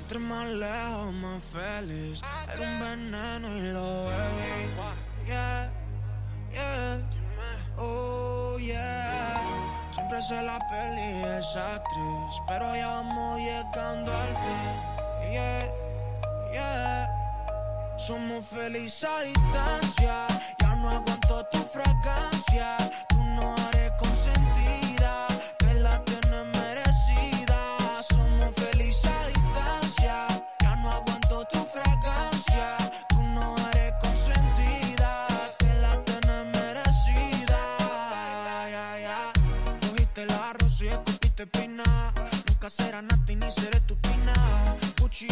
Entre más lejos, más feliz. Era un veneno y lo bebí. Yeah, yeah. Oh, yeah. Siempre sé la peli es actriz. Pero ya vamos llegando al fin. Yeah, yeah. Somos felices a distancia. Ya no aguanto tu fragancia. Tú no Nunca será nada ni seré tu pina. Gucci,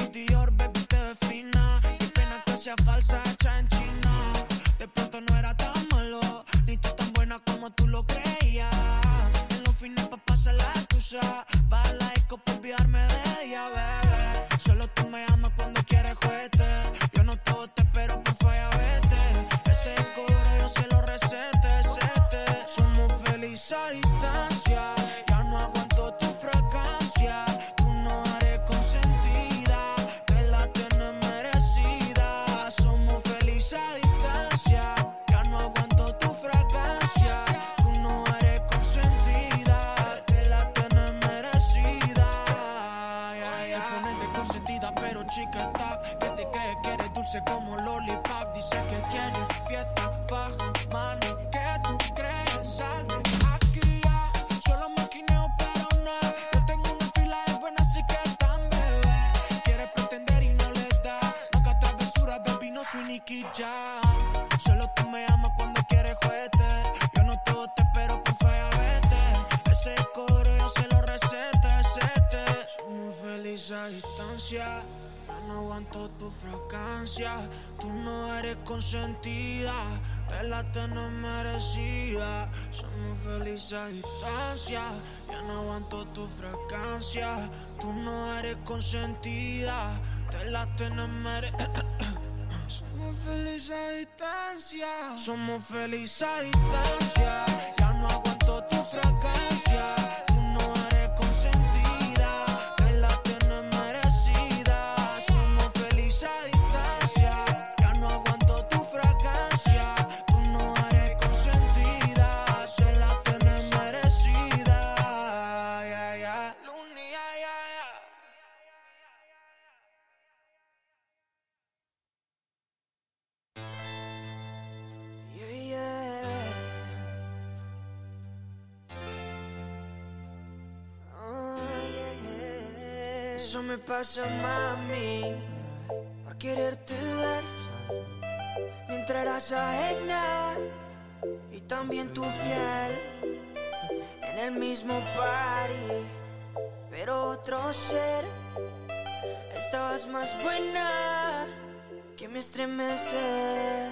Tú no eres consentida. Te la tienes merecida. Somos felices a distancia. Ya no aguanto tu fragancia. Tú no eres consentida. Te la merecida. Somos felices a distancia. Somos felices a distancia. Ya no aguanto tu pasa, mami, por quererte ver. Mientras eras ajena y también tu piel en el mismo party, pero otro ser. Estabas más buena que me estremece.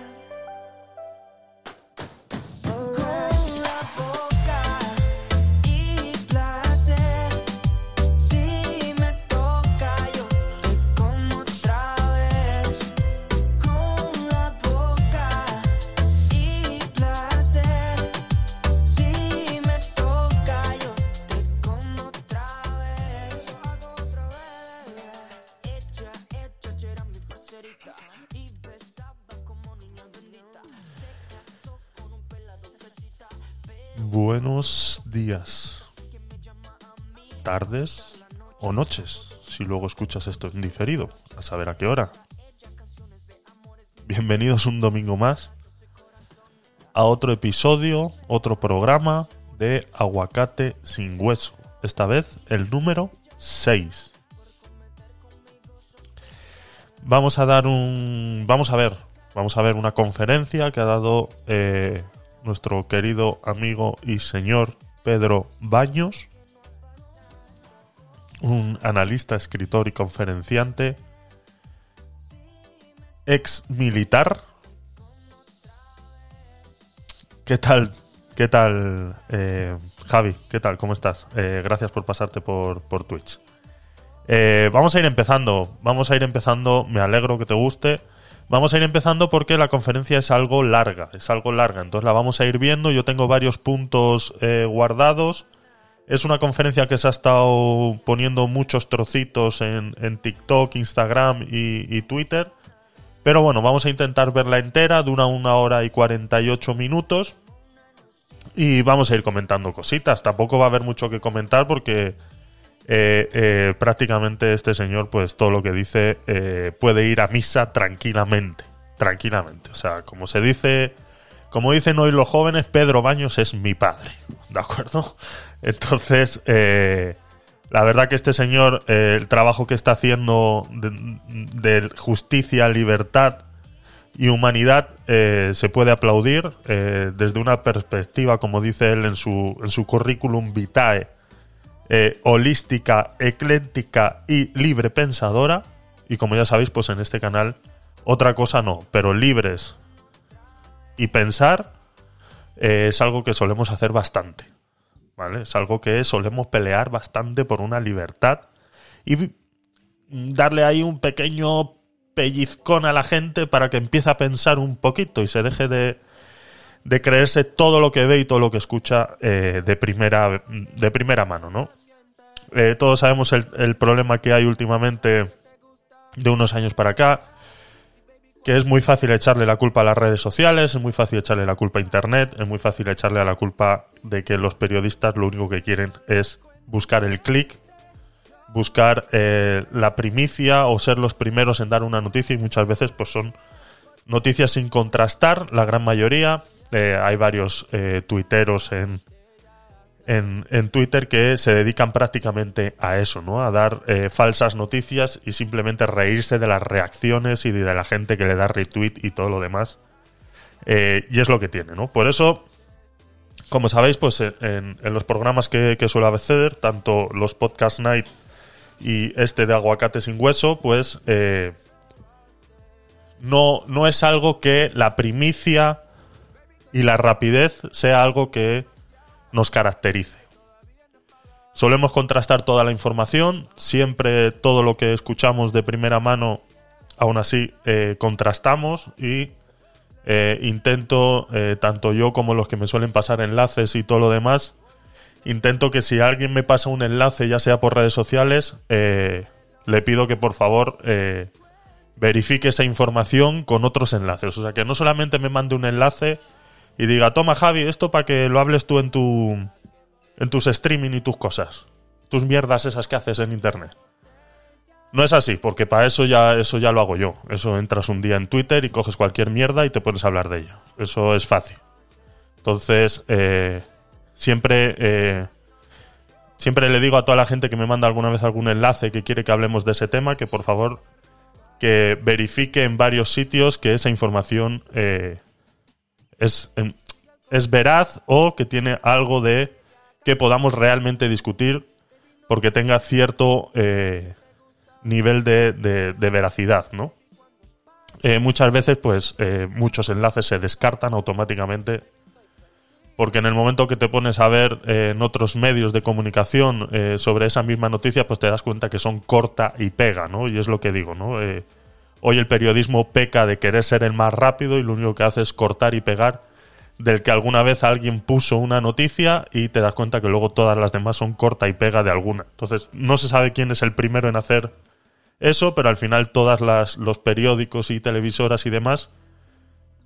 Buenos días, tardes o noches, si luego escuchas esto en diferido, a saber a qué hora. Bienvenidos un domingo más a otro episodio, otro programa de Aguacate sin hueso. Esta vez el número 6. Vamos a dar un. Vamos a ver. Vamos a ver una conferencia que ha dado eh, nuestro querido amigo y señor Pedro Baños, un analista, escritor y conferenciante, ex militar. ¿Qué tal? ¿Qué tal, eh, Javi? ¿Qué tal? ¿Cómo estás? Eh, gracias por pasarte por, por Twitch. Eh, vamos a ir empezando. Vamos a ir empezando. Me alegro que te guste. Vamos a ir empezando porque la conferencia es algo larga. Es algo larga. Entonces la vamos a ir viendo. Yo tengo varios puntos eh, guardados. Es una conferencia que se ha estado poniendo muchos trocitos en, TikTok, Instagram y, y, Twitter. Pero bueno, vamos a intentar verla entera. Dura una hora y 48 minutos. Y vamos a ir comentando cositas. Tampoco va a haber mucho que comentar porque eh, eh, prácticamente este señor, pues todo lo que dice, eh, puede ir a misa tranquilamente. Tranquilamente. O sea, como se dice, como dicen hoy los jóvenes, Pedro Baños es mi padre. ¿De acuerdo? Entonces, la verdad que este señor, el trabajo que está haciendo de, justicia, libertad y humanidad, se puede aplaudir desde una perspectiva, como dice él en su, en su currículum vitae eh, holística, ecléctica y libre pensadora. Y como ya sabéis, pues en este canal otra cosa no, pero libres y pensar eh, es algo que solemos hacer bastante. ¿Vale? Es algo que solemos pelear bastante por una libertad y darle ahí un pequeño pellizcón a la gente para que empiece a pensar un poquito y se deje de, de creerse todo lo que ve y todo lo que escucha eh, de, primera, de primera mano, ¿no? Eh, todos sabemos el, problema que hay últimamente de unos años para acá, que es muy fácil echarle la culpa a las redes sociales, es muy fácil echarle la culpa a Internet, es muy fácil echarle a la culpa de que los periodistas lo único que quieren es buscar el clic, buscar eh, la primicia o ser los primeros en dar una noticia y muchas veces pues son noticias sin contrastar, la gran mayoría. Eh, hay varios tuiteros en, en, Twitter que se dedican prácticamente a eso, ¿no? A dar eh, falsas noticias y simplemente reírse de las reacciones y de la gente que le da retweet y todo lo demás. Eh, y es lo que tiene, ¿no? Por eso, como sabéis, pues en, los programas que, que suelo acceder, tanto los Podcast Night y este de Aguacate sin hueso, pues eh, no, no es algo que la primicia y la rapidez sea algo que nos caracterice. Solemos contrastar toda la información, siempre todo lo que escuchamos de primera mano, aún así eh, contrastamos y eh, intento, eh, tanto yo como los que me suelen pasar enlaces y todo lo demás, intento que si alguien me pasa un enlace, ya sea por redes sociales, le pido que por favor verifique esa información con otros enlaces. O sea, que no solamente me mande un enlace y diga, toma Javi, esto para que lo hables tú en tu en tus streaming y tus cosas, tus mierdas esas que haces en internet. No es así, porque para eso ya eso ya lo hago yo. Eso entras un día en Twitter y coges cualquier mierda y te puedes hablar de ella. Eso es fácil. Entonces, eh, siempre eh, siempre le digo a toda la gente que me manda alguna vez algún enlace que quiere que hablemos de ese tema, que por favor que verifique en varios sitios que esa información eh, es, em, es veraz o que tiene algo de que podamos realmente discutir porque tenga cierto eh, nivel de, de, veracidad, ¿no? Eh, muchas veces, pues, eh, muchos enlaces se descartan automáticamente porque en el momento que te pones a ver en otros medios de comunicación sobre esa misma noticia, pues te das cuenta que son corta y pega, ¿no? Y es lo que digo, ¿no? Hoy el periodismo peca de querer ser el más rápido y lo único que hace es cortar y pegar del que alguna vez alguien puso una noticia y te das cuenta que luego todas las demás son corta y pega de alguna. Entonces, no se sabe quién es el primero en hacer eso, pero al final todas las los periódicos y televisoras y demás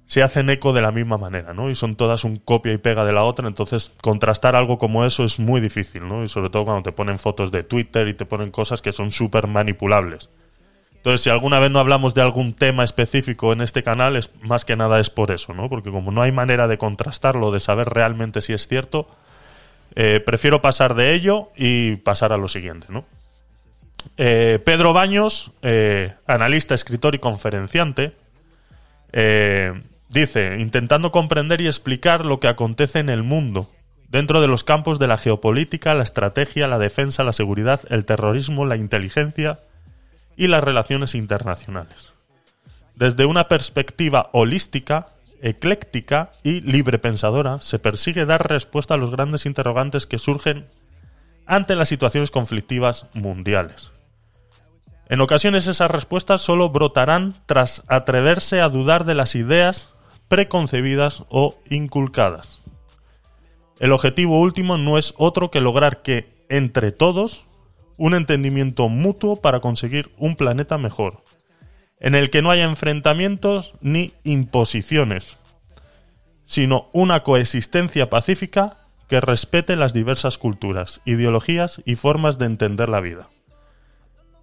se hacen eco de la misma manera, ¿no? Y son todas un copia y pega de la otra, entonces contrastar algo como eso es muy difícil, ¿no? Y sobre todo cuando te ponen fotos de Twitter y te ponen cosas que son súper manipulables. Entonces, si alguna vez no hablamos de algún tema específico en este canal, es más que nada es por eso, ¿no? Porque como no hay manera de contrastarlo, de saber realmente si es cierto, eh, prefiero pasar de ello y pasar a lo siguiente. Eh, Pedro Baños, eh, analista, escritor y conferenciante, dice, intentando comprender y explicar lo que acontece en el mundo, dentro de los campos de la geopolítica, la estrategia, la defensa, la seguridad, el terrorismo, la inteligencia, y las relaciones internacionales. Desde una perspectiva holística, ecléctica y libre pensadora, se persigue dar respuesta a los grandes interrogantes que surgen ante las situaciones conflictivas mundiales. En ocasiones esas respuestas solo brotarán tras atreverse a dudar de las ideas preconcebidas o inculcadas. El objetivo último no es otro que lograr que, entre todos, un entendimiento mutuo para conseguir un planeta mejor, en el que no haya enfrentamientos ni imposiciones, sino una coexistencia pacífica que respete las diversas culturas, ideologías y formas de entender la vida,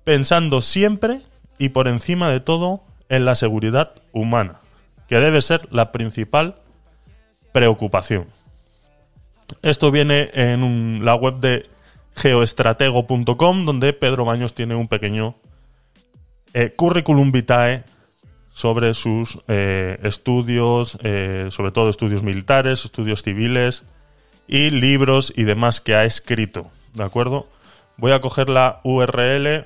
pensando siempre y por encima de todo en la seguridad humana, que debe ser la principal preocupación. Esto viene en la web de geoestratego.com, donde Pedro Baños tiene un pequeño eh, curriculum vitae sobre sus eh, estudios, eh, sobre todo estudios militares, estudios civiles y libros y demás que ha escrito. ¿De acuerdo? Voy a coger la URL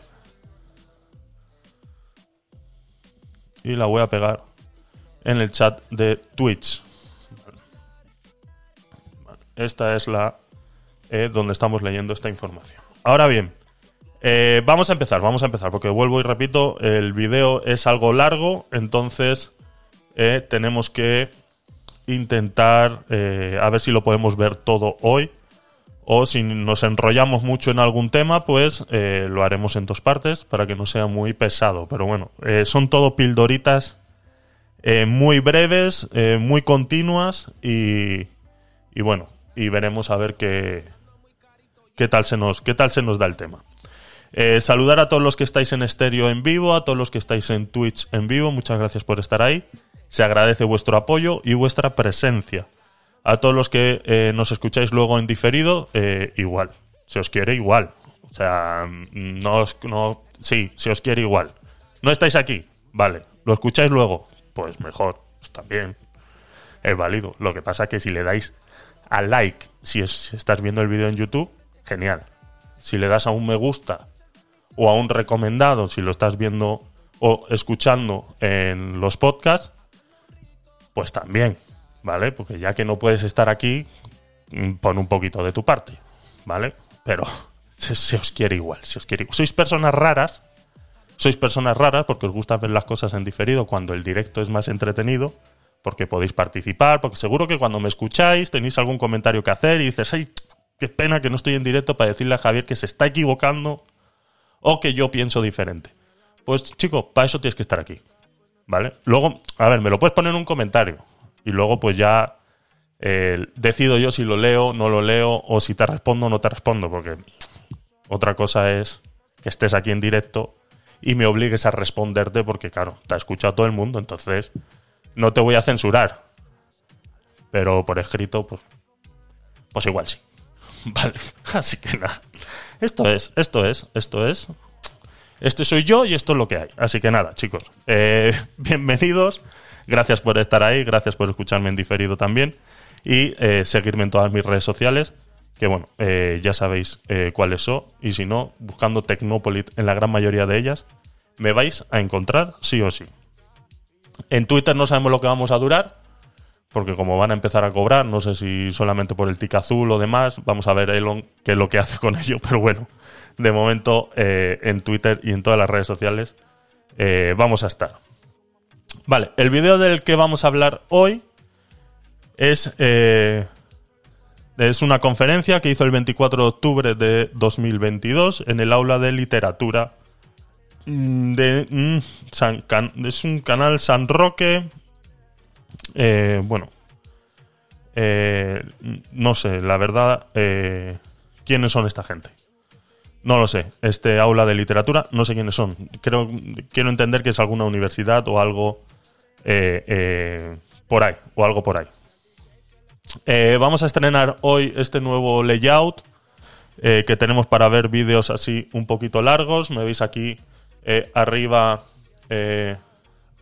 y la voy a pegar en el chat de Twitch. Esta es la eh, donde estamos leyendo esta información. Ahora bien, eh, vamos a empezar, vamos a empezar, porque vuelvo y repito, el video es algo largo, entonces eh, tenemos que intentar a ver si lo podemos ver todo hoy. O si nos enrollamos mucho en algún tema, pues lo haremos en dos partes para que no sea muy pesado. Pero bueno, son todo pildoritas muy breves, muy continuas y, y bueno, y veremos a ver qué, qué, tal, se nos, qué tal se nos da el tema. Eh, saludar a todos los que estáis en estéreo en vivo, a todos los que estáis en Twitch en vivo, muchas gracias por estar ahí. Se agradece vuestro apoyo y vuestra presencia. A todos los que eh, nos escucháis luego en diferido, eh, igual. Se os quiere igual. O sea, no, no sí, se os quiere igual. No estáis aquí, vale. Lo escucháis luego, pues mejor, pues también es válido. Lo que pasa es que si le dais a like si, estás viendo el vídeo en YouTube, genial. Si le das a un me gusta o a un recomendado si lo estás viendo o escuchando en los podcasts, pues también, ¿vale? Porque ya que no puedes estar aquí, mm, pon un poquito de tu parte, ¿vale? Pero se, os quiere igual, se os quiere igual. Sois personas raras, sois personas raras porque os gusta ver las cosas en diferido cuando el directo es más entretenido porque podéis participar, porque seguro que cuando me escucháis tenéis algún comentario que hacer y dices, ay, qué pena que no estoy en directo para decirle a Javier que se está equivocando o que yo pienso diferente. Pues chico, para eso tienes que estar aquí. ¿Vale? Luego, a ver, me lo puedes poner en un comentario y luego pues ya eh, decido yo si lo leo, no lo leo o si te respondo o no te respondo, porque otra cosa es que estés aquí en directo y me obligues a responderte porque claro, te ha escuchado todo el mundo, entonces no te voy a censurar. Pero por escrito, pues, pues igual sí. Vale, así que nada. Esto es, esto es, esto es. Este soy yo y esto es lo que hay. Así que nada, chicos. Eh, bienvenidos. Gracias por estar ahí. Gracias por escucharme en diferido también. Y eh, seguirme en todas mis redes sociales. Que bueno, eh, ya sabéis cuáles son. Y si no, buscando Tecnopolit en la gran mayoría de ellas, me vais a encontrar sí o sí. En Twitter no sabemos lo que vamos a durar, porque como van a empezar a cobrar, no sé si solamente por el tic azul o demás, vamos a ver Elon qué es lo que hace con ello, pero bueno, de momento eh, en Twitter y en todas las redes sociales eh, vamos a estar. Vale, el vídeo del que vamos a hablar hoy es, eh, es una conferencia que hizo el 24 de octubre de 2022 en el aula de literatura Mm, de mm, es un canal San Roque. Eh, bueno, eh, no sé, la verdad, eh, quiénes son esta gente. No lo sé. Este aula de literatura, no sé quiénes son. Creo, quiero entender que es alguna universidad o algo por ahí, o algo por ahí. vamos a estrenar hoy este nuevo layout que tenemos para ver vídeos así un poquito largos. Me veis aquí eh, arriba, eh,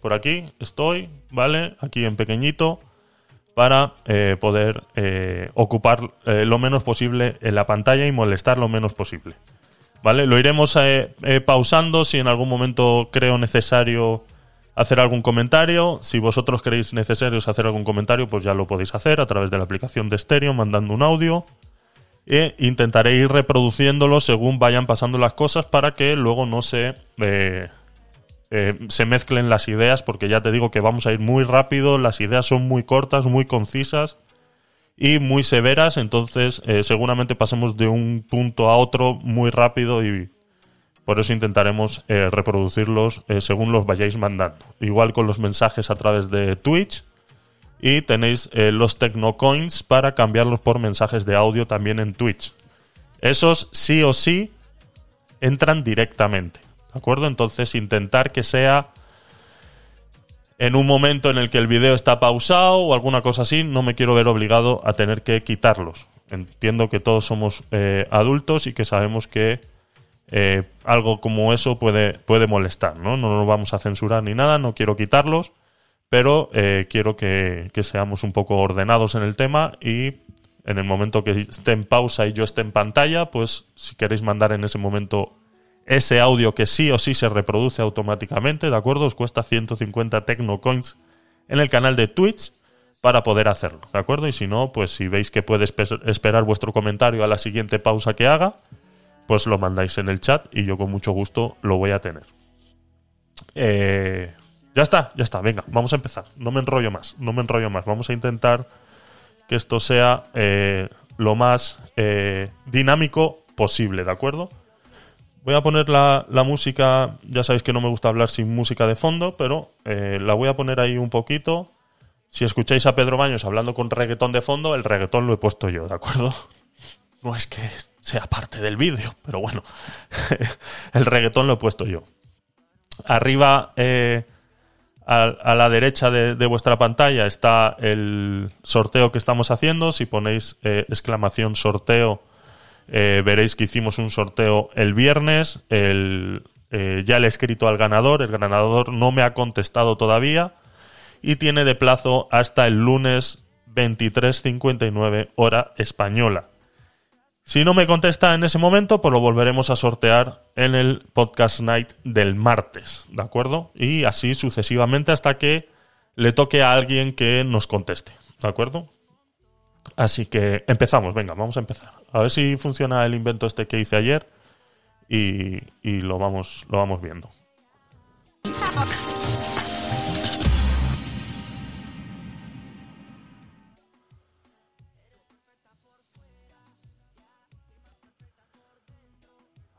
por aquí estoy, ¿vale? Aquí en pequeñito, para eh, poder ocupar lo menos posible en la pantalla y molestar lo menos posible. ¿Vale? Lo iremos pausando si en algún momento creo necesario hacer algún comentario. Si vosotros creéis necesario hacer algún comentario, pues ya lo podéis hacer a través de la aplicación de estéreo, mandando un audio e intentaré ir reproduciéndolo según vayan pasando las cosas para que luego no se, eh, eh, se mezclen las ideas, porque ya te digo que vamos a ir muy rápido, las ideas son muy cortas, muy concisas y muy severas, entonces eh, seguramente pasemos de un punto a otro muy rápido y por eso intentaremos eh, reproducirlos según los vayáis mandando. Igual con los mensajes a través de Twitch y tenéis los Tecnocoins para cambiarlos por mensajes de audio también en Twitch. Esos sí o sí entran directamente, ¿de acuerdo? Entonces intentar que sea en un momento en el que el video está pausado o alguna cosa así, no me quiero ver obligado a tener que quitarlos. Entiendo que todos somos eh, adultos y que sabemos que eh, algo como eso puede, puede molestar, ¿no? No nos vamos a censurar ni nada, no quiero quitarlos, pero eh, quiero que, que seamos un poco ordenados en el tema y en el momento que esté en pausa y yo esté en pantalla, pues si queréis mandar en ese momento ese audio que sí o sí se reproduce automáticamente, ¿de acuerdo? Os cuesta 150 Tecnocoins en el canal de Twitch para poder hacerlo, ¿de acuerdo? Y si no, pues si veis que puede esperar vuestro comentario a la siguiente pausa que haga, pues lo mandáis en el chat y yo con mucho gusto lo voy a tener. Eh, ya está, ya está, venga, vamos a empezar. No me enrollo más, no me enrollo más. Vamos a intentar que esto sea eh, lo más eh, dinámico posible, ¿de acuerdo? Voy a poner la, música, ya sabéis que no me gusta hablar sin música de fondo, pero eh, la voy a poner ahí un poquito. Si escucháis a Pedro Baños hablando con reggaetón de fondo, el reggaetón lo he puesto yo, ¿de acuerdo? No es que sea parte del vídeo, pero bueno, el reggaetón lo he puesto yo. Arriba, eh, a, la derecha de, vuestra pantalla, está el sorteo que estamos haciendo. Si ponéis eh, exclamación sorteo eh, veréis que hicimos un sorteo el viernes. El, eh, ya le he escrito al ganador. El ganador no me ha contestado todavía. Y tiene de plazo hasta el lunes 23.59 hora española. Si no me contesta en ese momento, pues lo volveremos a sortear en el podcast night del martes, ¿de acuerdo? Y así sucesivamente hasta que le toque a alguien que nos conteste, ¿de acuerdo? Así que empezamos, venga, vamos a empezar. A ver si funciona el invento este que hice ayer y, lo, vamos, lo vamos viendo.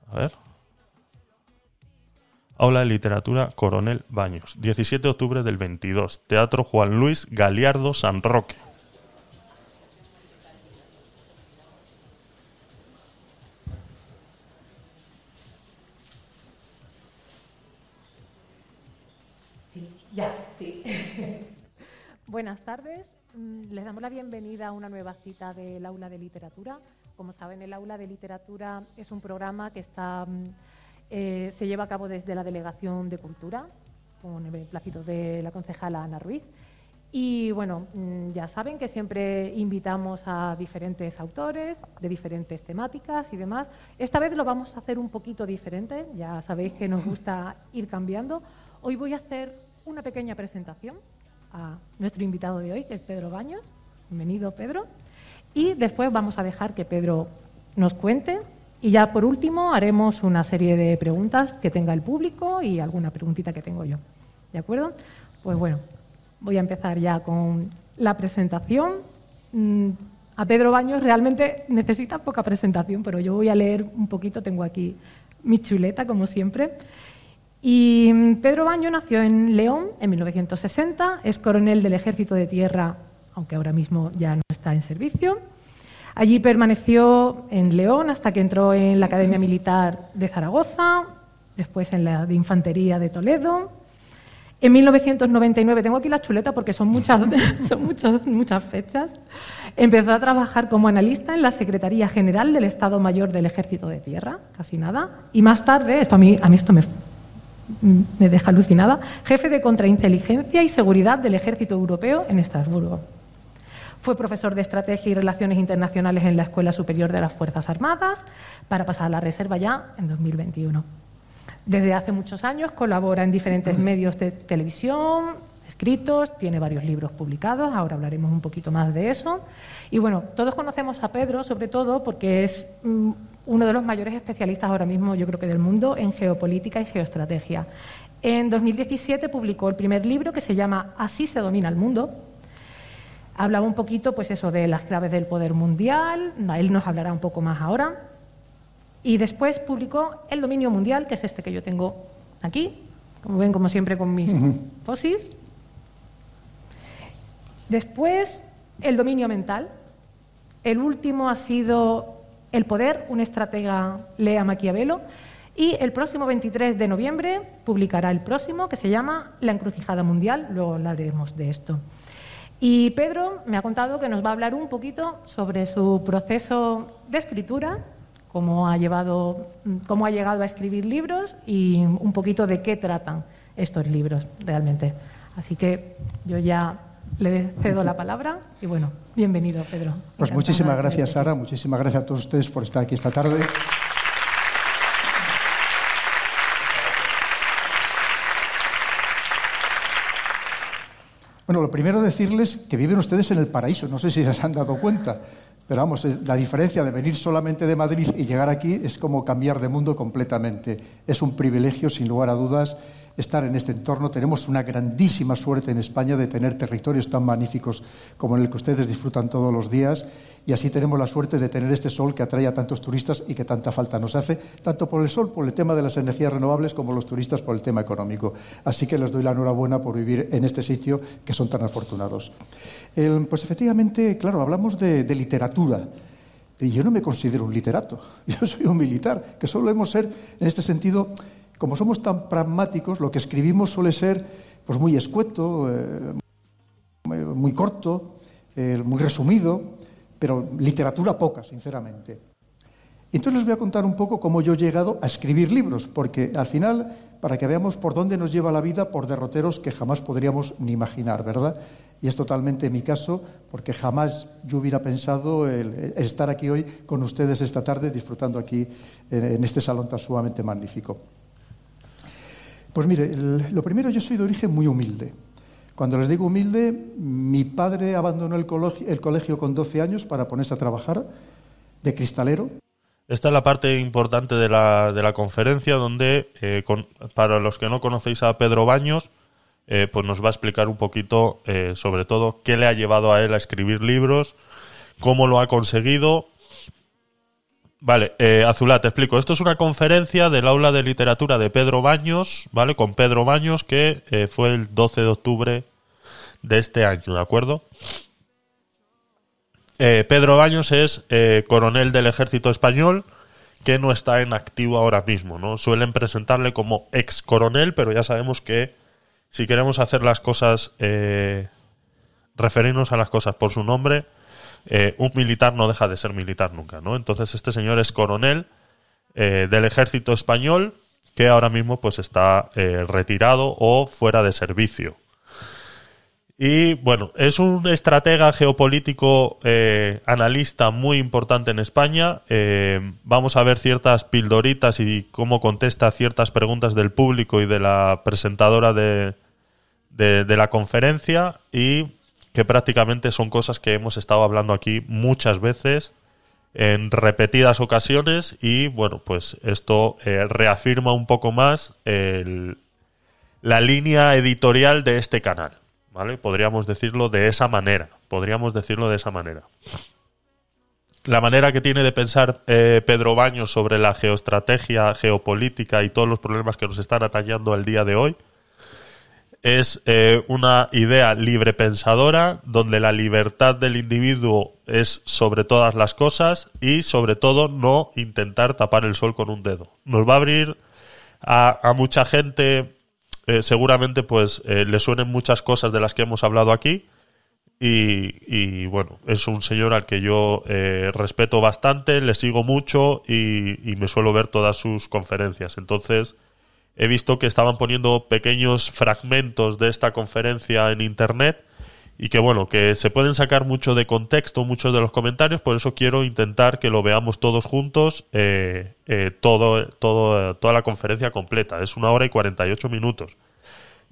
A ver. Aula de Literatura Coronel Baños, 17 de octubre del 22, Teatro Juan Luis Galiardo San Roque. Buenas tardes. Mm, les damos la bienvenida a una nueva cita del Aula de Literatura. Como saben, el Aula de Literatura es un programa que está, mm, eh, se lleva a cabo desde la Delegación de Cultura, con el beneplácito de la concejala Ana Ruiz. Y bueno, mm, ya saben que siempre invitamos a diferentes autores de diferentes temáticas y demás. Esta vez lo vamos a hacer un poquito diferente, ya sabéis que nos gusta ir cambiando. Hoy voy a hacer una pequeña presentación a nuestro invitado de hoy, que es Pedro Baños. Bienvenido, Pedro. Y después vamos a dejar que Pedro nos cuente. Y ya por último haremos una serie de preguntas que tenga el público y alguna preguntita que tengo yo. ¿De acuerdo? Pues bueno, voy a empezar ya con la presentación. Mm, a Pedro Baños realmente necesita poca presentación, pero yo voy a leer un poquito. Tengo aquí mi chuleta, como siempre. Y Pedro Baño nació en León en 1960, es coronel del Ejército de Tierra, aunque ahora mismo ya no está en servicio. Allí permaneció en León hasta que entró en la Academia Militar de Zaragoza, después en la de Infantería de Toledo. En 1999, tengo aquí la chuleta porque son muchas, son muchas, muchas fechas, empezó a trabajar como analista en la Secretaría General del Estado Mayor del Ejército de Tierra, casi nada, y más tarde, esto a mí, a mí esto me me deja alucinada, jefe de contrainteligencia y seguridad del Ejército Europeo en Estrasburgo. Fue profesor de Estrategia y Relaciones Internacionales en la Escuela Superior de las Fuerzas Armadas para pasar a la reserva ya en 2021. Desde hace muchos años colabora en diferentes medios de televisión, escritos, tiene varios libros publicados, ahora hablaremos un poquito más de eso. Y bueno, todos conocemos a Pedro sobre todo porque es mm, uno de los mayores especialistas ahora mismo, yo creo que del mundo, en geopolítica y geoestrategia. En 2017 publicó el primer libro que se llama Así se domina el mundo. Hablaba un poquito, pues eso, de las claves del poder mundial, él nos hablará un poco más ahora. Y después publicó El dominio mundial, que es este que yo tengo aquí, como ven, como siempre, con mis posis. Después, El dominio mental. El último ha sido El poder, un estratega lea Maquiavelo. Y el próximo 23 de noviembre publicará el próximo, que se llama La encrucijada mundial. Luego hablaremos de esto. Y Pedro me ha contado que nos va a hablar un poquito sobre su proceso de escritura, cómo ha, llevado, cómo ha llegado a escribir libros y un poquito de qué tratan estos libros realmente. Así que yo ya le cedo la palabra y bueno, bienvenido Pedro. Pues muchísimas gracias Sara, muchísimas gracias a todos ustedes por estar aquí esta tarde. Bueno, lo primero decirles que viven ustedes en el paraíso, no sé si se han dado cuenta, pero vamos, la diferencia de venir solamente de Madrid y llegar aquí es como cambiar de mundo completamente. Es un privilegio, sin lugar a dudas, estar en este entorno. Tenemos una grandísima suerte en España de tener territorios tan magníficos como en el que ustedes disfrutan todos los días y así tenemos la suerte de tener este sol que atrae a tantos turistas y que tanta falta nos hace, tanto por el sol, por el tema de las energías renovables, como los turistas por el tema económico. Así que les doy la enhorabuena por vivir en este sitio que son tan afortunados. pues efectivamente, claro, hablamos de, de literatura. Y yo no me considero un literato, yo soy un militar, que solemos ser, en este sentido, como somos tan pragmáticos, lo que escribimos suele ser pues, muy escueto, eh, muy corto, eh, muy resumido, pero literatura poca, sinceramente. Entonces les voy a contar un poco cómo yo he llegado a escribir libros, porque al final, para que veamos por dónde nos lleva la vida, por derroteros que jamás podríamos ni imaginar, ¿verdad? Y es totalmente mi caso, porque jamás yo hubiera pensado estar aquí hoy con ustedes esta tarde, disfrutando aquí en este salón tan sumamente magnífico. Pues mire, lo primero, yo soy de origen muy humilde. Cuando les digo humilde, mi padre abandonó el colegio, con 12 años para ponerse a trabajar de cristalero. Esta es la parte importante de la, de la conferencia donde, eh, para los que no conocéis a Pedro Baños, eh, pues nos va a explicar un poquito, eh, sobre todo, qué le ha llevado a él a escribir libros, cómo lo ha conseguido Vale, eh, Azulá, te explico. Esto es una conferencia del aula de literatura de Pedro Baños, ¿vale? Con Pedro Baños, que eh, fue el 12 de octubre de este año, ¿de acuerdo? Eh, Pedro Baños es eh, coronel del ejército español que no está en activo ahora mismo, ¿no? Suelen presentarle como ex coronel, pero ya sabemos que si queremos hacer las cosas, referirnos a las cosas por su nombre, eh, un militar no deja de ser militar nunca, ¿no? Entonces este señor es coronel eh, del ejército español que ahora mismo pues está eh, retirado o fuera de servicio. Y bueno, es un estratega geopolítico analista muy importante en España. vamos a ver ciertas pildoritas y cómo contesta ciertas preguntas del público y de la presentadora de, de la conferencia. Y que prácticamente son cosas que hemos estado hablando aquí muchas veces en repetidas ocasiones y bueno, pues esto eh, reafirma un poco más la línea editorial de este canal, ¿vale? Podríamos decirlo de esa manera, podríamos decirlo de esa manera. La manera que tiene de pensar eh, Pedro Baños sobre la geoestrategia, geopolítica y todos los problemas que nos están atallando al día de hoy, es eh, una idea libre pensadora donde la libertad del individuo es sobre todas las cosas y sobre todo no intentar tapar el sol con un dedo. Nos va a abrir a, mucha gente, eh, seguramente pues eh, le suenen muchas cosas de las que hemos hablado aquí y, bueno, es un señor al que yo respeto bastante, le sigo mucho y, y me suelo ver todas sus conferencias. Entonces, he visto que estaban poniendo pequeños fragmentos de esta conferencia en internet y que bueno, que se pueden sacar mucho de contexto muchos de los comentarios, por eso quiero intentar que lo veamos todos juntos, eh, eh, todo, toda la conferencia completa. Es una hora y 48 minutos.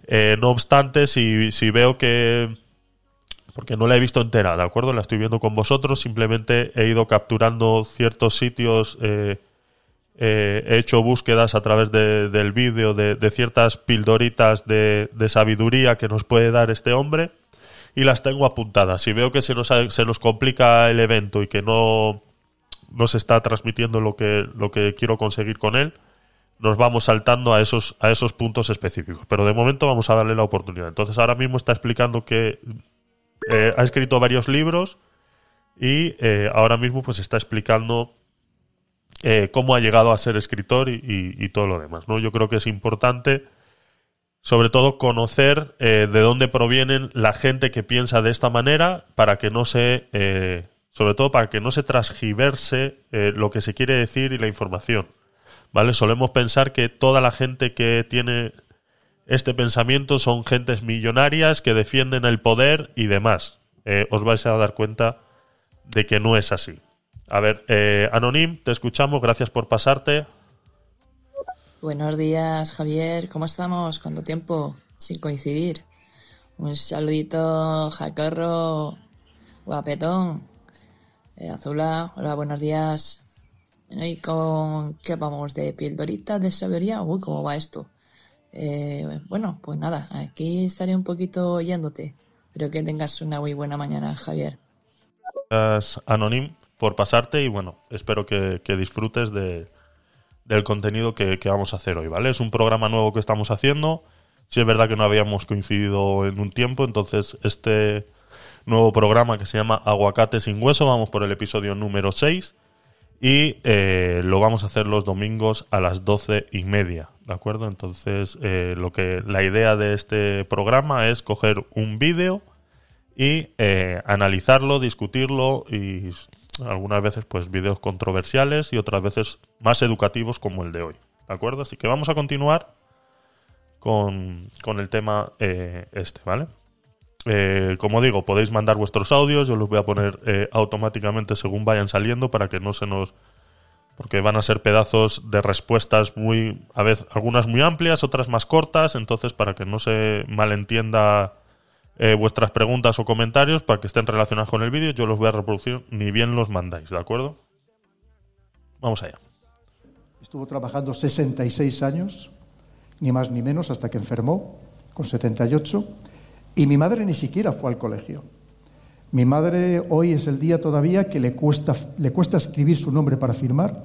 Eh, no obstante, si, si veo que... Porque no la he visto entera, ¿de acuerdo? La estoy viendo con vosotros, simplemente he ido capturando ciertos sitios eh, he hecho búsquedas a través del vídeo de, ciertas pildoritas de, sabiduría que nos puede dar este hombre y las tengo apuntadas. Si veo que se nos, se nos complica el evento y que no, no se está transmitiendo lo que, lo que quiero conseguir con él, nos vamos saltando a esos, a esos puntos específicos. Pero de momento vamos a darle la oportunidad. Entonces ahora mismo está explicando que eh, ha escrito varios libros y eh, ahora mismo pues está explicando eh, cómo ha llegado a ser escritor y, todo lo demás. ¿no? Yo creo que es importante sobre todo conocer de dónde provienen la gente que piensa de esta manera para que no se sobre todo para que no se transgiverse lo que se quiere decir y la información ¿vale? Solemos pensar que toda la gente que tiene este pensamiento son gentes millonarias que defienden el poder y demás. Eh, os vais a dar cuenta de que no es así. A ver, eh, Anonim, te escuchamos, gracias por pasarte. Buenos días, Javier, ¿cómo estamos? ¿Cuánto tiempo sin coincidir? Un saludito, Jacorro, guapetón. Eh, Azula, hola, buenos días. ¿Y con qué vamos? ¿De pildorita de sabiduría? Uy, ¿cómo va esto? Eh, bueno, pues nada, aquí estaré un poquito oyéndote. Pero que tengas una muy buena mañana, Javier. Anonim, por pasarte y bueno, espero que, disfrutes de, del contenido que, vamos a hacer hoy, ¿vale? Es un programa nuevo que estamos haciendo. Si es verdad que no habíamos coincidido en un tiempo, entonces este nuevo programa que se llama Aguacate sin hueso, vamos por el episodio número 6 y eh, lo vamos a hacer los domingos a las doce y media, ¿de acuerdo? Entonces, eh, lo que la idea de este programa es coger un vídeo y eh, analizarlo, discutirlo y algunas veces pues vídeos controversiales y otras veces más educativos como el de hoy, ¿de acuerdo? Así que vamos a continuar con, con el tema este, ¿vale? Eh, como digo, podéis mandar vuestros audios, yo los voy a poner eh, automáticamente según vayan saliendo para que no se nos... porque van a ser pedazos de respuestas muy... a veces algunas muy amplias, otras más cortas, entonces para que no se malentienda eh, vuestras preguntas o comentarios, para que estén relacionados con el vídeo, yo los voy a reproducir ni bien los mandáis, ¿de acuerdo? Vamos allá. Estuvo trabajando 66 años, ni más ni menos, hasta que enfermó, con 78 y mi madre ni siquiera fue al colegio. Mi madre hoy es el día todavía que le cuesta, le cuesta escribir su nombre para firmar,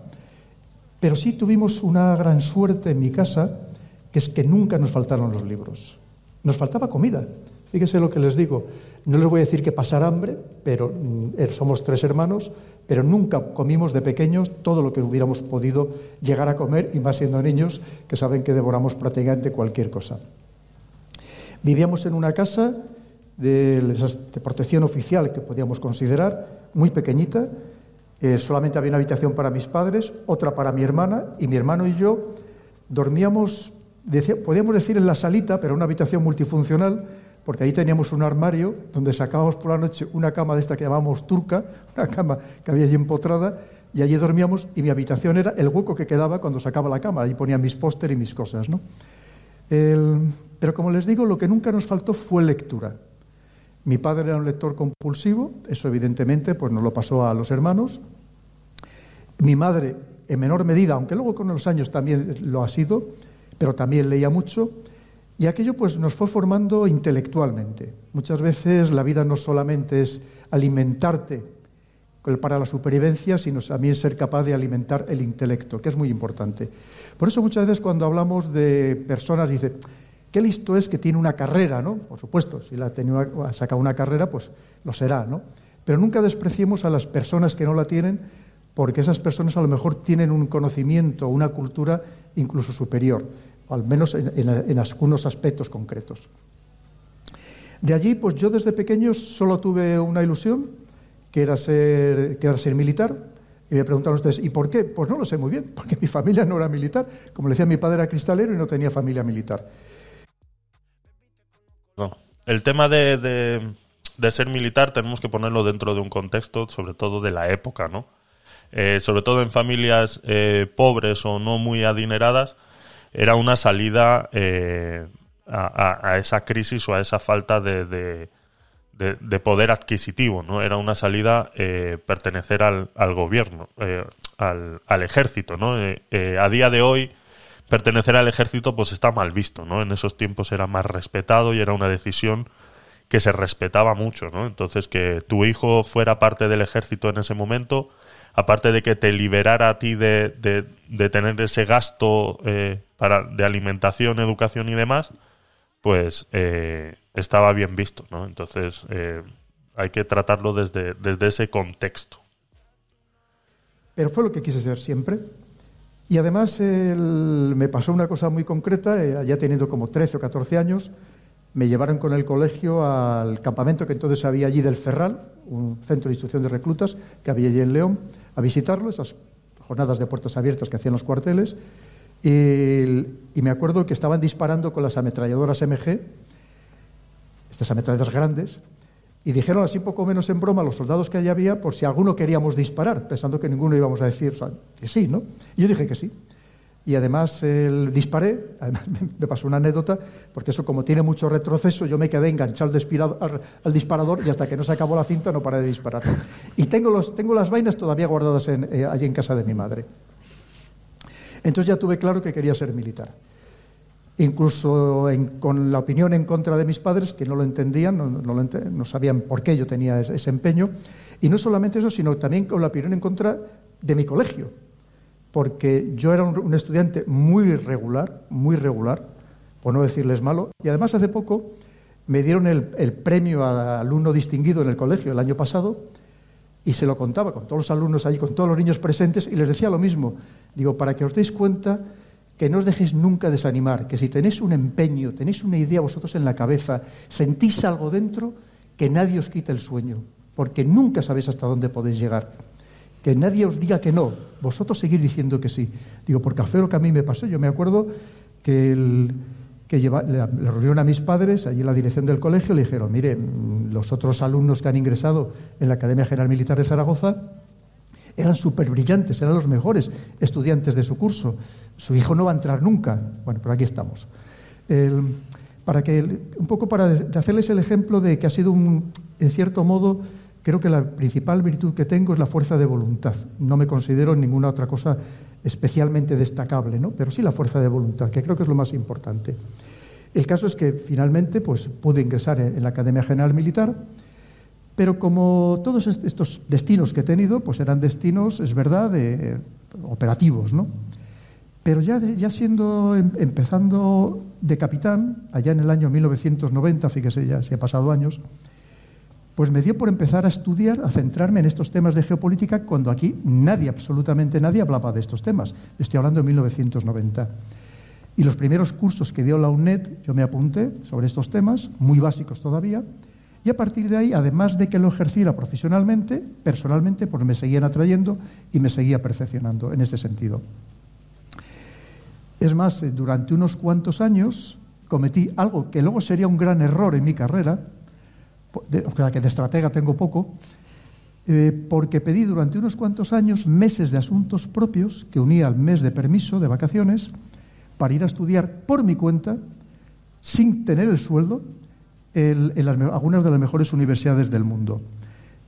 pero sí tuvimos una gran suerte en mi casa, que es que nunca nos faltaron los libros. Nos faltaba comida. Fíjese lo que les digo. No les voy a decir que pasar hambre, pero mm, er, somos tres hermanos, pero nunca comimos de pequeños todo lo que hubiéramos podido llegar a comer, y más siendo niños, que saben que devoramos prácticamente cualquier cosa. Vivíamos en una casa de, protección oficial que podíamos considerar, muy pequeñita. Eh, solamente había una habitación para mis padres, otra para mi hermana, y mi hermano y yo dormíamos, podíamos decir en la salita, pero una habitación multifuncional, porque ahí teníamos un armario donde sacábamos por la noche una cama de esta que llamábamos turca, una cama que había allí empotrada, y allí dormíamos, y mi habitación era el hueco que quedaba cuando sacaba la cama, ahí ponía mis póster y mis cosas. ¿no? Pero como les digo, lo que nunca nos faltó fue lectura. Mi padre era un lector compulsivo, eso evidentemente pues nos lo pasó a los hermanos. Mi madre, en menor medida, aunque luego con los años también lo ha sido, pero también leía mucho, y aquello pues nos fue formando intelectualmente. Muchas veces la vida no solamente es alimentarte para la supervivencia, sino también ser capaz de alimentar el intelecto, que es muy importante. Por eso muchas veces cuando hablamos de personas, dice, Qué listo es que tiene una carrera, ¿no? Por supuesto, si la ha, tenido, ha sacado una carrera, pues lo será, ¿no? Pero nunca despreciemos a las personas que no la tienen, porque esas personas a lo mejor tienen un conocimiento, una cultura incluso superior, al menos en, algunos aspectos concretos. De allí, pues yo desde pequeño solo tuve una ilusión, que era ser, que era ser militar. Y me preguntaron ustedes, ¿y por qué? Pues no lo sé muy bien, porque mi familia no era militar. Como le decía, mi padre era cristalero y no tenía familia militar. El tema de, ser militar tenemos que ponerlo dentro de un contexto, sobre todo de la época, ¿no? Eh, sobre todo en familias eh, pobres o no muy adineradas, era una salida eh, a, esa crisis o a esa falta de, poder adquisitivo, ¿no? Era una salida pertenecer al, al gobierno, al, al, ejército, ¿no? a día de hoy pertenecer al ejército pues está mal visto, ¿no? En esos tiempos era más respetado y era una decisión que se respetaba mucho, ¿no? Entonces, que tu hijo fuera parte del ejército en ese momento, aparte de que te liberara a ti de, de, tener ese gasto eh, para, de alimentación, educación y demás, pues eh, estaba bien visto, ¿no? Entonces, eh, hay que tratarlo desde, desde ese contexto. Pero fue lo que quise ser siempre. Y además me pasó una cosa muy concreta, ya teniendo como 13 o 14 años, me llevaron con el colegio al campamento que entonces había allí del Ferral, un centro de instrucción de reclutas que había allí en León, a visitarlo, esas jornadas de puertas abiertas que hacían los cuarteles. Y, me acuerdo que estaban disparando con las ametralladoras MG, estas ametralladoras grandes, y dijeron así poco menos en broma a los soldados que allí había por si alguno queríamos disparar, pensando que ninguno íbamos a decir que sí, ¿no? Y yo dije que sí y además el disparé, además me pasó una anécdota, porque eso como tiene mucho retroceso, yo me quedé enganchado al, disparador y hasta que no se acabó la cinta no paré de disparar. Y tengo, los, tengo las vainas todavía guardadas eh, allí en casa de mi madre. Entonces ya tuve claro que quería ser militar. Incluso con la opinión en contra de mis padres, que no lo entendían, no, sabían por qué yo tenía ese empeño. Y no solamente eso, sino también con la opinión en contra de mi colegio porque yo era un, estudiante muy regular, muy regular, por no decirles malo, y además hace poco me dieron el, premio a alumno distinguido en el colegio el año pasado y se lo contaba con todos los alumnos allí, con todos los niños presentes, y les decía lo mismo. Digo, para que os deis cuenta que no os dejéis nunca desanimar, que si tenéis un empeño, tenéis una idea vosotros en la cabeza, sentís algo dentro, que nadie os quite el sueño, porque nunca sabéis hasta dónde podéis llegar que nadie os diga que no, vosotros seguir diciendo que sí. Digo, porque fue lo que a mí me pasó. Yo me acuerdo que, le, reunieron a mis padres allí en la dirección del colegio le dijeron, mire, los otros alumnos que han ingresado en la Academia General Militar de Zaragoza eran súper brillantes, eran los mejores estudiantes de su curso. Su hijo no va a entrar nunca. Bueno, pero aquí estamos. para que, un poco para hacerles el ejemplo de que ha sido, un, en cierto modo, creo que la principal virtud que tengo es la fuerza de voluntad. No me considero ninguna otra cosa especialmente destacable, ¿no? pero sí la fuerza de voluntad, que creo que es lo más importante. El caso es que finalmente pues, pude ingresar en la Academia General Militar, pero como todos estos destinos que he tenido, pues eran destinos, es verdad, de, operativos, ¿no? Pero ya, ya siendo, em, empezando de capitán, allá en el año 1990, fíjese, ya se ha pasado años, pues me dio por empezar a estudiar, a centrarme en estos temas de geopolítica cuando aquí nadie, absolutamente nadie, hablaba de estos temas. Estoy hablando de 1990. Y los primeros cursos que dio la UNED, yo me apunté sobre estos temas, muy básicos todavía, y a partir de ahí, además de que lo ejerciera profesionalmente, personalmente, pues me seguían atrayendo y me seguía perfeccionando en ese sentido. Es más, eh, durante unos cuantos años cometí algo que luego sería un gran error en mi carrera, sea que de estratega tengo poco, eh, porque pedí durante unos cuantos años meses de asuntos propios que unía al mes de permiso de vacaciones para ir a estudiar por mi cuenta, sin tener el sueldo, en algunas de las mejores universidades del mundo.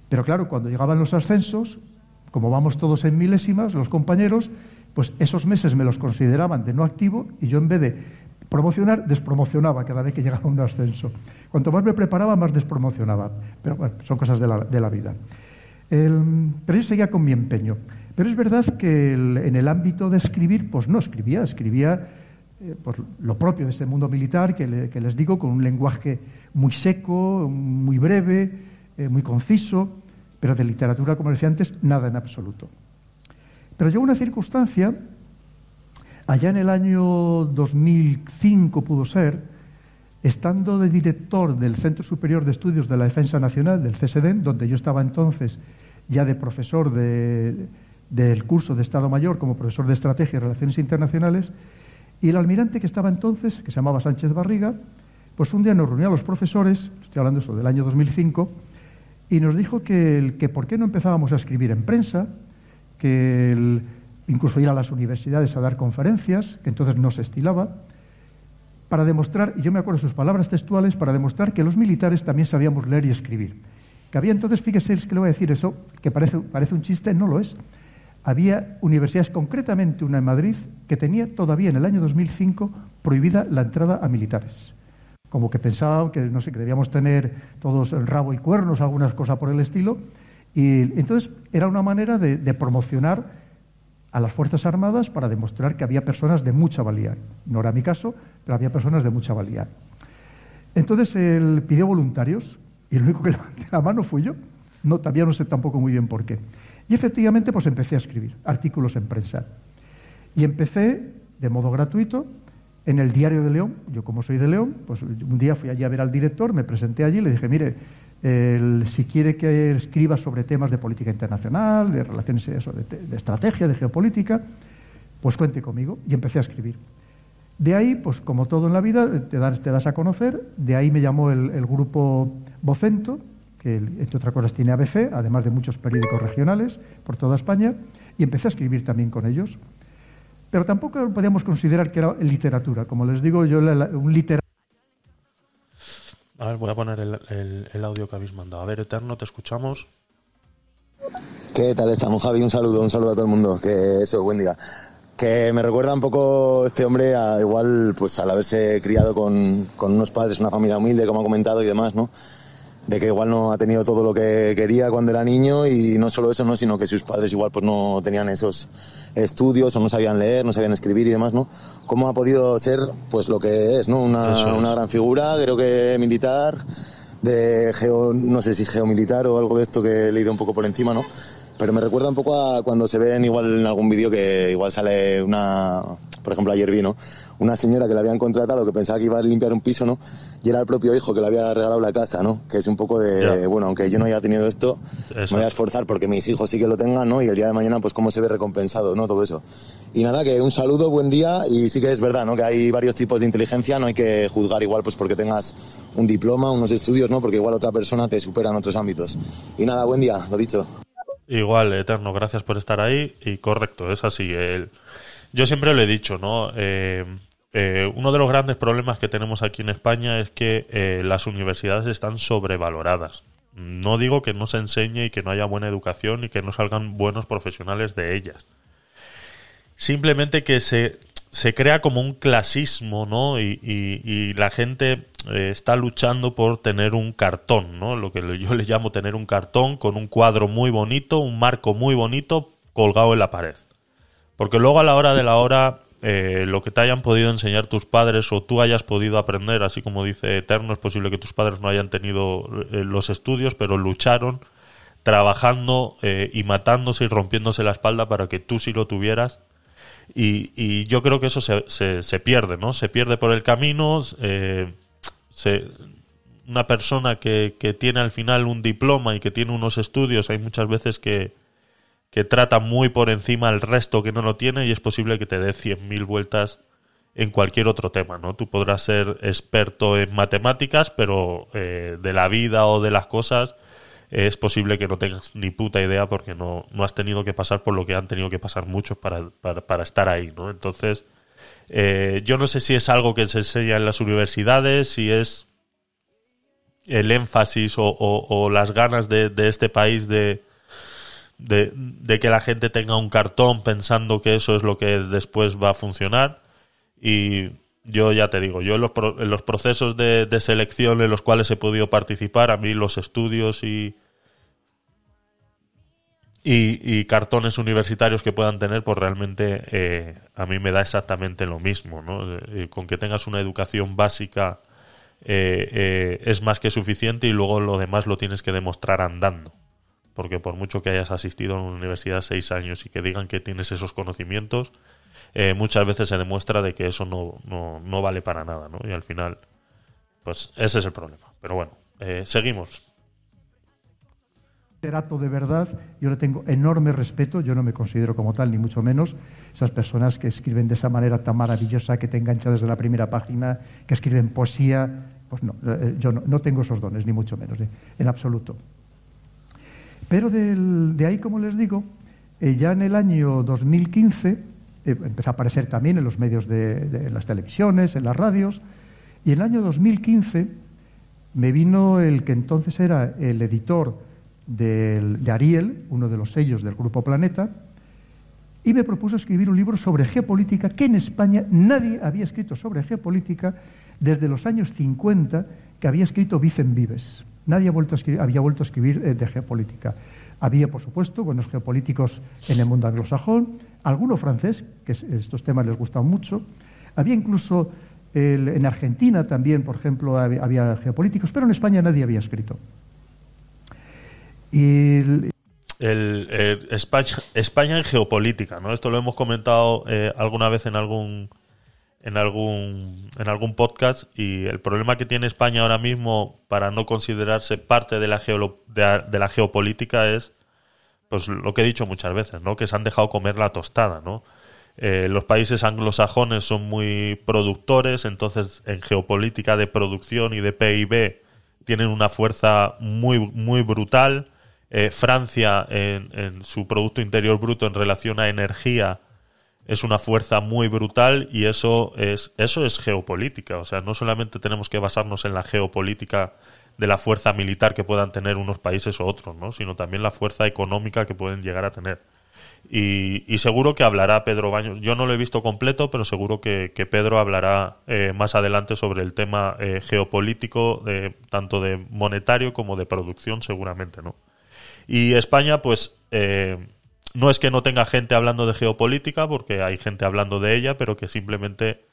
Pero claro, cuando llegaban los ascensos, como vamos todos en milésimas, los compañeros, pues esos meses me los consideraban de no activo y yo en vez de promocionar, despromocionaba cada vez que llegaba un ascenso. Cuanto más me preparaba, más despromocionaba. Pero son cosas de la, vida. pero yo seguía con mi empeño. Pero es verdad que en el ámbito de escribir, pues no escribía, escribía eh, lo propio de este mundo militar, que, les digo, con un lenguaje muy seco, muy breve, eh, muy conciso, pero de literatura, como decía antes, nada en absoluto. Pero llegó una circunstancia Allá en el año 2005 pudo ser, estando de director del Centro Superior de Estudios de la Defensa Nacional, del CSDEN, donde yo estaba entonces ya de profesor del curso de Estado Mayor como profesor de Estrategia y Relaciones Internacionales, y el almirante que estaba entonces, que se llamaba Sánchez Barriga, pues un día nos reunió a los profesores, estoy hablando eso del año 2005, y nos dijo que, que por qué no empezábamos a escribir en prensa, que el, incluso ir a las universidades a dar conferencias, que entonces no se estilaba, para demostrar, y yo me acuerdo sus palabras textuales, para demostrar que los militares también sabíamos leer y escribir. Que había entonces, fíjese, es que le voy a decir eso, que parece, parece un chiste, no lo es. Había universidades, concretamente una en Madrid, que tenía todavía en el año 2005 prohibida la entrada a militares. como que pensaban que, no sé, que debíamos tener todos el rabo y cuernos, algunas cosas por el estilo. Y entonces era una manera de, promocionar a las Fuerzas Armadas para demostrar que había personas de mucha valía. No era mi caso, pero había personas de mucha valía. Entonces él pidió voluntarios y el único que levanté la mano fui yo. No, todavía no sé tampoco muy bien por qué. Y efectivamente pues empecé a escribir artículos en prensa. Y empecé de modo gratuito en el Diario de León, yo como soy de León, pues un día fui allí a ver al director, me presenté allí y le dije, mire, si quiere que escriba sobre temas de política internacional, de relaciones, de, estrategia, de geopolítica, pues cuente conmigo. Y empecé a escribir. De ahí, pues como todo en la vida, te das, te das a conocer. De ahí me llamó el, el grupo Vocento, que entre otras cosas tiene ABC, además de muchos periódicos regionales por toda España, y empecé a escribir también con ellos. Pero tampoco podíamos considerar que era literatura. Como les digo, yo un literatura. A ver, voy a poner el, audio que habéis mandado. A ver, Eterno, te escuchamos. ¿Qué tal estamos, Javi? Un saludo, un saludo a todo el mundo. Que eso, buen día. Que me recuerda un poco este hombre a igual, pues al haberse criado con, con unos padres, una familia humilde, como ha comentado y demás, ¿no? De que igual no ha tenido todo lo que quería cuando era niño y no solo eso, no, sino que sus padres igual pues no tenían esos estudios o no sabían leer, no sabían escribir y demás, ¿no? ¿Cómo ha podido ser pues lo que es, ¿no? Una, una gran figura, creo que militar, de geo, no sé si geomilitar o algo de esto que he leído un poco por encima, ¿no? Pero me recuerda un poco a cuando se ven igual en algún vídeo que igual sale una, por ejemplo ayer vino, una señora que la habían contratado que pensaba que iba a limpiar un piso, ¿no? Y era el propio hijo que le había regalado la casa, ¿no? Que es un poco de, bueno, aunque yo no haya tenido esto, me voy a esforzar porque mis hijos sí que lo tengan, ¿no? Y el día de mañana, pues cómo se ve recompensado, ¿no? Todo eso. Y nada, que un saludo, buen día, y sí que es verdad, ¿no? Que hay varios tipos de inteligencia, no hay que juzgar igual pues porque tengas un diploma, unos estudios, ¿no? Porque igual otra persona te supera en otros ámbitos. Y nada, buen día, lo dicho. Igual, Eterno, gracias por estar ahí. Y correcto, es así. El... Yo siempre lo he dicho, ¿no? Eh, eh, uno de los grandes problemas que tenemos aquí en España es que eh, las universidades están sobrevaloradas. No digo que no se enseñe y que no haya buena educación y que no salgan buenos profesionales de ellas. Simplemente que se, se crea como un clasismo, ¿no? Y, la gente eh, está luchando por tener un cartón, ¿no? Lo que yo le llamo tener un cartón con un cuadro muy bonito, un marco muy bonito colgado en la pared. Porque luego a la hora de la hora eh, lo que te hayan podido enseñar tus padres o tú hayas podido aprender, así como dice Eterno, es posible que tus padres no hayan tenido eh, los estudios, pero lucharon trabajando eh, y matándose y rompiéndose la espalda para que tú sí lo tuvieras. Y, yo creo que eso se, se, pierde, ¿no? Se pierde por el camino. una persona que, que tiene al final un diploma y que tiene unos estudios, hay muchas veces que, que trata muy por encima al resto que no lo tiene y es posible que te dé 100.000 vueltas en cualquier otro tema, ¿no? Tú podrás ser experto en matemáticas, pero eh, de la vida o de las cosas es posible que no tengas ni puta idea porque no, no has tenido que pasar por lo que han tenido que pasar muchos para, para, estar ahí, ¿no? Entonces, eh, yo no sé si es algo que se enseña en las universidades, si es el énfasis o, o las ganas de, de este país de, de, que la gente tenga un cartón pensando que eso es lo que después va a funcionar. Y yo ya te digo, yo en los, en los procesos de, selección en los cuales he podido participar, a mí los estudios y, y, cartones universitarios que puedan tener, pues realmente eh, a mí me da exactamente lo mismo. ¿no? Eh, con que tengas una educación básica eh, es más que suficiente y luego lo demás lo tienes que demostrar andando porque por mucho que hayas asistido a una universidad seis años y que digan que tienes esos conocimientos, eh, muchas veces se demuestra de que eso no, no, vale para nada, ¿no? Y al final, pues ese es el problema. Pero bueno, eh, seguimos. Literato de verdad, yo le tengo enorme respeto, yo no me considero como tal, ni mucho menos, esas personas que escriben de esa manera tan maravillosa, que te enganchan desde la primera página, que escriben poesía, pues no, eh, yo no, tengo esos dones, ni mucho menos, en absoluto. Pero de ahí, como les digo, eh, ya en el año 2015 eh, empezó a aparecer también en los medios de, las televisiones, en las radios, y en el año 2015 me vino el que entonces era el editor de Ariel, uno de los sellos del Grupo Planeta, y me propuso escribir un libro sobre geopolítica que en España nadie había escrito sobre geopolítica desde los años 50 que había escrito Vicen Vives. Nadie había vuelto a escribir, eh, de geopolítica. Había, por supuesto, buenos geopolíticos en el mundo anglosajón, alguno francés, que estos temas les gustan mucho. Había incluso en Argentina también, por ejemplo, había, geopolíticos, pero en España nadie había escrito. el, España, en geopolítica, ¿no? Esto lo hemos comentado eh, alguna vez en algún en algún, en algún podcast y el problema que tiene España ahora mismo para no considerarse parte de la, de, la geopolítica es pues lo que he dicho muchas veces, ¿no? que se han dejado comer la tostada. ¿no? Eh, los países anglosajones son muy productores, entonces en geopolítica de producción y de PIB tienen una fuerza muy, muy brutal. Eh, Francia en su Producto Interior Bruto en relación a energía es una fuerza muy brutal y eso es, eso es geopolítica. O sea, no solamente tenemos que basarnos en la geopolítica de la fuerza militar que puedan tener unos países u otros, ¿no? sino también la fuerza económica que pueden llegar a tener. Y, seguro que hablará Pedro Baños. Yo no lo he visto completo, pero seguro que, Pedro hablará eh, más adelante sobre el tema eh, geopolítico, tanto de monetario como de producción, seguramente, ¿no? Y España, pues, eh, no es que no tenga gente hablando de geopolítica, porque hay gente hablando de ella, pero que simplemente,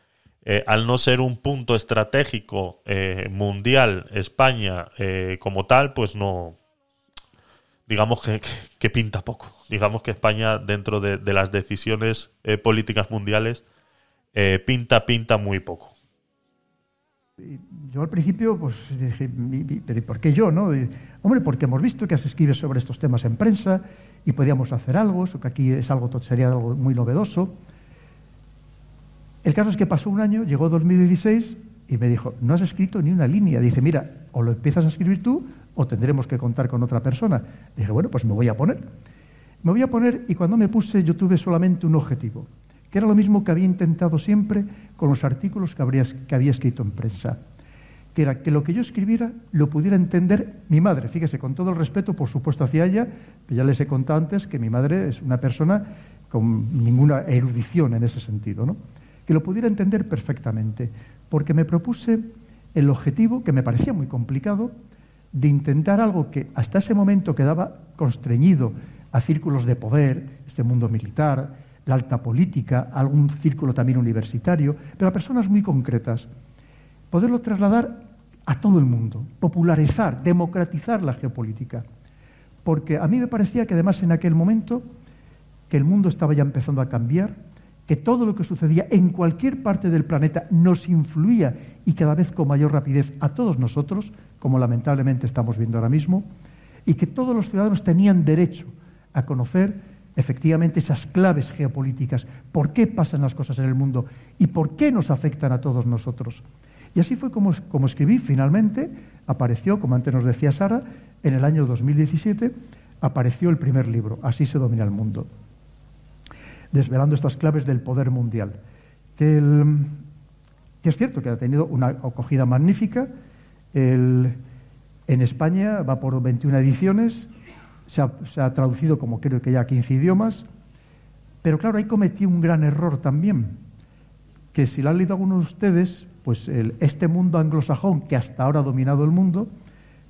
eh, al no ser un punto estratégico eh, mundial, España eh, como tal, pues no. Digamos que, pinta poco. Digamos que España, dentro de, de las decisiones políticas mundiales, pinta, pinta muy poco. Yo al principio, pues dije, ¿pero por qué yo? No? hombre, porque hemos visto que se escribe sobre estos temas en prensa y podíamos hacer algo, eso que aquí es algo, sería algo muy novedoso. El caso es que pasó un año, llegó 2016 y me dijo, no has escrito ni una línea. Dice, mira, o lo empiezas a escribir tú o tendremos que contar con otra persona. Dije, bueno, pues me voy a poner. Me voy a poner y cuando me puse yo tuve solamente un objetivo, que era lo mismo que había intentado siempre con los artículos que, que había escrito en prensa que era que lo que yo escribiera lo pudiera entender mi madre. Fíjese, con todo el respeto, por supuesto, hacia ella, que ya les he contado antes que mi madre es una persona con ninguna erudición en ese sentido, ¿no? que lo pudiera entender perfectamente, porque me propuse el objetivo, que me parecía muy complicado, de intentar algo que hasta ese momento quedaba constreñido a círculos de poder, este mundo militar, la alta política, algún círculo también universitario, pero a personas muy concretas. Poderlo trasladar a todo el mundo, popularizar, democratizar la geopolítica. Porque a mí me parecía que además en aquel momento que el mundo estaba ya empezando a cambiar, que todo lo que sucedía en cualquier parte del planeta nos influía y cada vez con mayor rapidez a todos nosotros, como lamentablemente estamos viendo ahora mismo, y que todos los ciudadanos tenían derecho a conocer efectivamente esas claves geopolíticas, por qué pasan las cosas en el mundo y por qué nos afectan a todos nosotros. Y así fue como, como escribí. Finalmente apareció, como antes nos decía Sara, en el año 2017 apareció el primer libro, Así se domina el mundo, desvelando estas claves del poder mundial. Que, es cierto que ha tenido una acogida magnífica. en España va por 21 ediciones, se ha, traducido como creo que ya a 15 idiomas, pero claro, ahí cometí un gran error también, que si lo han leído algunos de ustedes, pues este mundo anglosajón que hasta ahora ha dominado el mundo,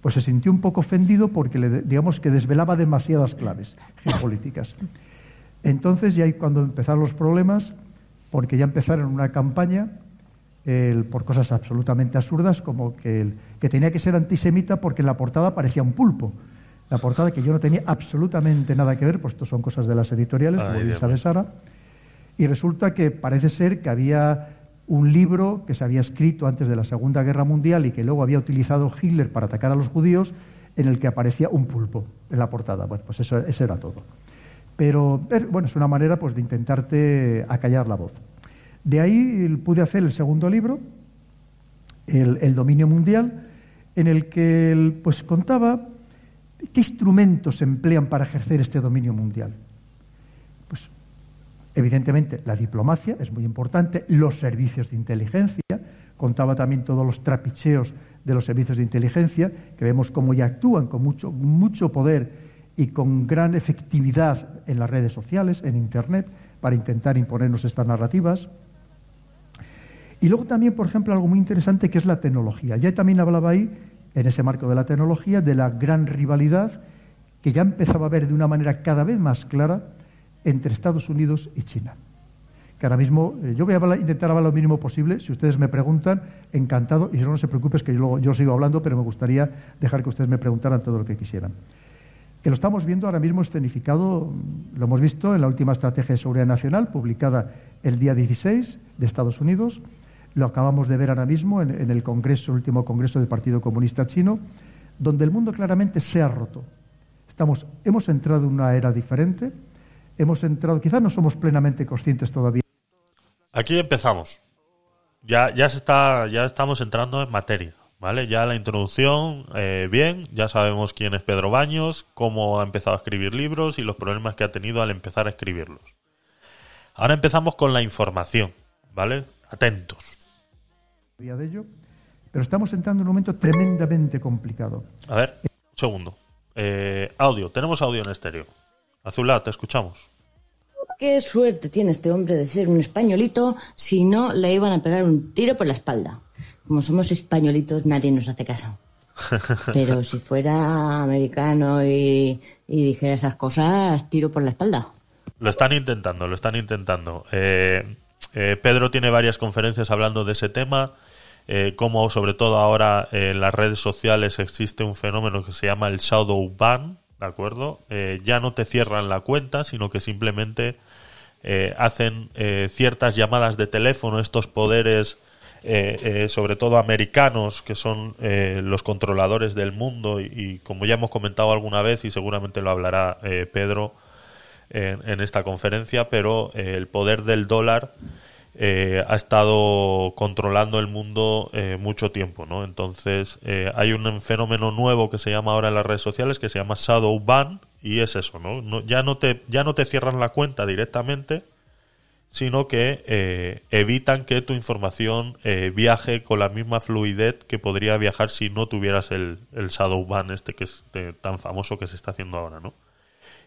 pues se sintió un poco ofendido porque le, digamos que desvelaba demasiadas claves geopolíticas. Entonces ya ahí cuando empezaron los problemas, porque ya empezaron una campaña por cosas absolutamente absurdas, como que, que tenía que ser antisemita porque en la portada parecía un pulpo. La portada que yo no tenía absolutamente nada que ver, pues esto son cosas de las editoriales, como bien sabe Sara. Y resulta que parece ser que había un libro que se había escrito antes de la Segunda Guerra Mundial y que luego había utilizado Hitler para atacar a los judíos, en el que aparecía un pulpo en la portada. Bueno, pues eso, era todo. Pero eh, bueno, es una manera pues, de intentarte acallar la voz. De ahí pude hacer el segundo libro, el, dominio mundial, en el que pues, contaba qué instrumentos se emplean para ejercer este dominio mundial. Evidentemente, la diplomacia es muy importante, los servicios de inteligencia, contaba también todos los trapicheos de los servicios de inteligencia, que vemos cómo ya actúan con mucho, mucho poder y con gran efectividad en las redes sociales, en Internet, para intentar imponernos estas narrativas. Y luego también, por ejemplo, algo muy interesante que es la tecnología. Ya también hablaba ahí, en ese marco de la tecnología, de la gran rivalidad que ya empezaba a ver de una manera cada vez más clara entre Estados Unidos y China. Que ahora mismo, eh, yo voy a intentar hablar lo mínimo posible. Si ustedes me preguntan, encantado. Y si no, no se preocupen, que yo, yo sigo hablando, pero me gustaría dejar que ustedes me preguntaran todo lo que quisieran. Que lo estamos viendo ahora mismo escenificado, lo hemos visto en la última Estrategia de Seguridad Nacional, publicada el día 16 de Estados Unidos. Lo acabamos de ver ahora mismo en, el Congreso, el último Congreso del Partido Comunista Chino, donde el mundo claramente se ha roto. Estamos, hemos entrado en una era diferente, hemos entrado, quizás no somos plenamente conscientes todavía. Aquí empezamos. Ya estamos entrando en materia. ¿Vale? Ya la introducción, eh, bien, ya sabemos quién es Pedro Baños, cómo ha empezado a escribir libros y los problemas que ha tenido al empezar a escribirlos. Ahora empezamos con la información, ¿vale? Atentos. De ello, pero estamos entrando en un momento tremendamente complicado. A ver, un segundo. Eh, audio, tenemos audio en estéreo. Azulá, te escuchamos. Qué suerte tiene este hombre de ser un españolito si no le iban a pegar un tiro por la espalda. Como somos españolitos, nadie nos hace caso. Pero si fuera americano y, dijera esas cosas, tiro por la espalda. Lo están intentando, lo están intentando. Eh, eh, Pedro tiene varias conferencias hablando de ese tema, eh, como sobre todo ahora en las redes sociales existe un fenómeno que se llama el shadow ban, ¿de acuerdo? ya no te cierran la cuenta, sino que simplemente hacen ciertas llamadas de teléfono, estos poderes eh, eh, sobre todo americanos, que son eh, los controladores del mundo, y, como ya hemos comentado alguna vez, y seguramente lo hablará Pedro en, esta conferencia, pero el poder del dólar ha estado controlando el mundo mucho tiempo, ¿no? Entonces hay un fenómeno nuevo que se llama ahora en las redes sociales que se llama shadow ban y es eso, ¿no? ya no te ya no te cierran la cuenta directamente, sino que eh, evitan que tu información eh, viaje con la misma fluidez que podría viajar si no tuvieras el, el shadow ban este que es tan famoso que se está haciendo ahora, ¿no?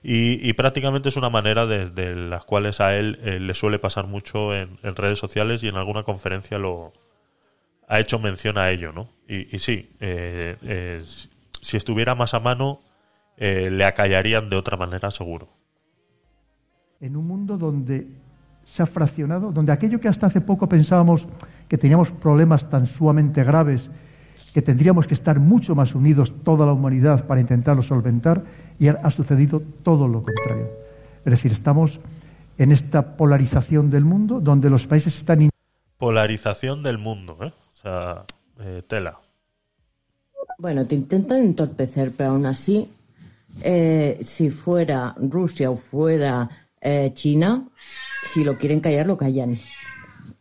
Y, prácticamente es una manera de, las cuales a él eh, le suele pasar mucho en, redes sociales y en alguna conferencia lo ha hecho mención a ello, ¿no? Y, y sí, si estuviera más a mano, le acallarían de otra manera seguro. En un mundo donde se ha fraccionado, donde aquello que hasta hace poco pensábamos que teníamos problemas tan sumamente graves, que tendríamos que estar mucho más unidos toda la humanidad para intentarlo solventar, y ha sucedido todo lo contrario. Es decir, estamos en esta polarización del mundo, donde los países están... Polarización del mundo, ¿eh? O sea, eh, tela. Bueno, te intentan entorpecer, pero aún así, eh, si fuera Rusia o fuera eh, China, si lo quieren callar, lo callan.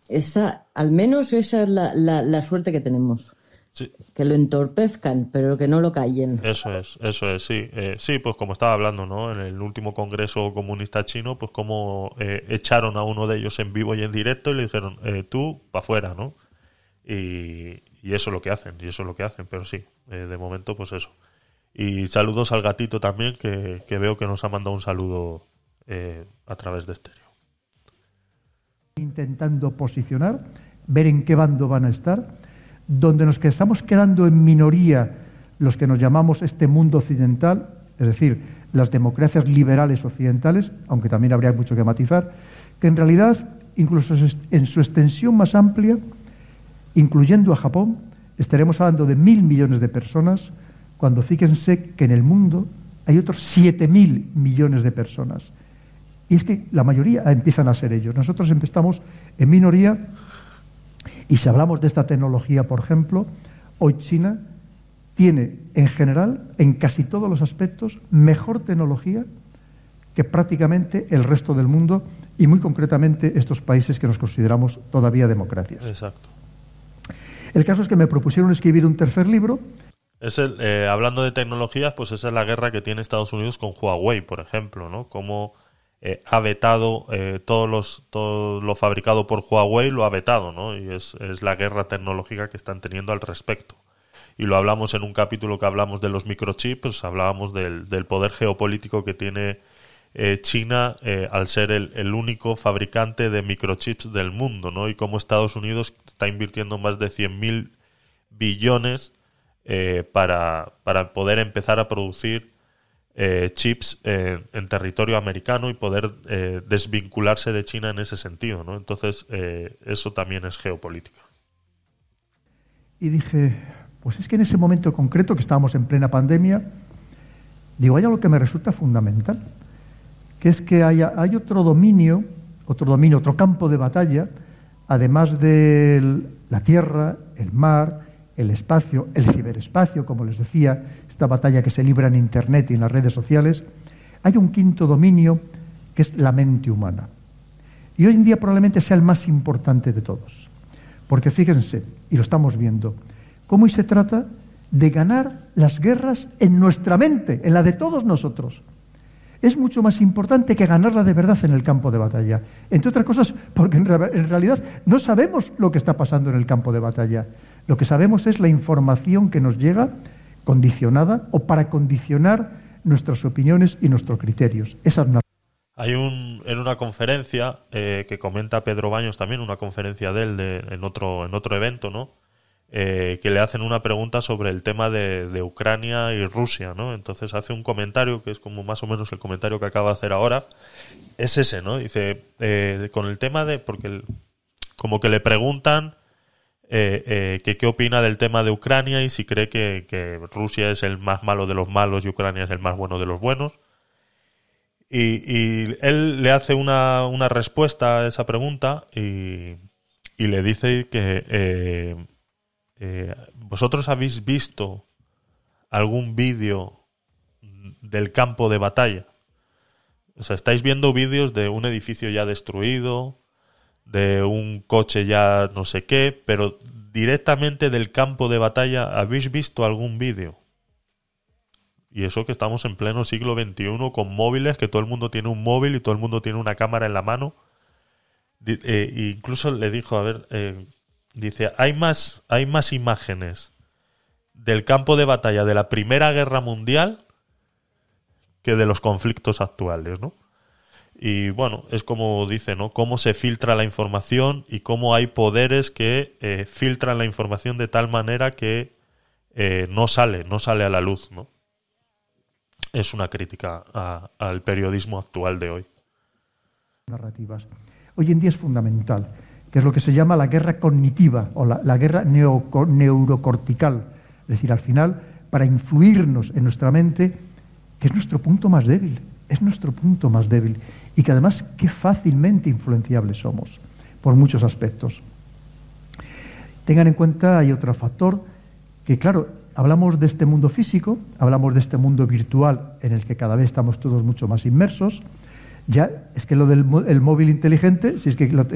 Esa, al menos esa es la, la, suerte que tenemos. Que lo entorpezcan, pero que no lo callen. Eso es, eso es, sí. Eh, sí, pues como estaba hablando, ¿no? En el último Congreso Comunista Chino, pues como eh, echaron a uno de ellos en vivo y en directo y le dijeron, eh, tú, para afuera, ¿no? Y, y, eso es lo que hacen, y eso es lo que hacen, pero sí, de momento, pues eso. Y saludos al gatito también, que, que veo que nos ha mandado un saludo a través de estéreo intentando posicionar, ver en qué bando van a estar, donde nos estamos quedando en minoría los que nos llamamos este mundo occidental, es decir, las democracias liberales occidentales, aunque también habría mucho que matizar, que en realidad, incluso en su extensión más amplia, incluyendo a Japón, estaremos hablando de mil millones de personas, cuando fíjense que en el mundo hay otros siete mil millones de personas. Y es que la mayoría empiezan a ser ellos. Nosotros empezamos en minoría y si hablamos de esta tecnología, por ejemplo, hoy China tiene en general, en casi todos los aspectos, mejor tecnología que prácticamente el resto del mundo y muy concretamente estos países que nos consideramos todavía democracias. Exacto. El caso es que me propusieron escribir un tercer libro. Es eh, hablando de tecnologías, pues esa es la guerra que tiene Estados Unidos con Huawei, por ejemplo, ¿no? Como eh, ha vetado eh, todos los, todo lo fabricado por Huawei, lo ha vetado, ¿no? Y es, es, la guerra tecnológica que están teniendo al respecto. Y lo hablamos en un capítulo que hablamos de los microchips, hablábamos del, del poder geopolítico que tiene eh, China, al ser el, el, único fabricante de microchips del mundo, ¿no? Y cómo Estados Unidos está invirtiendo más de 100.000 billones para, para, poder empezar a producir chips en territorio americano y poder desvincularse de China en ese sentido, ¿no? Entonces, eso también es geopolítica. Y dije, pues es que en ese momento concreto que estábamos en plena pandemia, digo, hay algo que me resulta fundamental que es que haya, hay otro dominio, otro dominio, otro campo de batalla, además de la tierra, el mar, el espacio, el ciberespacio, como les decía, esta batalla que se libra en Internet y en las redes sociales, hay un quinto dominio que es la mente humana. Y hoy en día probablemente sea el más importante de todos. Porque fíjense, y lo estamos viendo, cómo se trata de ganar las guerras en nuestra mente, en la de todos nosotros es mucho más importante que ganarla de verdad en el campo de batalla. Entre otras cosas, porque en, realidad no sabemos lo que está pasando en el campo de batalla. Lo que sabemos es la información que nos llega condicionada o para condicionar nuestras opiniones y nuestros criterios. Esa es una... Hay un, en una conferencia eh, que comenta Pedro Baños también, una conferencia de él en, otro, en otro evento, ¿no? Eh, que le hacen una pregunta sobre el tema de, Ucrania y Rusia, ¿no? Entonces hace un comentario que es como más o menos el comentario que acaba de hacer ahora. Es ese, ¿no? Dice, eh, con el tema de, porque como que le preguntan eh, que qué opina del tema de Ucrania y si cree que, Rusia es el más malo de los malos y Ucrania es el más bueno de los buenos. Y, él le hace una, una, respuesta a esa pregunta y, y le dice que eh, ¿Vosotros habéis visto algún vídeo del campo de batalla? O sea, estáis viendo vídeos de un edificio ya destruido, de un coche ya no sé qué, pero directamente del campo de batalla, ¿habéis visto algún vídeo? Y eso que estamos en pleno siglo XXI con móviles, que todo el mundo tiene un móvil y todo el mundo tiene una cámara en la mano. Eh, incluso le dijo, a ver, eh, Dice, hay más, hay más imágenes del campo de batalla de la Primera Guerra Mundial que de los conflictos actuales, ¿no? Y bueno, es como dice, ¿no? Cómo se filtra la información y cómo hay poderes que eh, filtran la información de tal manera que eh, no sale, no sale a la luz, ¿no? Es una crítica al periodismo actual de hoy. Narrativas. Hoy en día es fundamental que es lo que se llama la guerra cognitiva o la, guerra neurocortical. Es decir, al final, para influirnos en nuestra mente, que es nuestro punto más débil, es nuestro punto más débil, y que además qué fácilmente influenciables somos por muchos aspectos. Tengan en cuenta, hay otro factor, que claro, hablamos de este mundo físico, hablamos de este mundo virtual en el que cada vez estamos todos mucho más inmersos, ya es que lo del el móvil inteligente, si es que, lo,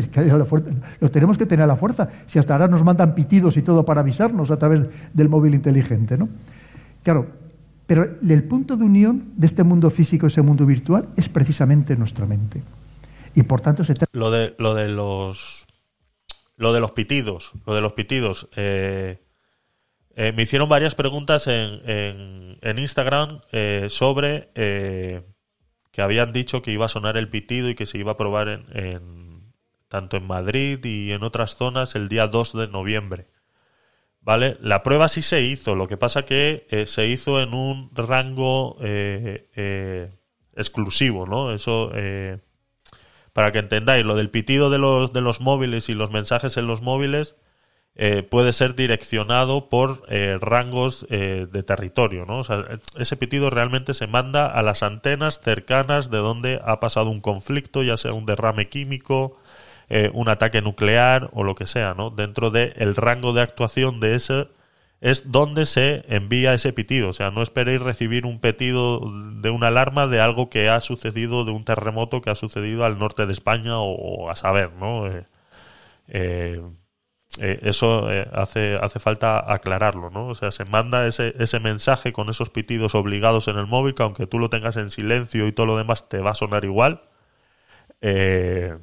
tenemos que tener a la fuerza, si hasta ahora nos mandan pitidos y todo para avisarnos a través del móvil inteligente, ¿no? Claro, pero el punto de unión de este mundo físico y ese mundo virtual es precisamente nuestra mente. Y por tanto se lo de lo de los lo de los pitidos, lo de los pitidos. Eh, eh, me hicieron varias preguntas en, en, Instagram eh, sobre que habían dicho que iba a sonar el pitido y que se iba a probar en, tanto en Madrid y en otras zonas el día 2 de noviembre. ¿Vale? La prueba sí se hizo, lo que pasa que eh, se hizo en un rango eh, eh, exclusivo, ¿no? Eso, para que entendáis, lo del pitido de los, de los móviles y los mensajes en los móviles eh, puede ser direccionado por eh, rangos eh, de territorio, ¿no? O sea, ese pitido realmente se manda a las antenas cercanas de donde ha pasado un conflicto, ya sea un derrame químico, un ataque nuclear o lo que sea, ¿no? Dentro del rango de actuación de ese es donde se envía ese pitido. O sea, no esperéis recibir un pitido de una alarma de algo que ha sucedido, de un terremoto que ha sucedido al norte de España o, a saber, ¿no? Eh, eso eh, hace, hace falta aclararlo, ¿no? O sea, se manda ese, ese mensaje con esos pitidos obligados en el móvil, que aunque tú lo tengas en silencio y todo lo demás te va a sonar igual. Eh,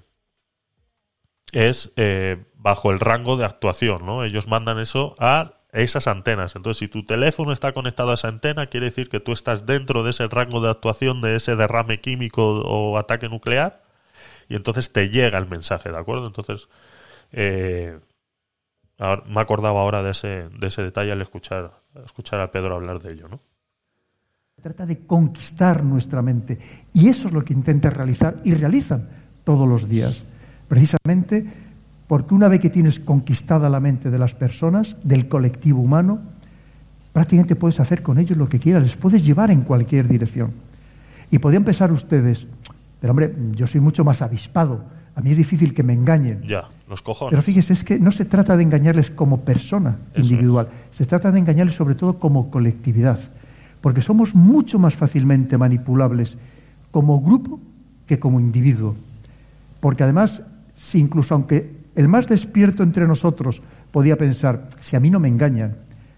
es bajo el rango de actuación, ¿no? Ellos mandan eso a esas antenas. Entonces, si tu teléfono está conectado a esa antena, quiere decir que tú estás dentro de ese rango de actuación de ese derrame químico o ataque nuclear y entonces te llega el mensaje, ¿de acuerdo? Entonces, eh, me acordaba ahora de ese, de ese detalle al escuchar, escuchar a Pedro hablar de ello, ¿no? Trata de conquistar nuestra mente. Y eso es lo que intenta realizar y realizan todos los días. Precisamente porque una vez que tienes conquistada la mente de las personas, del colectivo humano, prácticamente puedes hacer con ellos lo que quieras, les puedes llevar en cualquier dirección. Y podrían pensar ustedes, pero hombre, yo soy mucho más avispado, a mí es difícil que me engañen. Ya, los cojones. Pero fíjese, es que no se trata de engañarles como persona individual, se trata de engañarles sobre todo como colectividad porque somos mucho más fácilmente manipulables como grupo que como individuo. Porque además, si incluso aunque el más despierto entre nosotros podía pensar, si a mí no me engañan,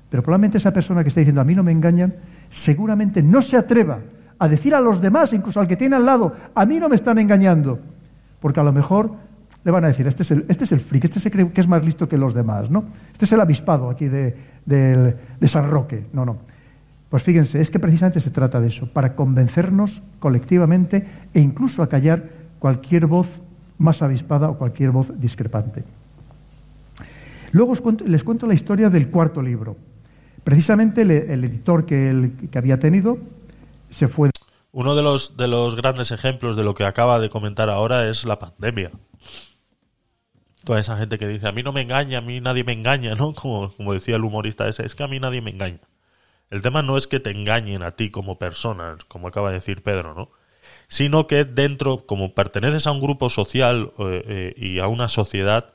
pero probablemente esa persona que está diciendo a mí no me engañan, seguramente no se atreva a decir a los demás, incluso al que tiene al lado, a mí no me están engañando, porque a lo mejor le van a decir, este es el, este es el este se cree que es más listo que los demás, ¿no? Este es el avispado aquí de, de San Roque. No, no. Pues fíjense, es que precisamente se trata de eso, para convencernos colectivamente e incluso a callar cualquier voz más avispada o cualquier voz discrepante. Luego les cuento la historia del cuarto libro. Precisamente el, editor que, que, había tenido se fue. Uno de los, de los grandes ejemplos de lo que acaba de comentar ahora es la pandemia. Toda esa gente que dice, a mí no me engaña, a mí nadie me engaña, ¿no? Como, como decía el humorista ese, es que a mí nadie me engaña. El tema no es que te engañen a ti como persona, como acaba de decir Pedro, ¿no? Sino que dentro, como perteneces a un grupo social eh, eh, y a una sociedad,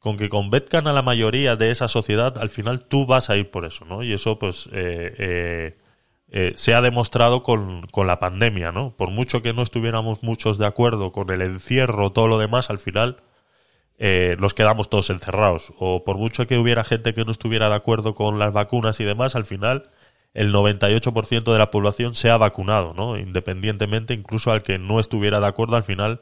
con que convenzcan a la mayoría de esa sociedad, al final tú vas a ir por eso, ¿no? Y eso, pues, eh, se ha demostrado con, con, la pandemia, ¿no? Por mucho que no estuviéramos muchos de acuerdo con el encierro, todo lo demás, al final nos quedamos todos encerrados. O por mucho que hubiera gente que no estuviera de acuerdo con las vacunas y demás, al final el 98% de la población se ha vacunado, ¿no? Independientemente, incluso al que no estuviera de acuerdo al final,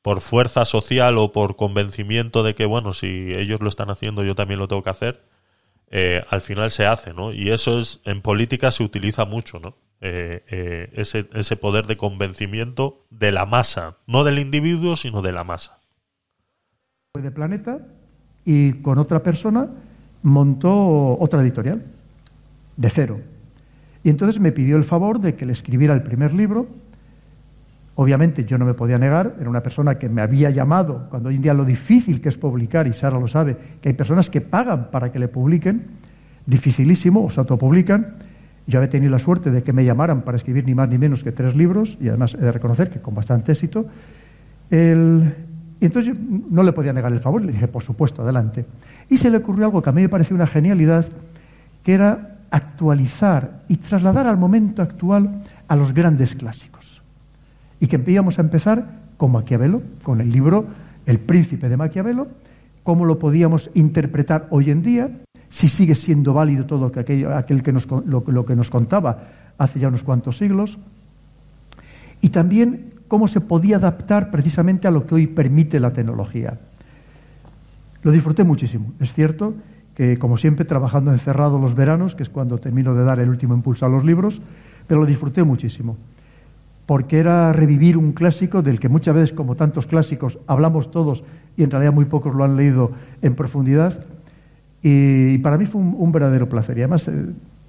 por fuerza social o por convencimiento de que, bueno, si ellos lo están haciendo, yo también lo tengo que hacer, eh, al final se hace, ¿no? Y eso es, en política se utiliza mucho, ¿no? Eh, eh, ese, ese poder de convencimiento de la masa, no del individuo, sino de la masa. De Planeta y con otra persona montó otra editorial, de cero, y entonces me pidió el favor de que le escribiera el primer libro. Obviamente yo no me podía negar, era una persona que me había llamado, cuando hoy en día lo difícil que es publicar, y Sara lo sabe, que hay personas que pagan para que le publiquen, dificilísimo, o se autopublican. Yo había tenido la suerte de que me llamaran para escribir ni más ni menos que tres libros, y además he de reconocer que con bastante éxito. Y entonces yo no le podía negar el favor, le dije, por supuesto, adelante. Y se le ocurrió algo que a mí me pareció una genialidad, que era actualizar y trasladar al momento actual a los grandes clásicos. Y que íbamos a empezar con Maquiavelo, con el libro El príncipe de Maquiavelo, cómo lo podíamos interpretar hoy en día, si sigue siendo válido todo aquello, aquel que nos, lo, que nos contaba hace ya unos cuantos siglos, y también cómo se podía adaptar precisamente a lo que hoy permite la tecnología. Lo disfruté muchísimo, es cierto, como siempre trabajando encerrado los veranos, que es cuando termino de dar el último impulso a los libros, pero lo disfruté muchísimo, porque era revivir un clásico del que muchas veces, como tantos clásicos, hablamos todos y en realidad muy pocos lo han leído en profundidad, y, para mí fue un, verdadero placer, y además eh,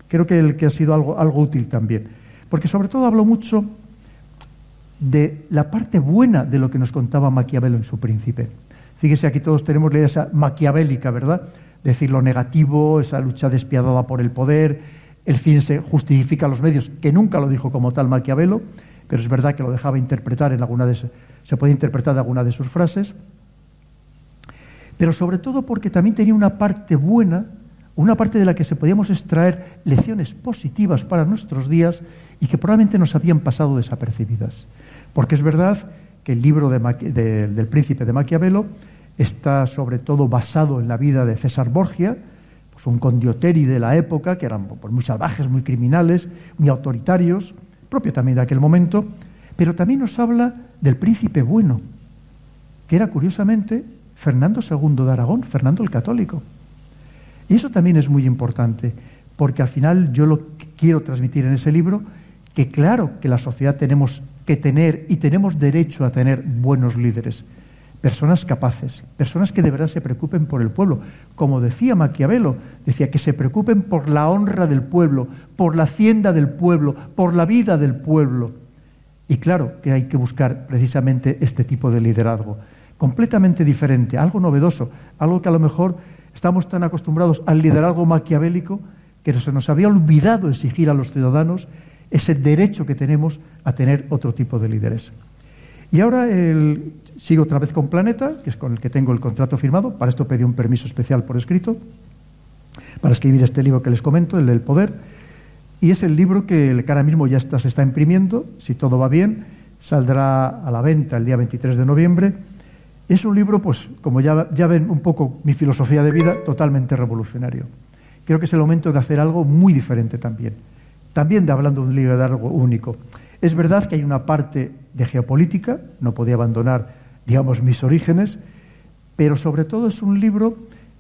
creo que, el, que ha sido algo, algo útil también, porque sobre todo habló mucho de la parte buena de lo que nos contaba Maquiavelo en su príncipe. Fíjese, aquí todos tenemos la idea esa maquiavélica, ¿verdad? Decir lo negativo, esa lucha despiadada por el poder, el fin se justifica a los medios, que nunca lo dijo como tal Maquiavelo, pero es verdad que lo dejaba interpretar en alguna de se puede interpretar de alguna de sus frases, pero sobre todo porque también tenía una parte buena, una parte de la que se podíamos extraer lecciones positivas para nuestros días y que probablemente nos habían pasado desapercibidas. Porque es verdad que el libro del príncipe de Maquiavelo está sobre todo basado en la vida de César Borgia, pues un condioteri de la época, que eran pues, muy salvajes, muy criminales, muy autoritarios, propio también de aquel momento, pero también nos habla del príncipe bueno, que era curiosamente Fernando II de Aragón, Fernando el Católico. Y eso también es muy importante, porque al final yo lo quiero transmitir en ese libro, que claro que la sociedad tenemos que tener y tenemos derecho a tener buenos líderes, personas capaces, personas que de verdad se preocupen por el pueblo. Como decía Maquiavelo, decía que se preocupen por la honra del pueblo, por la hacienda del pueblo, por la vida del pueblo. Y claro que hay que buscar precisamente este tipo de liderazgo, completamente diferente, algo novedoso, algo que a lo mejor estamos tan acostumbrados al liderazgo maquiavélico que se nos había olvidado exigir a los ciudadanos ese derecho que tenemos a tener otro tipo de líderes. Y ahora el, sigo otra vez con Planeta, que es con el que tengo el contrato firmado. Para esto pedí un permiso especial por escrito, para escribir este libro que les comento, el del poder. Y es el libro que, ahora mismo ya se está imprimiendo, si todo va bien, saldrá a la venta el día 23 de noviembre. Es un libro, pues, como ya, ya ven un poco mi filosofía de vida, totalmente revolucionario. Creo que es el momento de hacer algo muy diferente también. También de hablando de un libro de algo único. Es verdad que hay una parte de geopolítica, no podía abandonar, digamos, mis orígenes, pero sobre todo es un libro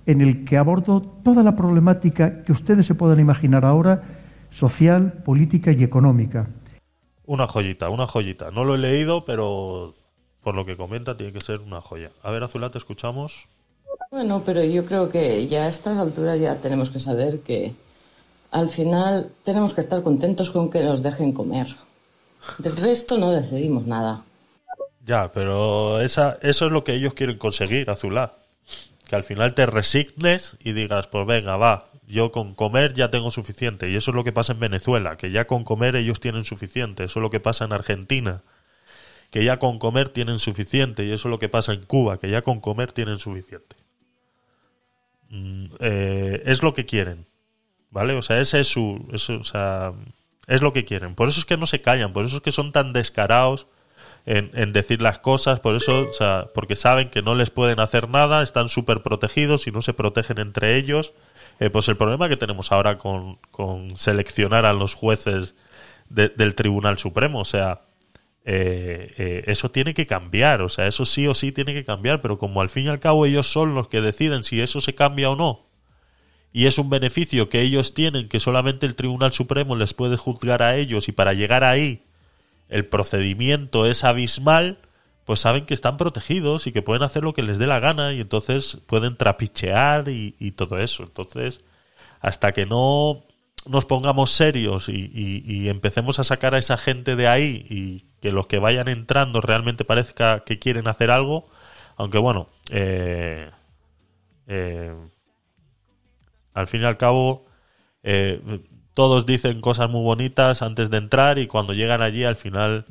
en el que abordo toda la problemática que ustedes se puedan imaginar ahora, social, política y económica. Una joyita, una joyita. No lo he leído, pero por lo que comenta tiene que ser una joya. A ver, Azulá, te escuchamos. Bueno, pero yo creo que ya a estas alturas ya tenemos que saber que al final tenemos que estar contentos con que nos dejen comer. Del resto no decidimos nada. Ya, pero esa, eso es lo que ellos quieren conseguir, Azulá. Que al final te resignes y digas, pues venga, va, yo con comer ya tengo suficiente. Y eso es lo que pasa en Venezuela, que ya con comer ellos tienen suficiente. Eso es lo que pasa en Argentina, que ya con comer tienen suficiente. Y eso es lo que pasa en Cuba, que ya con comer tienen suficiente. Mm, eh, es lo que quieren, ¿vale? O sea, ese es su... O sea, es lo que quieren. Por eso es que no se callan, por eso es que son tan descarados en, decir las cosas, por eso, o sea, porque saben que no les pueden hacer nada, están súper protegidos y no se protegen entre ellos. Eh, pues el problema que tenemos ahora con, con seleccionar a los jueces del Tribunal Supremo, o sea, eh, eh, eso tiene que cambiar, o sea, eso sí o sí tiene que cambiar, pero como al fin y al cabo ellos son los que deciden si eso se cambia o no, y es un beneficio que ellos tienen, que solamente el Tribunal Supremo les puede juzgar a ellos y para llegar ahí el procedimiento es abismal, pues saben que están protegidos y que pueden hacer lo que les dé la gana y entonces pueden trapichear y, todo eso. Entonces, hasta que no nos pongamos serios y, empecemos a sacar a esa gente de ahí y que los que vayan entrando realmente parezca que quieren hacer algo, aunque bueno, eh, eh, al fin y al cabo, eh, todos dicen cosas muy bonitas antes de entrar y cuando llegan allí al final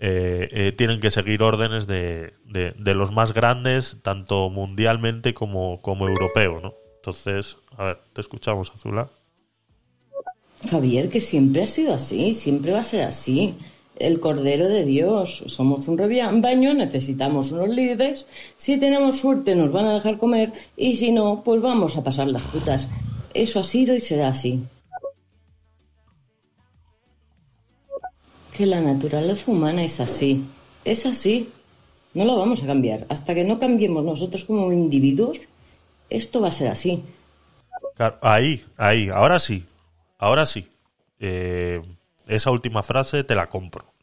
eh, eh, tienen que seguir órdenes de, de, los más grandes, tanto mundialmente como, como europeo, ¿no? Entonces, a ver, te escuchamos, Azula. Javier, que siempre ha sido así, siempre va a ser así. El Cordero de Dios, somos un baño, necesitamos unos líderes. Si tenemos suerte, nos van a dejar comer, y si no, pues vamos a pasar las putas. Eso ha sido y será así. que la naturaleza humana es así. Es así. No lo vamos a cambiar. Hasta que no cambiemos nosotros como individuos, esto va a ser así. ahí, ahí, ahora sí. Ahora sí. Eh, esa última frase te la compro.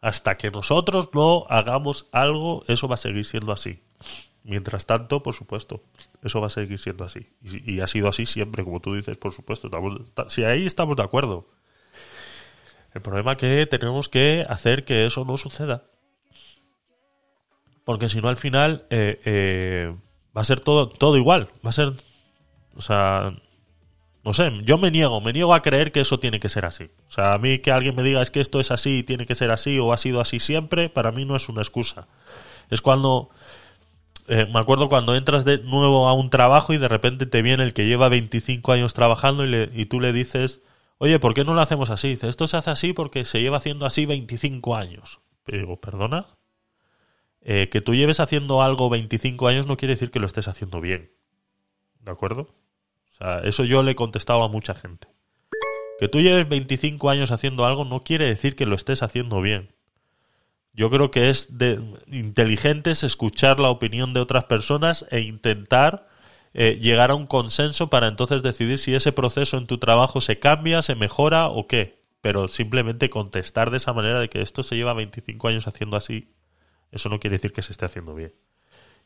Hasta que nosotros no hagamos algo, eso va a seguir siendo así. Mientras tanto, por supuesto, eso va a seguir siendo así. Y, ha sido así siempre, como tú dices, por supuesto. si ahí estamos de acuerdo. El problema es que tenemos que hacer que eso no suceda. Porque si no, al final eh, eh, va a ser todo, todo igual. Va a ser. O sea. No sé, yo me niego, me niego a creer que eso tiene que ser así. O sea, a mí que alguien me diga es que esto es así, tiene que ser así o ha sido así siempre, para mí no es una excusa. Es cuando eh, me acuerdo cuando entras de nuevo a un trabajo y de repente te viene el que lleva 25 años trabajando y, y tú le dices, Oye, ¿por qué no lo hacemos así? Dice, esto se hace así porque se lleva haciendo así 25 años. Pero digo, ¿perdona? Eh, que tú lleves haciendo algo 25 años no quiere decir que lo estés haciendo bien. ¿De acuerdo? O sea, eso yo le he contestado a mucha gente. Que tú lleves 25 años haciendo algo no quiere decir que lo estés haciendo bien. Yo creo que es de inteligente escuchar la opinión de otras personas e intentar eh, llegar a un consenso para entonces decidir si ese proceso en tu trabajo se cambia, se mejora o qué. Pero simplemente contestar de esa manera de que esto se lleva 25 años haciendo así, eso no quiere decir que se esté haciendo bien.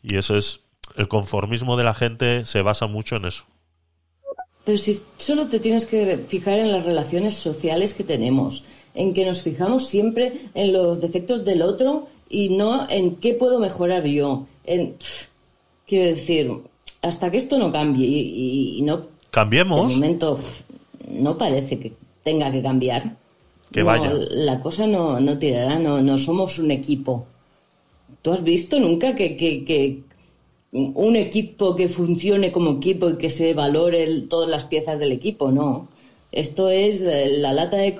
Y eso es, el conformismo de la gente se basa mucho en eso. Pero si solo te tienes que fijar en las relaciones sociales que tenemos, en que nos fijamos siempre en los defectos del otro y no en qué puedo mejorar yo. En, quiero decir, hasta que esto no cambie y, no... Cambiemos. De momento no parece que tenga que cambiar. Que vaya. La cosa no, no tirará, no, no somos un equipo. ¿Tú has visto nunca que, que, un equipo que funcione como equipo y que se valore todas las piezas del equipo? No. Esto es eh, la lata de,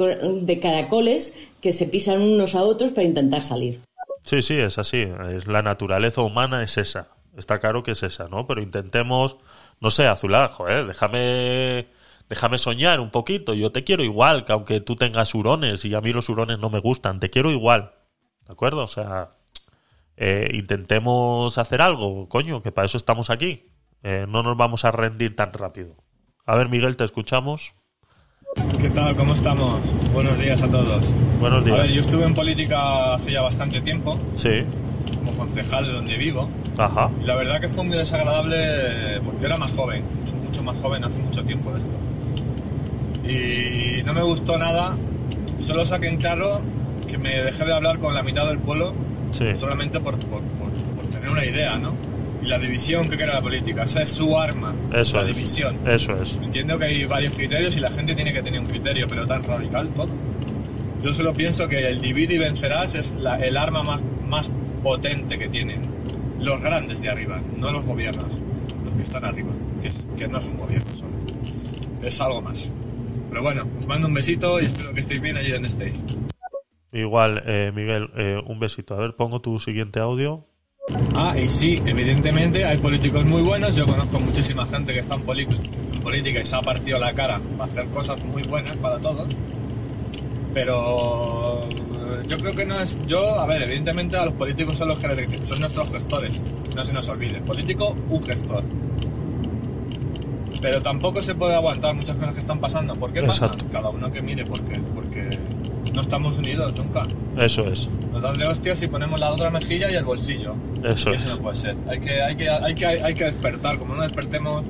de caracoles que se pisan unos a otros para intentar salir. Sí, sí, es así. Es la naturaleza humana es esa. Está claro que es esa, ¿no? Pero intentemos, no sé, azulajo. Déjame, déjame soñar un poquito. Yo te quiero igual, que aunque tú tengas hurones y a mí los hurones no me gustan, te quiero igual. ¿De acuerdo? O sea, eh, intentemos hacer algo, coño, que para eso estamos aquí. Eh, no nos vamos a rendir tan rápido. A ver, Miguel, te escuchamos. ¿Qué tal? ¿Cómo estamos? Buenos días a todos. Buenos días. A ver, yo estuve en política hace ya bastante tiempo. Sí. Como concejal de donde vivo. Ajá. Y la verdad que fue muy desagradable porque yo era más joven, mucho, mucho más joven hace mucho tiempo esto. Y no me gustó nada. Solo saqué en claro que me dejé de hablar con la mitad del pueblo Sí. solamente por, por- por- por tener una idea, ¿no? Y la división que crea la política, esa es su arma, Eso la es. división. Eso es. Entiendo que hay varios criterios y la gente tiene que tener un criterio, pero tan radical todo. Yo solo pienso que el divide y vencerás es la- el arma más, más potente que tienen los grandes de arriba, no los gobiernos, los que están arriba, que, es- que no es un gobierno solo. Es algo más. Pero bueno, os mando un besito y espero que estéis bien allí donde estéis. Igual, eh, Miguel, eh, un besito. A ver, pongo tu siguiente audio. Ah, y sí, evidentemente hay políticos muy buenos. Yo conozco muchísima gente que está en, en política y se ha partido la cara para hacer cosas muy buenas para todos. Pero eh, yo creo que no es. Yo, a ver, evidentemente a los políticos son los que son nuestros gestores. No se nos olvide. Político, un gestor. Pero tampoco se puede aguantar muchas cosas que están pasando. ¿Por qué pasan? Cada uno que mire, porque, porque no estamos unidos nunca. Eso es. Nos dan de hostias y ponemos la otra mejilla y el bolsillo. Eso Y es. eso no puede ser. Hay que, hay, que, hay, que, hay que despertar. Como no despertemos,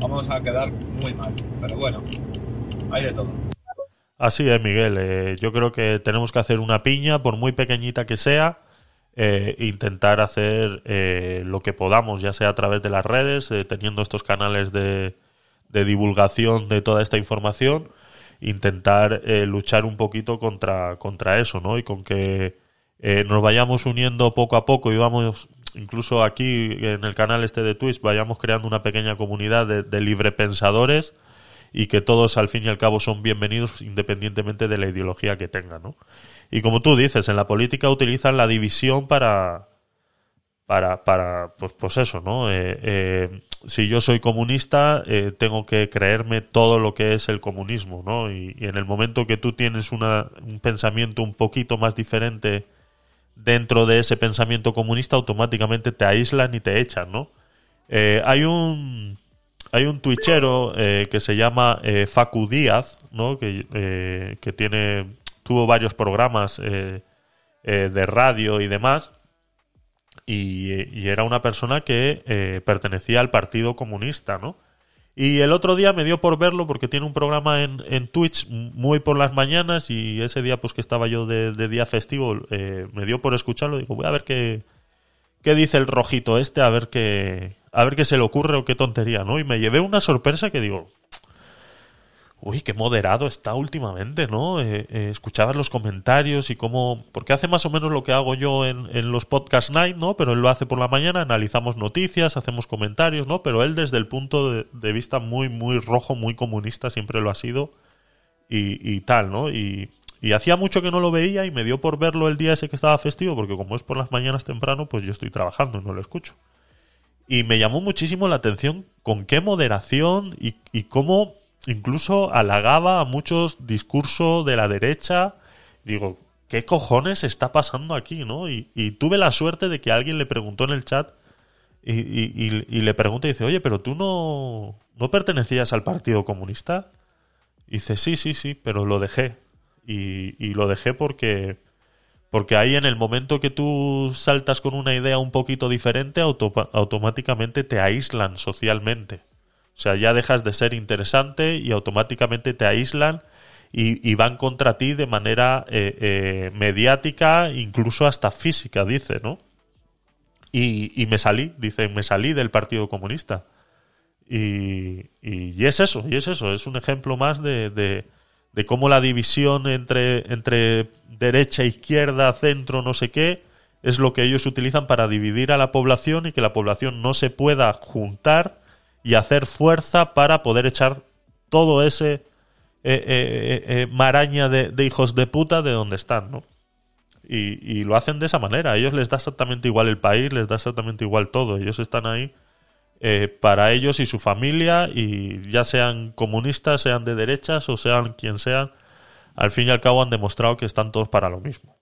vamos a quedar muy mal. Pero bueno, hay de todo. Así es, Miguel. Eh, yo creo que tenemos que hacer una piña, por muy pequeñita que sea, eh, intentar hacer eh, lo que podamos, ya sea a través de las redes, eh, teniendo estos canales de, de divulgación de toda esta información, intentar eh, luchar un poquito contra, contra eso, ¿no? Y con que eh, nos vayamos uniendo poco a poco y vamos, incluso aquí en el canal este de Twitch, vayamos creando una pequeña comunidad de, de librepensadores y que todos al fin y al cabo son bienvenidos independientemente de la ideología que tengan, ¿no? Y como tú dices, en la política utilizan la división para para, para pues, pues eso, ¿no? Eh, eh, si yo soy comunista, eh, tengo que creerme todo lo que es el comunismo, ¿no? Y, en el momento que tú tienes una, un pensamiento un poquito más diferente dentro de ese pensamiento comunista, automáticamente te aíslan y te echan, ¿no? Hay un hay un twitchero que se llama Facu Díaz, ¿no? Que, que tiene tuvo varios programas de radio y demás y, era una persona que eh, pertenecía al Partido Comunista, ¿no? Y el otro día me dio por verlo porque tiene un programa en, en Twitch muy por las mañanas y ese día pues que estaba yo de, de día festivo eh, me dio por escucharlo. Digo, voy a ver qué, qué dice el rojito este, a ver qué, a ver qué se le ocurre o qué tontería, ¿no? Y me llevé una sorpresa que digo, uy, qué moderado está últimamente, ¿no? Eh, eh, escuchabas los comentarios y cómo, porque hace más o menos lo que hago yo en, en los podcast night, ¿no? Pero él lo hace por la mañana, analizamos noticias, hacemos comentarios, ¿no? Pero él desde el punto de, vista muy, muy rojo, muy comunista, siempre lo ha sido y, y tal, ¿no? Y, y hacía mucho que no lo veía y me dio por verlo el día ese que estaba festivo, porque como es por las mañanas temprano, pues yo estoy trabajando y no lo escucho. Y me llamó muchísimo la atención con qué moderación y, y cómo incluso halagaba a muchos discursos de la derecha. Digo, ¿qué cojones está pasando aquí, no? Y, tuve la suerte de que alguien le preguntó en el chat y, y- y- le pregunta y dice, oye, pero tú no, no pertenecías al Partido Comunista. Y dice, sí, sí, sí, pero lo dejé. Y, lo dejé porque, porque ahí en el momento que tú saltas con una idea un poquito diferente, auto- automáticamente te aíslan socialmente. O sea, ya dejas de ser interesante y automáticamente te aíslan y, van contra ti de manera eh, eh, mediática, incluso hasta física, dice, ¿no? Y, me salí, dice, me salí del Partido Comunista. Y, y- es eso, y es eso, es un ejemplo más de, cómo la división entre derecha, izquierda, centro, no sé qué, es lo que ellos utilizan para dividir a la población y que la población no se pueda juntar y hacer fuerza para poder echar todo ese eh, eh, eh, eh, maraña de, hijos de puta de donde están, ¿no? Y, lo hacen de esa manera. A ellos les da exactamente igual el país, les da exactamente igual todo. Ellos están ahí para ellos y su familia, y ya sean comunistas, sean de derechas o sean quien sean, al fin y al cabo han demostrado que están todos para lo mismo.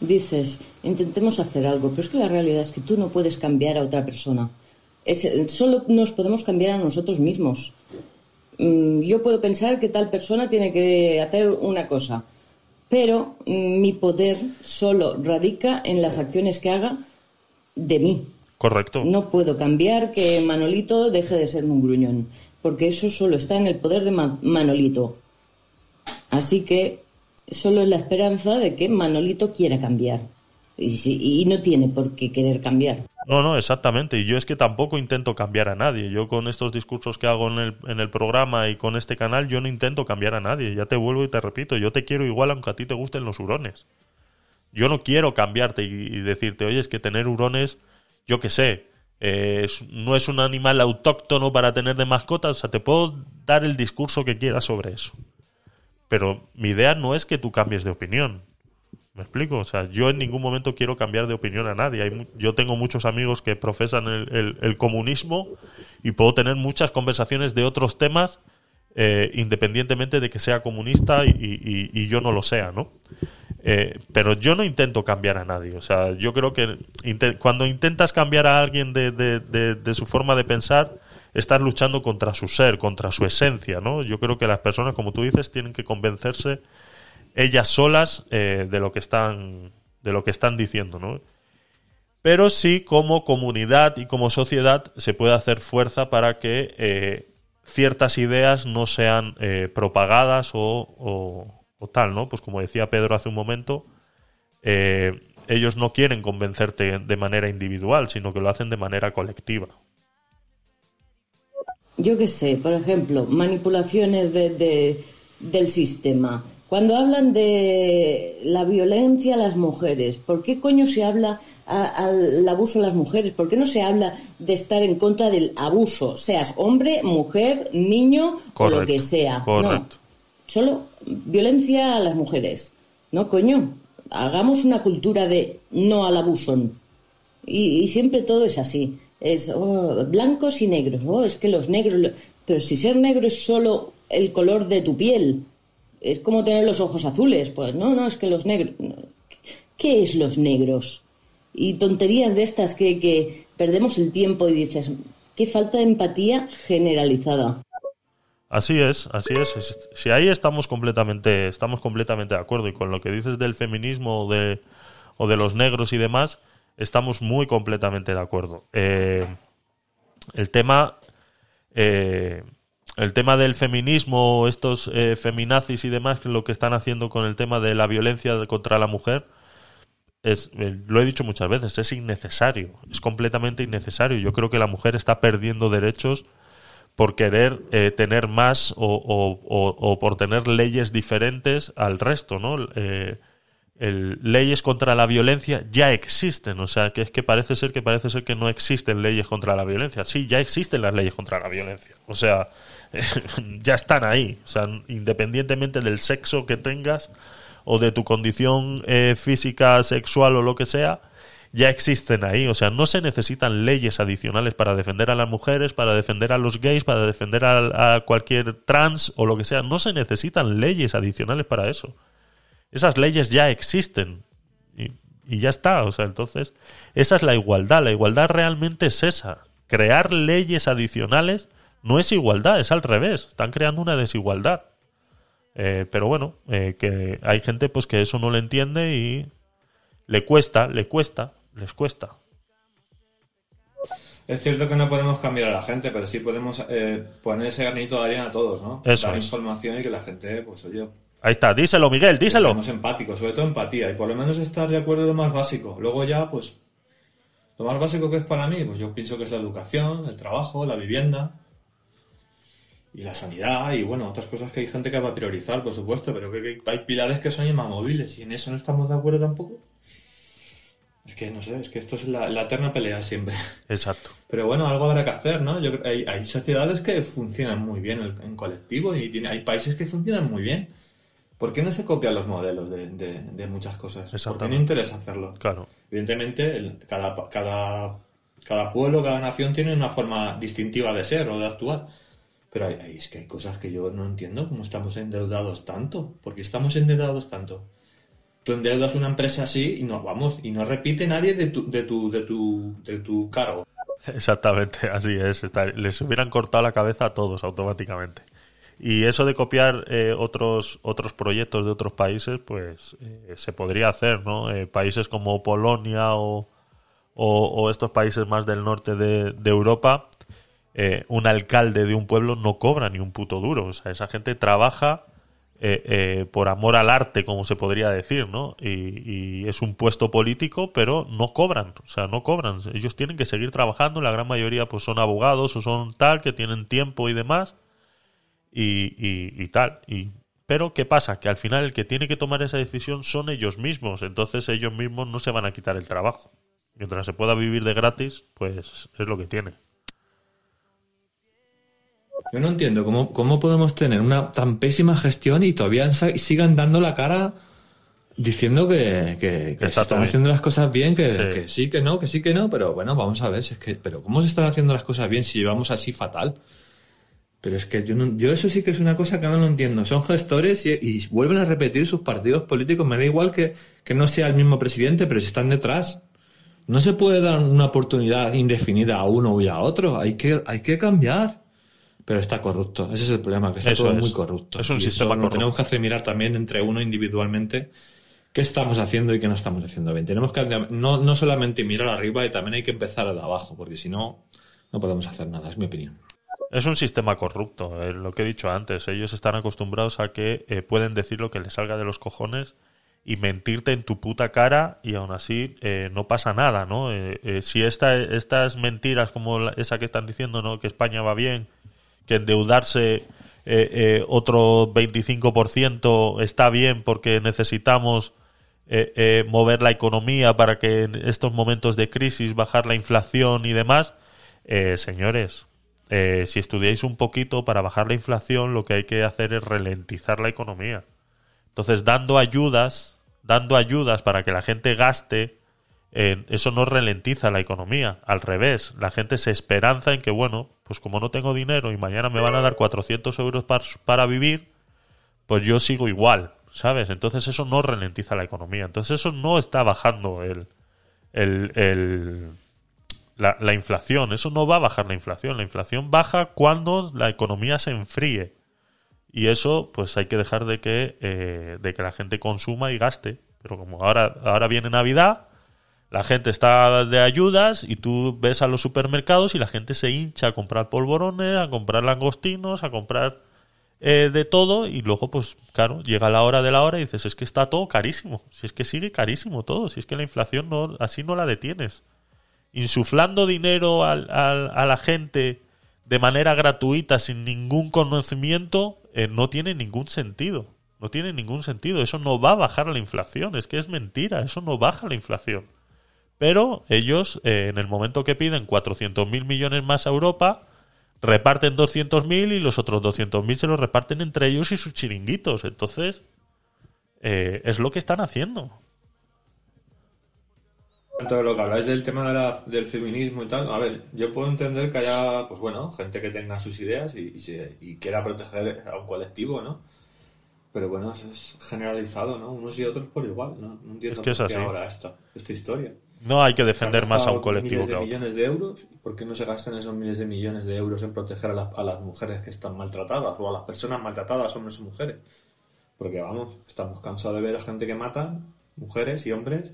Dices, intentemos hacer algo, pero es que la realidad es que tú no puedes cambiar a otra persona. Es, solo nos podemos cambiar a nosotros mismos. Mm, Yo puedo pensar que tal persona tiene que hacer una cosa, pero mm, mi poder solo radica en las acciones que haga de mí. Correcto. No puedo cambiar que Manolito deje de ser un gruñón, porque eso solo está en el poder de Ma- Manolito. Así que solo es la esperanza de que Manolito quiera cambiar. Y, si- y no tiene por qué querer cambiar. No, no, exactamente. Y yo es que tampoco intento cambiar a nadie. Yo con estos discursos que hago en el, en el programa y con este canal, yo no intento cambiar a nadie. Ya te vuelvo y te repito, yo te quiero igual aunque a ti te gusten los hurones. Yo no quiero cambiarte y, decirte, oye, es que tener hurones, yo qué sé, eh, no es un animal autóctono para tener de mascota. O sea, te puedo dar el discurso que quieras sobre eso. Pero mi idea no es que tú cambies de opinión. ¿Me explico? O sea, yo en ningún momento quiero cambiar de opinión a nadie. Hay yo tengo muchos amigos que profesan el, comunismo y puedo tener muchas conversaciones de otros temas eh, independientemente de que sea comunista y, yo no lo sea, ¿no? Eh, pero yo no intento cambiar a nadie. O sea, yo creo que cuando intentas cambiar a alguien de su forma de pensar, estás luchando contra su ser, contra su esencia, ¿no? Yo creo que las personas, como tú dices, tienen que convencerse ellas solas eh, de lo que están de lo que están diciendo, ¿no? Pero sí, como comunidad y como sociedad, se puede hacer fuerza para que eh, ciertas ideas no sean eh, propagadas o, o- o tal, ¿no? Pues como decía Pedro hace un momento, ellos no quieren convencerte de manera individual, sino que lo hacen de manera colectiva. Yo qué sé, por ejemplo, manipulaciones de, de- del sistema. Cuando hablan de la violencia a las mujeres, ¿por qué coño se habla al abuso a las mujeres? ¿Por qué no se habla de estar en contra del abuso? Seas hombre, mujer, niño o lo que sea. No, solo violencia a las mujeres. No, coño, hagamos una cultura de no al abuso. Y, y siempre todo es así. Es oh, blancos y negros. Oh, es que los negros. Pero si ser negro es solo el color de tu piel, es como tener los ojos azules. Pues no, no, es que los negros. ¿Qué es los negros? Y tonterías de estas que, que perdemos el tiempo y dices, qué falta de empatía generalizada. Así es, así. Es- Si ahí estamos completamente, estamos completamente de acuerdo. Y con lo que dices del feminismo o de, o de los negros y demás, estamos muy completamente de acuerdo. Eh, el tema. eh, el tema del feminismo, estos eh, feminazis y demás, lo que están haciendo con el tema de la violencia contra la mujer, es, eh, lo he dicho muchas veces, es innecesario, es completamente innecesario. Yo creo que la mujer está perdiendo derechos por querer eh, tener más o- o por tener leyes diferentes al resto, ¿no? Eh, el- leyes contra la violencia ya existen, o sea, que es que parece ser que parece ser que no existen leyes contra la violencia. Sí, ya existen las leyes contra la violencia. O sea, ya están ahí. O sea, independientemente del sexo que tengas o de tu condición eh, física, sexual o lo que sea, ya existen ahí. O sea, no se necesitan leyes adicionales para defender a las mujeres, para defender a los gays, para defender a, a cualquier trans o lo que sea. No se necesitan leyes adicionales para eso. Esas leyes ya existen. Y y ya está. O sea, entonces, esa es la igualdad. La igualdad realmente es esa. Crear leyes adicionales no es igualdad, es al revés. Están creando una desigualdad. Eh, pero bueno, eh, que hay gente pues que eso no le entiende y le cuesta, le cuesta, les cuesta. Es cierto que no podemos cambiar a la gente, pero sí podemos eh, poner ese granito de arena a todos, ¿no? Eso Dar es. información y que la gente, pues oye, Ahí está, díselo, Miguel, díselo. seamos empáticos, sobre todo empatía, y por lo menos estar de acuerdo en lo más básico. Luego ya, pues, lo más básico que es para mí, pues yo pienso que es la educación, el trabajo, la vivienda y la sanidad y bueno, otras cosas que hay gente que va a priorizar, por supuesto, pero que, que hay pilares que son inamovibles y en eso no estamos de acuerdo tampoco. Es que no sé, es que esto es la, la eterna pelea siempre. Exacto. Pero bueno, algo habrá que hacer, ¿no? Yo hay, hay sociedades que funcionan muy bien en, en colectivo y tiene, hay países que funcionan muy bien. ¿Por qué no se copian los modelos de, de- de muchas cosas? ¿Por qué no interesa hacerlo? Claro. Evidentemente, el- cada, pa- cada, cada pueblo, cada nación tiene una forma distintiva de ser o de actuar. Pero hay, hay- es que hay cosas que yo no entiendo, cómo estamos endeudados tanto. ¿Por qué estamos endeudados tanto? Tú endeudas una empresa así y no, vamos, y no repite nadie de tu, de tu, de tu, de tu cargo. Exactamente, así es. Les hubieran cortado la cabeza a todos automáticamente. Y eso de copiar eh, otros otros proyectos de otros países, pues eh, se podría hacer, ¿no? Eh, países como Polonia o, o- estos países más del norte de, Europa, eh, un alcalde de un pueblo no cobra ni un puto duro. O sea, esa gente trabaja eh, por amor al arte, como se podría decir, ¿no? Y, y es un puesto político, pero no cobran, o sea, no cobran. Ellos tienen que seguir trabajando, la gran mayoría pues son abogados o son tal, que tienen tiempo y demás, y, y, y tal. Y, pero, ¿qué pasa? Que al final el que tiene que tomar esa decisión son ellos mismos, entonces ellos mismos no se van a quitar el trabajo. Mientras se pueda vivir de gratis, pues es lo que tiene. Yo no entiendo cómo, cómo podemos tener una tan pésima gestión y todavía sigan dando la cara diciendo que, que- que está se están bien. haciendo las cosas bien, que Sí. que sí. que no, que sí, que no, pero bueno, vamos a ver, si es que, pero ¿cómo se están haciendo las cosas bien si llevamos así fatal? Pero es que yo, no, yo eso sí que es una cosa que no lo entiendo. Son gestores y, y vuelven a repetir sus partidos políticos. Me da igual que, que no sea el mismo presidente, pero si están detrás. No se puede dar una oportunidad indefinida a uno y a otro. Hay que, hay que cambiar. Pero está corrupto. Ese es el problema, que está Eso todo es. muy corrupto. Es un Y sistema corrupto. tenemos que hacer mirar también entre uno individualmente qué estamos haciendo y qué no estamos haciendo bien. Tenemos que no, no solamente mirar arriba y también hay que empezar de abajo, porque si no, no podemos hacer nada, es mi opinión. Es un sistema corrupto, eh, lo que he dicho antes. Ellos están acostumbrados a que eh, pueden decir lo que les salga de los cojones y mentirte en tu puta cara y aún así eh, no pasa nada, ¿no? Eh, eh, si esta, estas mentiras como esa que están diciendo, ¿no? Que España va bien, que endeudarse otro 25% está bien porque necesitamos mover la economía para que en estos momentos de crisis bajar la inflación y demás, señores, eh, si estudiáis un poquito para bajar la inflación, lo que hay que hacer es ralentizar la economía. Entonces, dando ayudas, dando ayudas para que la gente gaste, eh, eso no ralentiza la economía. Al revés, la gente se esperanza en que, bueno, pues como no tengo dinero y mañana me van a dar 400 euros par- para vivir, pues yo sigo igual, ¿sabes? Entonces eso no ralentiza la economía. Entonces eso no está bajando el, el- la, la inflación. Eso no va a bajar la inflación. La inflación baja cuando la economía se enfríe. Y eso, pues hay que dejar de que, eh, de que la gente consuma y gaste. Pero como ahora, ahora viene Navidad, la gente está de ayudas y tú ves a los supermercados y la gente se hincha a comprar polvorones, a comprar langostinos, a comprar eh, de todo y luego pues claro, llega la hora de la hora y dices, es que está todo carísimo, si es que sigue carísimo todo, si es que la inflación no, así no la detienes. Insuflando dinero al- al- a la gente de manera gratuita, sin ningún conocimiento, eh, no tiene ningún sentido. No tiene ningún sentido. Eso no va a bajar la inflación. Es que es mentira. Eso no baja la inflación. Pero ellos, eh, en el momento que piden 400.000 millones más a Europa, reparten 200.000 y los otros 200.000 se los reparten entre ellos y sus chiringuitos. Entonces, eh, es lo que están haciendo. Tanto lo que habláis del tema de la- del feminismo y tal, a ver, yo puedo entender que haya, pues bueno, gente que tenga sus ideas y, y se- y quiera proteger a un colectivo, ¿no? Pero bueno, eso es generalizado, ¿no? Unos y otros por igual. No, no entiendo Es que es por qué así. ahora esta, esta historia. No hay que defender más a un colectivo miles que de a otro. millones de euros. ¿y ¿Por qué no se gastan esos miles de millones de euros en proteger a, las- a las mujeres que están maltratadas o a las personas maltratadas, hombres y mujeres? Porque vamos, estamos cansados de ver a gente que mata, mujeres y hombres,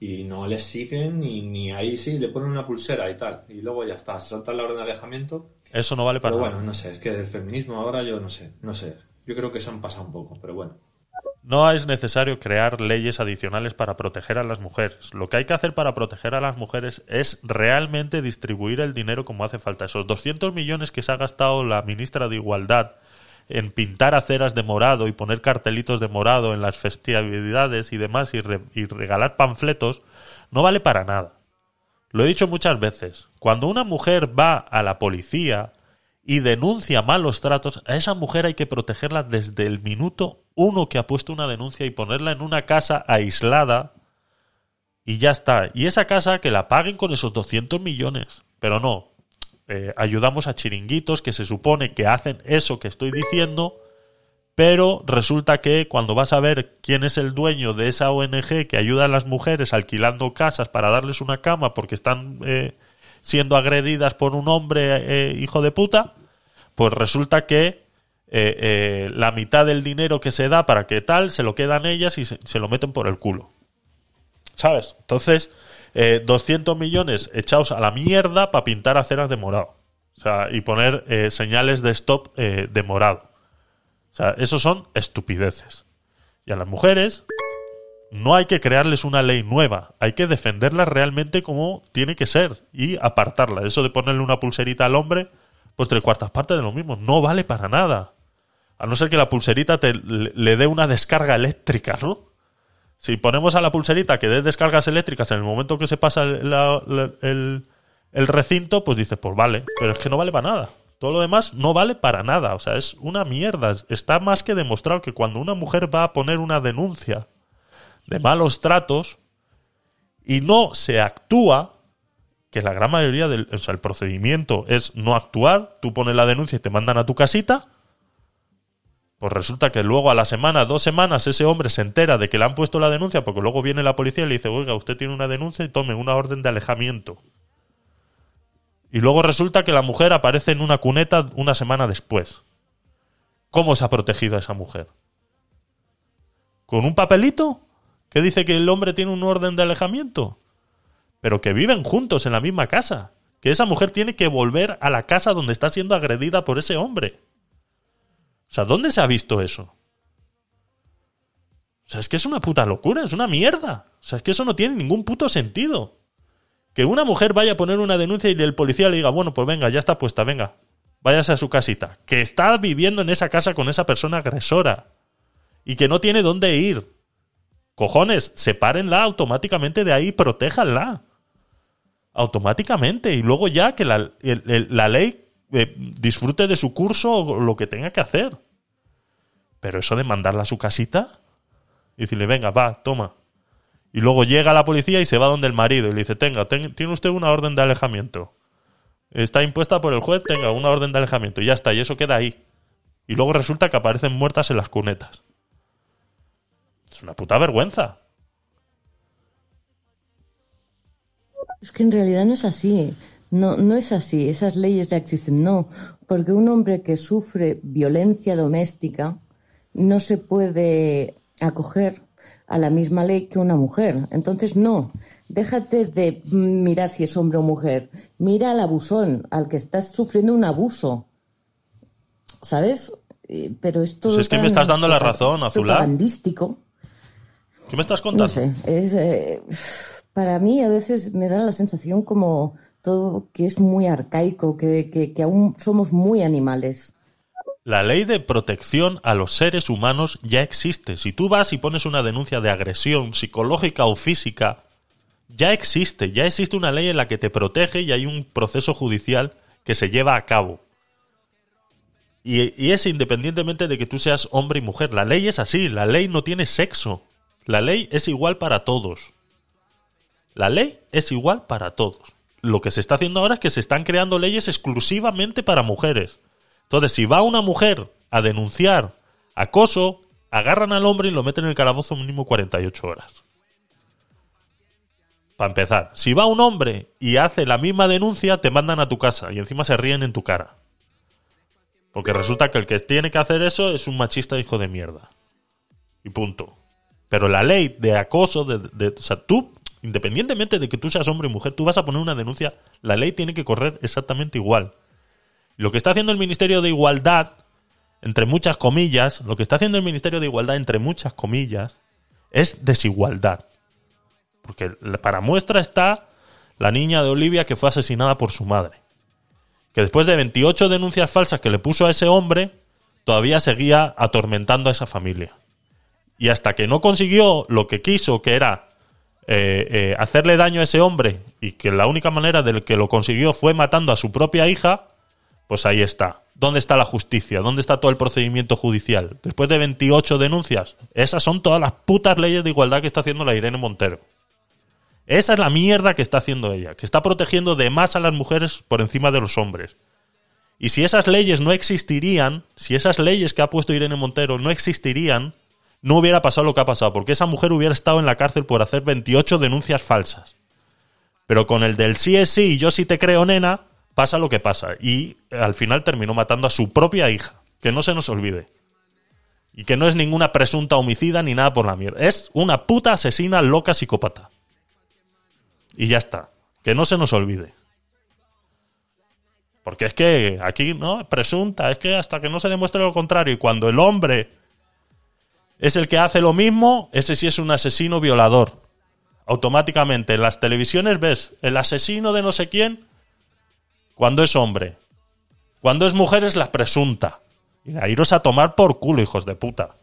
y no les siguen ni, ni ahí sí, le ponen una pulsera y tal. Y luego ya está, se salta la orden de alejamiento. Eso no vale para Pero nada. bueno, no sé, es que del feminismo ahora yo no sé, no sé. Yo creo que se han pasado un poco, pero bueno. No es necesario crear leyes adicionales para proteger a las mujeres. Lo que hay que hacer para proteger a las mujeres es realmente distribuir el dinero como hace falta. Esos 200 millones que se ha gastado la ministra de Igualdad en pintar aceras de morado y poner cartelitos de morado en las festividades y demás y, re- y regalar panfletos, no vale para nada. Lo he dicho muchas veces. Cuando una mujer va a la policía y denuncia malos tratos, a esa mujer hay que protegerla desde el minuto uno que ha puesto una denuncia y ponerla en una casa aislada y ya está. Y esa casa que la paguen con esos 200 millones. Pero no. Eh, ayudamos a chiringuitos que se supone que hacen eso que estoy diciendo, pero resulta que cuando vas a ver quién es el dueño de esa ONG que ayuda a las mujeres alquilando casas para darles una cama porque están eh, siendo agredidas por un hombre eh, hijo de puta, pues resulta que la mitad del dinero que se da para que tal se lo quedan ellas y se, se lo meten por el culo. ¿Sabes? Entonces, eh, 200 millones echados a la mierda para pintar aceras de morado. O sea, y poner eh, señales de stop eh, de morado. O sea, eso son estupideces. Y a las mujeres no hay que crearles una ley nueva. Hay que defenderlas realmente como tiene que ser y apartarla. Eso de ponerle una pulserita al hombre, pues tres cuartas partes de lo mismo. No vale para nada. A no ser que la pulserita te, le, le dé una descarga eléctrica, ¿no? Si ponemos a la pulserita que dé descargas eléctricas en el momento que se pasa el, la- el recinto, pues dices, pues vale, pero es que no vale para nada. Todo lo demás no vale para nada. O sea, es una mierda. Está más que demostrado que cuando una mujer va a poner una denuncia de malos tratos y no se actúa, que la gran mayoría del o sea, el procedimiento es no actuar, tú pones la denuncia y te mandan a tu casita, pues resulta que luego a la semana, dos semanas, ese hombre se entera de que le han puesto la denuncia, porque luego viene la policía y le dice, oiga, usted tiene una denuncia y tome una orden de alejamiento. Y luego resulta que la mujer aparece en una cuneta una semana después. ¿Cómo se ha protegido a esa mujer? ¿Con un papelito? que dice que el hombre tiene un orden de alejamiento? Pero que viven juntos en la misma casa. Que esa mujer tiene que volver a la casa donde está siendo agredida por ese hombre. O sea, ¿dónde se ha visto eso? O sea, es que es una puta locura, es una mierda. O sea, es que eso no tiene ningún puto sentido. Que una mujer vaya a poner una denuncia y el policía le diga, bueno, pues venga, ya está puesta, venga, váyase a su casita. Que está viviendo en esa casa con esa persona agresora. Y que no tiene dónde ir. Cojones, sepárenla automáticamente de ahí, protéjanla. Automáticamente. Y luego ya que la, la ley eh, disfrute de su curso o lo que tenga que hacer. Pero eso de mandarla a su casita y decirle, venga, va, toma. Y luego llega la policía y se va donde el marido y le dice, tenga, ten- tiene usted una orden de alejamiento. Está impuesta por el juez, tenga una orden de alejamiento. Y ya está, y eso queda ahí. Y luego resulta que aparecen muertas en las cunetas. Es una puta vergüenza. Es que en realidad no es así. No, no es así. Esas leyes ya existen. No. Porque un hombre que sufre violencia doméstica no se puede acoger a la misma ley que una mujer. Entonces, no. Déjate de mirar si es hombre o mujer. Mira al abusón, al que estás sufriendo un abuso. ¿Sabes? Eh, Pero esto. Pues es que me estás dando la razón, Azulá. ¿Qué me estás contando? No sé, es, eh, para mí a veces me da la sensación como que es muy arcaico, que, que- que aún somos muy animales. La ley de protección a los seres humanos ya existe. Si tú vas y pones una denuncia de agresión psicológica o física, ya existe. Ya existe una ley en la que te protege y hay un proceso judicial que se lleva a cabo. Y, y es independientemente de que tú seas hombre y mujer. La ley es así. La ley no tiene sexo. La ley es igual para todos. La ley es igual para todos. Lo que se está haciendo ahora es que se están creando leyes exclusivamente para mujeres. Entonces, si va una mujer a denunciar acoso, agarran al hombre y lo meten en el calabozo mínimo 48 horas. Para empezar, si va un hombre y hace la misma denuncia, te mandan a tu casa y encima se ríen en tu cara. Porque resulta que el que tiene que hacer eso es un machista hijo de mierda. Y punto. Pero la ley de acoso, de, o sea, tú, independientemente de que tú seas hombre o mujer, tú vas a poner una denuncia, la ley tiene que correr exactamente igual. Lo que está haciendo el Ministerio de Igualdad, entre muchas comillas, lo que está haciendo el Ministerio de Igualdad, entre muchas comillas, es desigualdad. Porque para muestra está la niña de Olivia que fue asesinada por su madre. Que después de 28 denuncias falsas que le puso a ese hombre, todavía seguía atormentando a esa familia. Y hasta que no consiguió lo que quiso, que era eh, eh, hacerle daño a ese hombre, y que la única manera de que lo consiguió fue matando a su propia hija, pues ahí está. ¿Dónde está la justicia? ¿Dónde está todo el procedimiento judicial? Después de 28 denuncias. Esas son todas las putas leyes de igualdad que está haciendo la Irene Montero. Esa es la mierda que está haciendo ella, que está protegiendo de más a las mujeres por encima de los hombres. Y si esas leyes no existirían, si esas leyes que ha puesto Irene Montero no existirían, no hubiera pasado lo que ha pasado, porque esa mujer hubiera estado en la cárcel por hacer 28 denuncias falsas. Pero con el del sí es sí y yo sí te creo, nena, pasa lo que pasa. Y al final terminó matando a su propia hija. Que no se nos olvide. Y que no es ninguna presunta homicida ni nada por la mierda. Es una puta asesina loca psicópata. Y ya está. Que no se nos olvide. Porque es que aquí, ¿no? Presunta, es que hasta que no se demuestre lo contrario. Y cuando el hombre es el que hace lo mismo, ese sí es un asesino violador. Automáticamente en las televisiones ves el asesino de no sé quién cuando es hombre. Cuando es mujer es la presunta. Y a iros a tomar por culo, hijos de puta.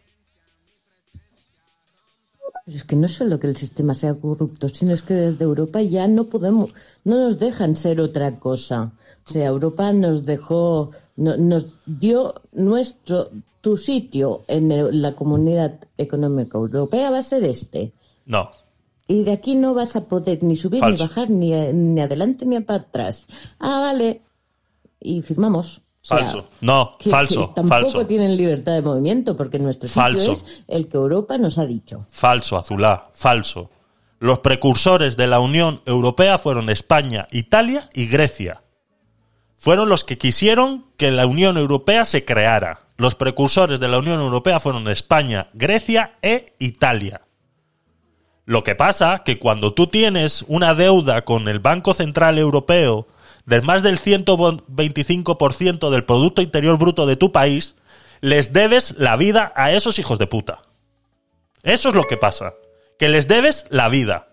Pero es que no es solo que el sistema sea corrupto, sino es que desde Europa ya no podemos, no nos dejan ser otra cosa. O sea, Europa nos dejó, nos dio nuestro, tu sitio en la comunidad económica europea va a ser este. No. Y de aquí no vas a poder ni subir, ni bajar, ni, ni adelante, ni para atrás. Ah, vale. Y firmamos. falso. No, falso. tampoco tienen libertad de movimiento porque nuestro sitio es el que Europa nos ha dicho. Falso, Azulá. Falso. Los precursores de la Unión Europea fueron España, Italia y Grecia. Fueron los que quisieron que la Unión Europea se creara. Los precursores de la Unión Europea fueron España, Grecia e Italia. Lo que pasa que cuando tú tienes una deuda con el Banco Central Europeo de más del 125% del Producto Interior Bruto de tu país, les debes la vida a esos hijos de puta. Eso es lo que pasa. Que les debes la vida.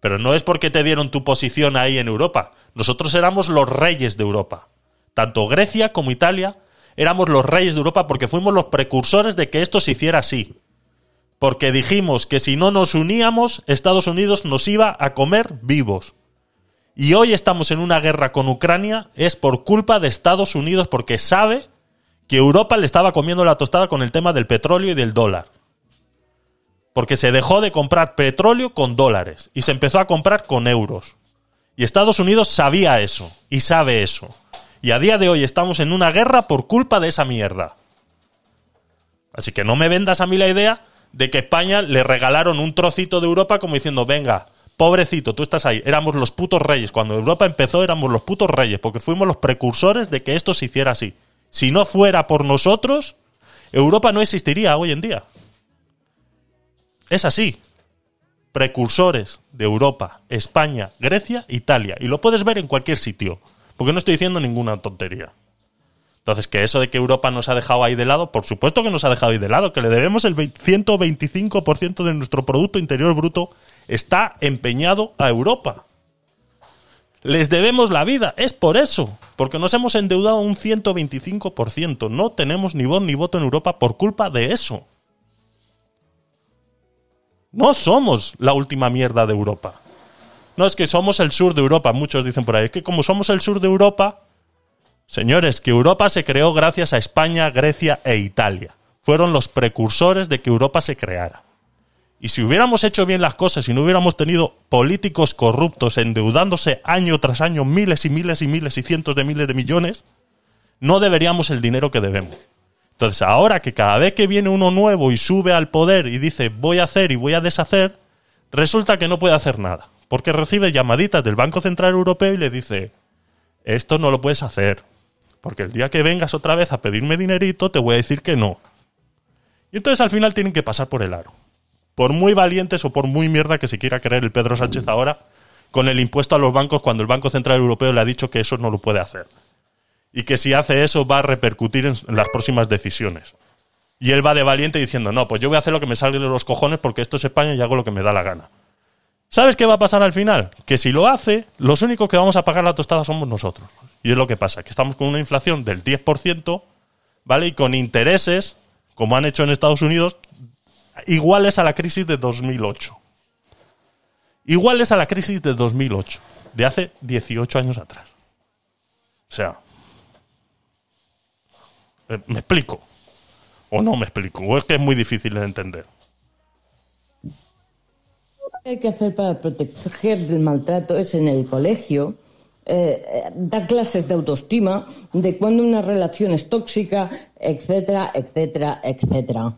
Pero no es porque te dieron tu posición ahí en Europa. Nosotros éramos los reyes de Europa. Tanto Grecia como Italia éramos los reyes de Europa porque fuimos los precursores de que esto se hiciera así porque dijimos que si no nos uníamos, Estados Unidos nos iba a comer vivos. Y hoy estamos en una guerra con Ucrania, es por culpa de Estados Unidos, porque sabe que Europa le estaba comiendo la tostada con el tema del petróleo y del dólar. Porque se dejó de comprar petróleo con dólares y se empezó a comprar con euros. Y Estados Unidos sabía eso y sabe eso. Y a día de hoy estamos en una guerra por culpa de esa mierda. Así que no me vendas a mí la idea de que España le regalaron un trocito de Europa como diciendo, venga, pobrecito, tú estás ahí. Éramos los putos reyes. Cuando Europa empezó éramos los putos reyes, porque fuimos los precursores de que esto se hiciera así. Si no fuera por nosotros, Europa no existiría hoy en día. Es así. Precursores de Europa, España, Grecia, Italia. Y lo puedes ver en cualquier sitio. Porque no estoy diciendo ninguna tontería. Entonces, que eso de que Europa nos ha dejado ahí de lado, por supuesto que nos ha dejado ahí de lado, que le debemos el 125% de nuestro Producto Interior Bruto, está empeñado a Europa. Les debemos la vida, es por eso, porque nos hemos endeudado un 125%. No tenemos ni voz ni voto en Europa por culpa de eso. No somos la última mierda de Europa. No es que somos el sur de Europa, muchos dicen por ahí. Es que como somos el sur de Europa, Señores, que Europa se creó gracias a España, Grecia e Italia. Fueron los precursores de que Europa se creara. Y si hubiéramos hecho bien las cosas y no hubiéramos tenido políticos corruptos endeudándose año tras año miles y miles y miles y cientos de miles de millones, no deberíamos el dinero que debemos. Entonces, ahora que cada vez que viene uno nuevo y sube al poder y dice voy a hacer y voy a deshacer, resulta que no puede hacer nada. Porque recibe llamaditas del Banco Central Europeo y le dice, esto no lo puedes hacer. Porque el día que vengas otra vez a pedirme dinerito, te voy a decir que no. Y entonces al final tienen que pasar por el aro. Por muy valientes o por muy mierda que se quiera creer el Pedro Sánchez ahora, con el impuesto a los bancos cuando el Banco Central Europeo le ha dicho que eso no lo puede hacer y que si hace eso va a repercutir en, las próximas decisiones. Y él va de valiente diciendo, no, pues yo voy a hacer lo que me salga de los cojones porque esto es España y hago lo que me da la gana. ¿Sabes qué va a pasar al final? Que si lo hace, los únicos que vamos a pagar la tostada somos nosotros. Y es lo que pasa, que estamos con una inflación del 10%, ¿vale? Y con intereses, como han hecho en Estados Unidos, iguales a la crisis de 2008. Iguales a la crisis de 2008, de hace 18 años atrás. O sea, ¿Me explico? ¿O no me explico? ¿O es que es muy difícil de entender? ¿Qué hay que hacer para proteger del maltrato es en el colegio eh, dar clases de autoestima, de cuando una relación es tóxica, etcétera, etcétera, etcétera.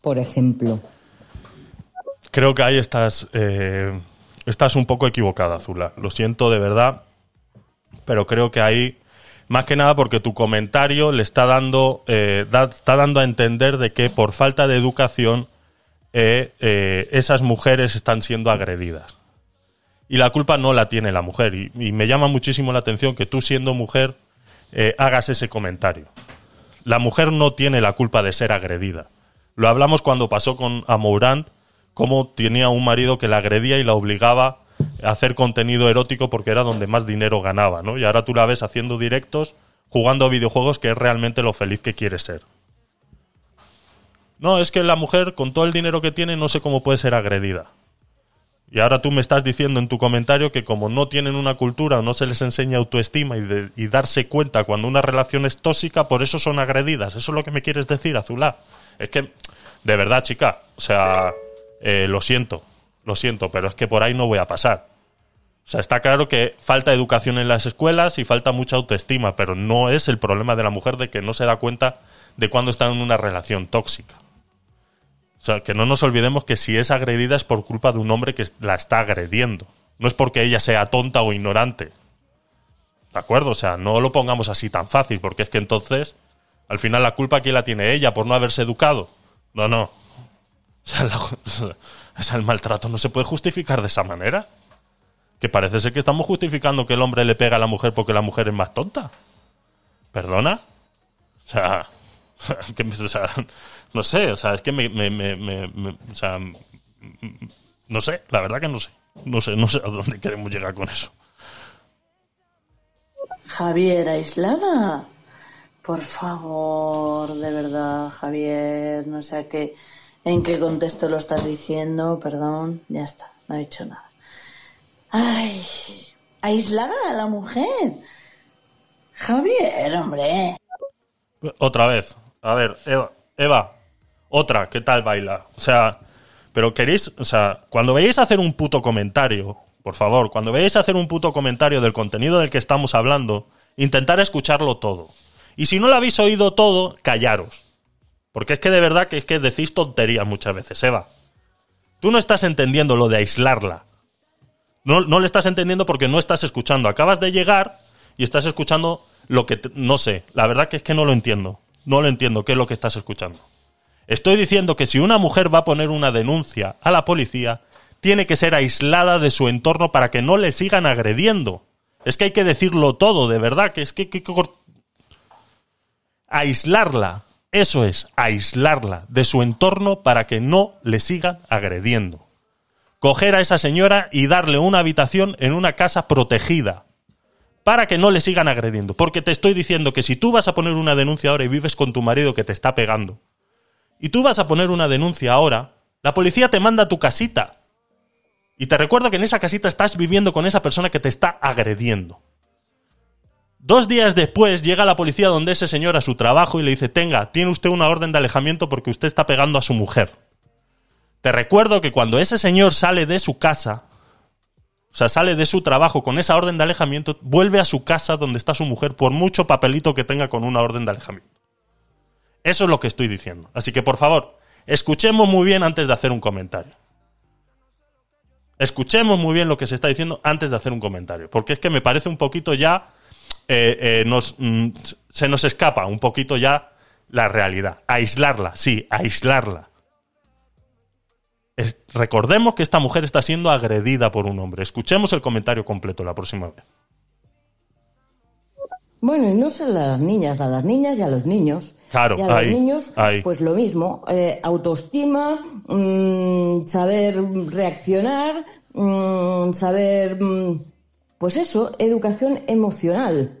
Por ejemplo. Creo que ahí estás, eh, estás un poco equivocada, Azula. Lo siento de verdad, pero creo que ahí más que nada porque tu comentario le está dando, eh, está dando a entender de que por falta de educación eh, eh, esas mujeres están siendo agredidas. Y la culpa no la tiene la mujer. Y, me llama muchísimo la atención que tú siendo mujer hagas ese comentario. La mujer no tiene la culpa de ser agredida. Lo hablamos cuando pasó con Amourant, cómo tenía un marido que la agredía y la obligaba hacer contenido erótico porque era donde más dinero ganaba, ¿no? Y ahora tú la ves haciendo directos, jugando a videojuegos, que es realmente lo feliz que quiere ser. No, es que la mujer, con todo el dinero que tiene, no sé cómo puede ser agredida. Y ahora tú me estás diciendo en tu comentario que como no tienen una cultura o no se les enseña autoestima y, darse cuenta cuando una relación es tóxica, por eso son agredidas. Eso es lo que me quieres decir, Azulá. Es que, de verdad, chica, o sea, eh, lo siento. Lo siento, pero es que por ahí no voy a pasar. O sea, está claro que falta educación en las escuelas y falta mucha autoestima, pero no es el problema de la mujer de que no se da cuenta de cuando está en una relación tóxica. O sea, que no nos olvidemos que si es agredida es por culpa de un hombre que la está agrediendo. No es porque ella sea tonta o ignorante. ¿De acuerdo? O sea, no lo pongamos así tan fácil, porque es que entonces, al final la culpa quién la tiene ella por no haberse educado. No, no. O sea, la, o sea, el maltrato no se puede justificar de esa manera. Que parece ser que estamos justificando que el hombre le pega a la mujer porque la mujer es más tonta. ¿Perdona? O sea, no sé, o sea, es que me, o sea, no sé, la verdad que no sé. No sé, no sé a dónde queremos llegar con eso. Javier, aislada. Por favor, de verdad, Javier, no sé qué en qué contexto lo estás diciendo, perdón, ya está, no he dicho nada. Ay, aislada a la mujer. Javier, hombre. Otra vez. A ver, Eva, Eva, otra, ¿qué tal baila? O sea, pero queréis, o sea, cuando veáis hacer un puto comentario, por favor, cuando veáis hacer un puto comentario del contenido del que estamos hablando, intentar escucharlo todo. Y si no lo habéis oído todo, callaros. Porque es que de verdad que es que decís tonterías muchas veces, Eva. Tú no estás entendiendo lo de aislarla. No, no le estás entendiendo porque no estás escuchando. Acabas de llegar y estás escuchando lo que... no sé, la verdad que es que no lo entiendo. No lo entiendo qué es lo que estás escuchando. Estoy diciendo que si una mujer va a poner una denuncia a la policía, tiene que ser aislada de su entorno para que no le sigan agrediendo. Es que hay que decirlo todo, de verdad, que es que... que aislarla eso es, aislarla de su entorno para que no le sigan agrediendo. Coger a esa señora y darle una habitación en una casa protegida para que no le sigan agrediendo. Porque te estoy diciendo que si tú vas a poner una denuncia ahora y vives con tu marido que te está pegando, y tú vas a poner una denuncia ahora, la policía te manda a tu casita. Y te recuerdo que en esa casita estás viviendo con esa persona que te está agrediendo. Dos días después llega la policía donde ese señor a su trabajo y le dice, tenga, tiene usted una orden de alejamiento porque usted está pegando a su mujer. Te recuerdo que cuando ese señor sale de su casa, o sea, sale de su trabajo con esa orden de alejamiento, vuelve a su casa donde está su mujer por mucho papelito que tenga con una orden de alejamiento. Eso es lo que estoy diciendo. Así que, por favor, escuchemos muy bien antes de hacer un comentario. Escuchemos muy bien lo que se está diciendo antes de hacer un comentario. Porque es que me parece un poquito ya. Eh, eh, nos, mm, se nos escapa un poquito ya la realidad. Aislarla, sí, aislarla. Es- recordemos que esta mujer está siendo agredida por un hombre. Escuchemos el comentario completo la próxima vez. Bueno, y no solo a las niñas, a las niñas y a los niños. Claro, y a los niños, ahí. pues lo mismo. eh, autoestima, mm, saber reaccionar, mm, saber. pues eso, educación emocional.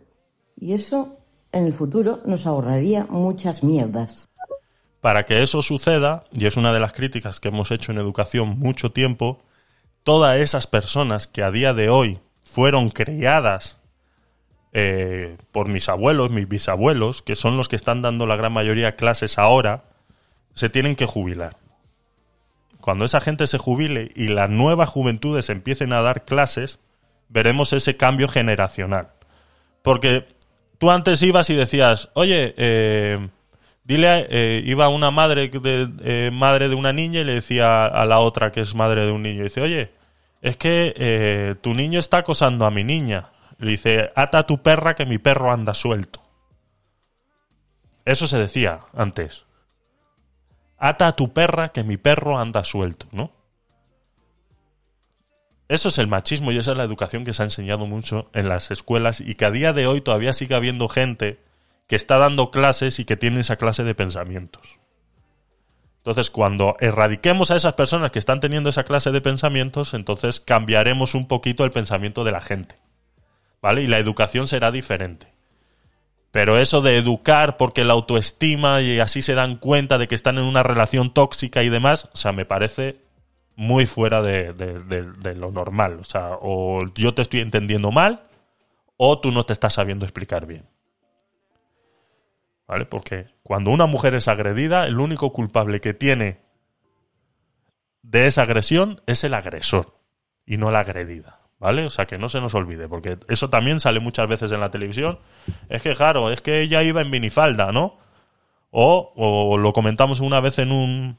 Y eso, en el futuro, nos ahorraría muchas mierdas. Para que eso suceda, y es una de las críticas que hemos hecho en educación mucho tiempo, todas esas personas que a día de hoy fueron criadas eh, por mis abuelos, mis bisabuelos, que son los que están dando la gran mayoría clases ahora, se tienen que jubilar. Cuando esa gente se jubile y las nuevas juventudes empiecen a dar clases, veremos ese cambio generacional. Porque tú antes ibas y decías, oye, eh, dile, a- eh, iba una madre de, eh, madre de una niña y le decía a la otra que es madre de un niño, dice, oye, es que tu niño está acosando a mi niña. Le dice, ata a tu perra que mi perro anda suelto. Eso se decía antes. Ata a tu perra que mi perro anda suelto, ¿no? Eso es el machismo y esa es la educación que se ha enseñado mucho en las escuelas y que a día de hoy todavía sigue habiendo gente que está dando clases y que tiene esa clase de pensamientos. Entonces, cuando erradiquemos a esas personas que están teniendo esa clase de pensamientos, entonces cambiaremos un poquito el pensamiento de la gente. ¿Vale? Y la educación será diferente. Pero eso de educar porque la autoestima y así se dan cuenta de que están en una relación tóxica y demás, o sea, me parece muy fuera de, de- lo normal. O sea, o yo te estoy entendiendo mal o tú no te estás sabiendo explicar bien. ¿Vale? Porque cuando una mujer es agredida, el único culpable que tiene de esa agresión es el agresor y no la agredida. ¿Vale? O sea, que no se nos olvide, porque eso también sale muchas veces en la televisión. Es que, claro, es que ella iba en minifalda, ¿no? O, o lo comentamos una vez en un,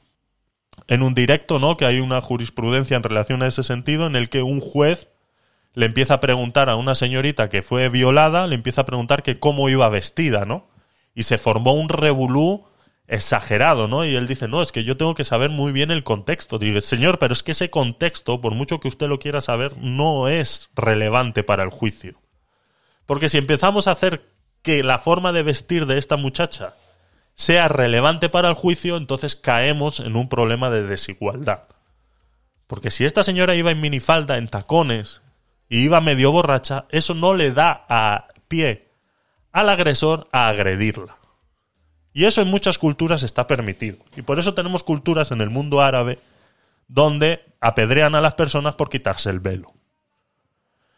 en un directo, ¿no? Que hay una jurisprudencia en relación a ese sentido en el que un juez le empieza a preguntar a una señorita que fue violada, le empieza a preguntar que cómo iba vestida, ¿no? Y se formó un revolú exagerado, ¿no? Y él dice, no, es que yo tengo que saber muy bien el contexto. Digo, señor, pero es que ese contexto, por mucho que usted lo quiera saber, no es relevante para el juicio. Porque si empezamos a hacer que la forma de vestir de esta muchacha sea relevante para el juicio, entonces caemos en un problema de desigualdad. Porque si esta señora iba en minifalda, en tacones, y iba medio borracha, eso no le da a pie al agresor a agredirla. Y eso en muchas culturas está permitido. Y por eso tenemos culturas en el mundo árabe donde apedrean a las personas por quitarse el velo.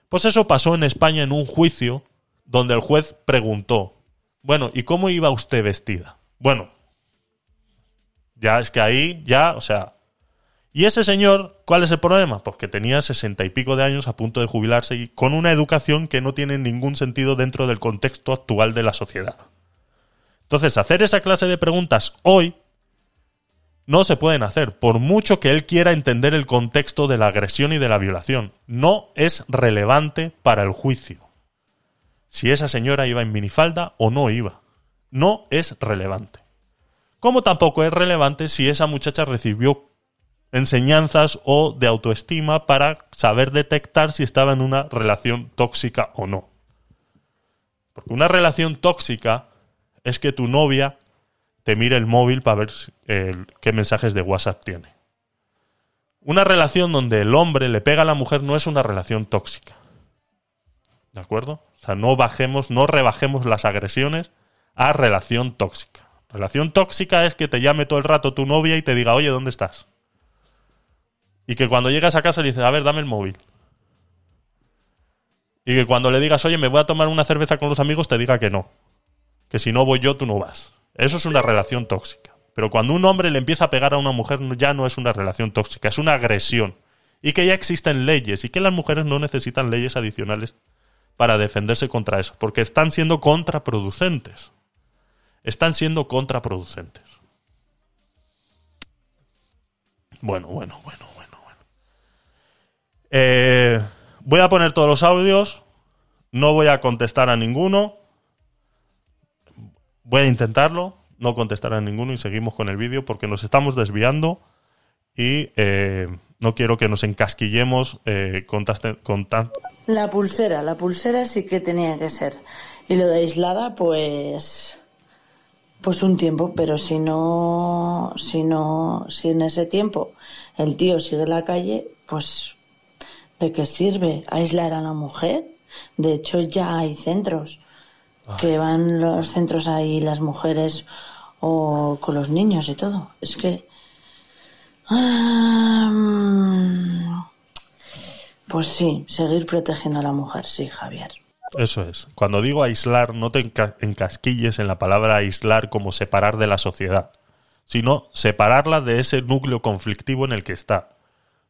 Pues eso pasó en España en un juicio donde el juez preguntó, bueno, ¿y cómo iba usted vestida? Bueno, ya es que ahí, ya, o sea... ¿Y ese señor, cuál es el problema? Pues que tenía sesenta y pico de años a punto de jubilarse y con una educación que no tiene ningún sentido dentro del contexto actual de la sociedad. Entonces, hacer esa clase de preguntas hoy no se pueden hacer, por mucho que él quiera entender el contexto de la agresión y de la violación. No es relevante para el juicio. Si esa señora iba en minifalda o no iba. No es relevante. Como tampoco es relevante si esa muchacha recibió enseñanzas o de autoestima para saber detectar si estaba en una relación tóxica o no. Porque una relación tóxica es que tu novia te mire el móvil para ver qué mensajes de WhatsApp tiene. Una relación donde el hombre le pega a la mujer no es una relación tóxica. ¿De acuerdo? O sea, no bajemos, no rebajemos las agresiones a relación tóxica. Relación tóxica es que te llame todo el rato tu novia y te diga, oye, ¿dónde estás? Y que cuando llegas a casa le dices, a ver, dame el móvil. Y que cuando le digas, oye, me voy a tomar una cerveza con los amigos, te diga que no. Que si no voy yo, tú no vas. Eso es una relación tóxica. Pero cuando un hombre le empieza a pegar a una mujer, ya no es una relación tóxica, es una agresión. Y que ya existen leyes y que las mujeres no necesitan leyes adicionales para defenderse contra eso, porque están siendo contraproducentes. Están siendo contraproducentes. Bueno, bueno, bueno, bueno, bueno. Eh, voy a poner todos los audios. No voy a contestar a ninguno. Voy a intentarlo, no contestar a ninguno y seguimos con el vídeo porque nos estamos desviando y eh, no quiero que nos encasquillemos eh, con, con tan- La pulsera, la pulsera sí que tenía que ser. Y lo de aislada, pues. Pues un tiempo, pero si no. Si no. Si en ese tiempo el tío sigue en la calle, pues. ¿De qué sirve aislar a la mujer? De hecho, ya hay centros. Que van los centros ahí las mujeres o con los niños y todo. Es que. Pues sí, seguir protegiendo a la mujer, sí, Javier. Eso es. Cuando digo aislar, no te enca- encasquilles en la palabra aislar como separar de la sociedad, sino separarla de ese núcleo conflictivo en el que está.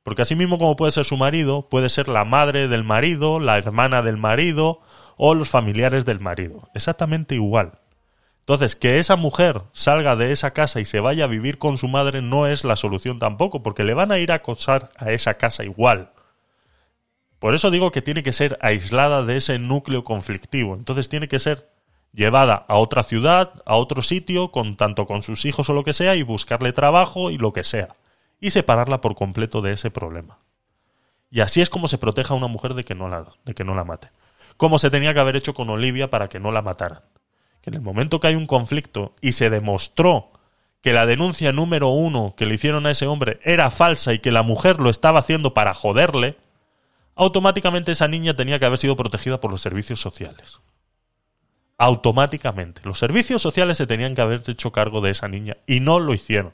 Porque así mismo como puede ser su marido, puede ser la madre del marido, la hermana del marido o los familiares del marido. Exactamente igual. Entonces, que esa mujer salga de esa casa y se vaya a vivir con su madre no es la solución tampoco, porque le van a ir a acosar a esa casa igual. Por eso digo que tiene que ser aislada de ese núcleo conflictivo. Entonces tiene que ser llevada a otra ciudad, a otro sitio, con tanto con sus hijos o lo que sea, y buscarle trabajo y lo que sea. Y separarla por completo de ese problema. Y así es como se proteja a una mujer de que no la, de que no la mate. Como se tenía que haber hecho con Olivia para que no la mataran. Que en el momento que hay un conflicto y se demostró que la denuncia número uno que le hicieron a ese hombre era falsa y que la mujer lo estaba haciendo para joderle, automáticamente esa niña tenía que haber sido protegida por los servicios sociales. Automáticamente. Los servicios sociales se tenían que haber hecho cargo de esa niña y no lo hicieron.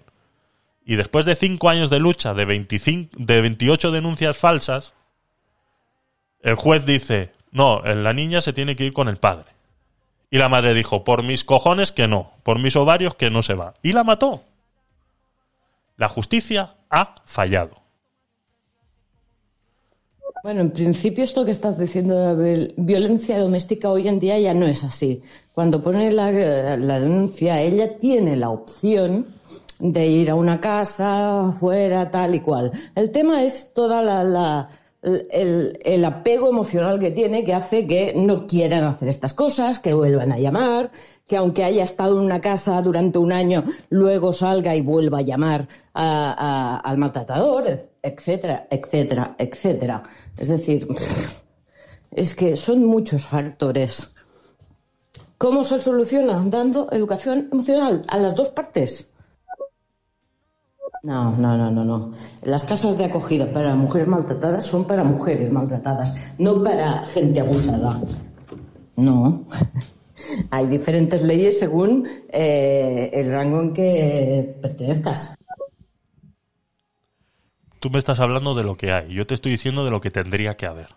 Y después de cinco años de lucha, de, 25, de 28 denuncias falsas, el juez dice, no, la niña se tiene que ir con el padre. Y la madre dijo, por mis cojones que no, por mis ovarios que no se va. Y la mató. La justicia ha fallado. Bueno, en principio esto que estás diciendo de la violencia doméstica hoy en día ya no es así. Cuando pone la, denuncia, ella tiene la opción de ir a una casa, fuera, tal y cual. El tema es toda la, la- el, el apego emocional que tiene que hace que no quieran hacer estas cosas, que vuelvan a llamar, que aunque haya estado en una casa durante un año, luego salga y vuelva a llamar al maltratador, etcétera, etcétera, etcétera. Es decir, es que son muchos factores. ¿Cómo se soluciona? Dando educación emocional a las dos partes. No, no, no, no, no. Las casas de acogida para mujeres maltratadas son para mujeres maltratadas, no para gente abusada. No. Hay diferentes leyes según eh, el rango en que pertenezcas. Tú me estás hablando de lo que hay, yo te estoy diciendo de lo que tendría que haber.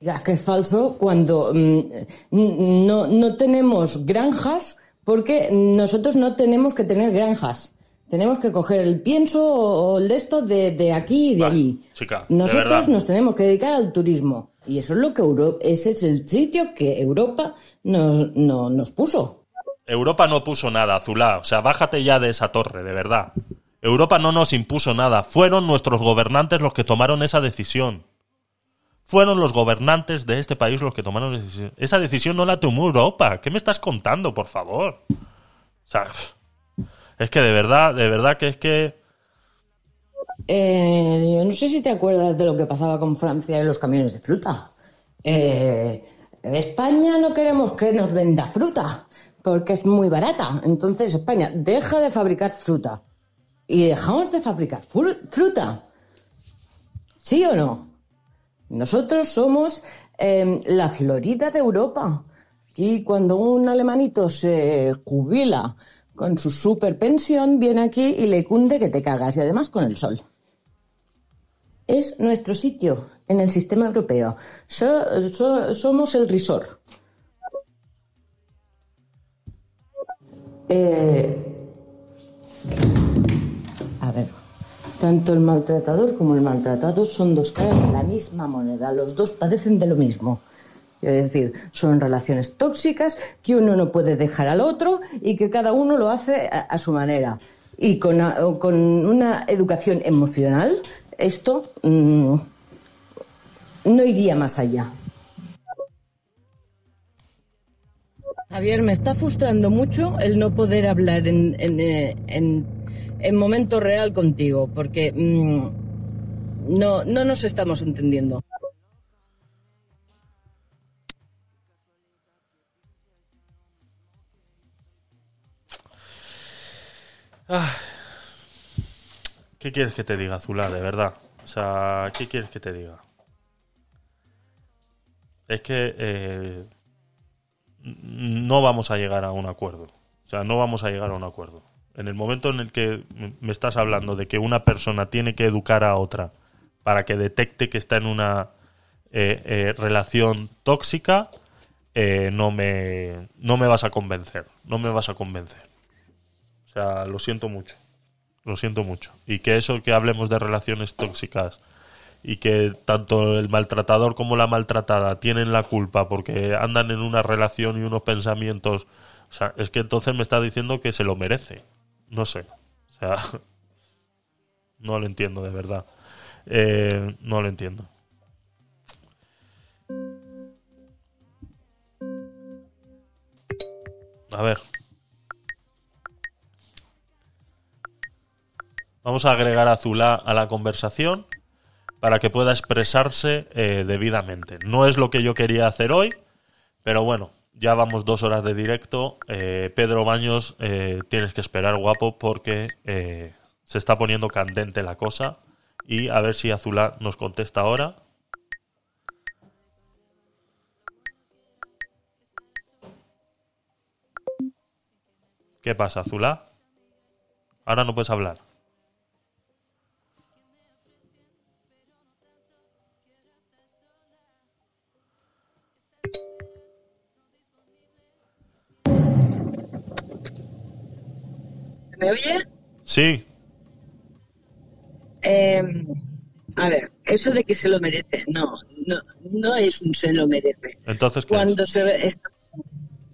Ya que es falso cuando mm, no, no tenemos granjas porque nosotros no tenemos que tener granjas. Tenemos que coger el pienso o el de esto de, de aquí y de allí. Chica, Nosotros nos tenemos que dedicar al turismo. Y eso es lo que Europa, ese es el sitio que Europa nos, no- nos puso. Europa no puso nada, Azulá. O sea, bájate ya de esa torre, de verdad. Europa no nos impuso nada. Fueron nuestros gobernantes los que tomaron esa decisión. Fueron los gobernantes de este país los que tomaron esa decisión. Esa decisión no la tomó Europa. ¿Qué me estás contando, por favor? O sea, es que de verdad, de verdad que es que... Eh, yo no sé si te acuerdas de lo que pasaba con Francia y los camiones de fruta. Eh, España no queremos que nos venda fruta porque es muy barata. Entonces España deja de fabricar fruta y dejamos de fabricar fru- fruta. ¿Sí o no? Nosotros somos eh, la Florida de Europa. Y cuando un alemanito se jubila con su super pensión, viene aquí y le cunde que te cagas, y además con el sol. Es nuestro sitio en el sistema europeo. So- so- somos el risor. Eh, a ver, tanto el maltratador como el maltratado son dos caras de la misma moneda. Los dos padecen de lo mismo. Es decir, son relaciones tóxicas que uno no puede dejar al otro y que cada uno lo hace a, su manera. Y con, una educación emocional, esto mm, no iría más allá. Javier, me está frustrando mucho el no poder hablar en, en, eh, momento real contigo, porque mm, no, no nos estamos entendiendo. ¿Qué quieres que te diga, Zula, de verdad? O sea, ¿qué quieres que te diga? Es que eh, no vamos a llegar a un acuerdo. O sea, no vamos a llegar a un acuerdo. En el momento en el que me estás hablando de que una persona tiene que educar a otra para que detecte que está en una eh, eh, relación tóxica, eh, no, me, no me vas a convencer. No me vas a convencer. O sea, lo siento mucho. Lo siento mucho. Y que eso que hablemos de relaciones tóxicas y que tanto el maltratador como la maltratada tienen la culpa porque andan en una relación y unos pensamientos. O sea, es que entonces me está diciendo que se lo merece. No sé. O sea, no lo entiendo de verdad. Eh, no lo entiendo. A ver. Vamos a agregar a Zula a la conversación para que pueda expresarse eh, debidamente. No es lo que yo quería hacer hoy, pero bueno, ya vamos dos horas de directo. Eh, Pedro Baños, eh, tienes que esperar, guapo, porque se está poniendo candente la cosa. Y a ver si Azulá nos contesta ahora. ¿Qué pasa, Azulá? Ahora no puedes hablar. ¿Me oye? Sí. Em, a ver, eso de que se lo merece, no, no, no es un se lo merece. Entonces, cuando se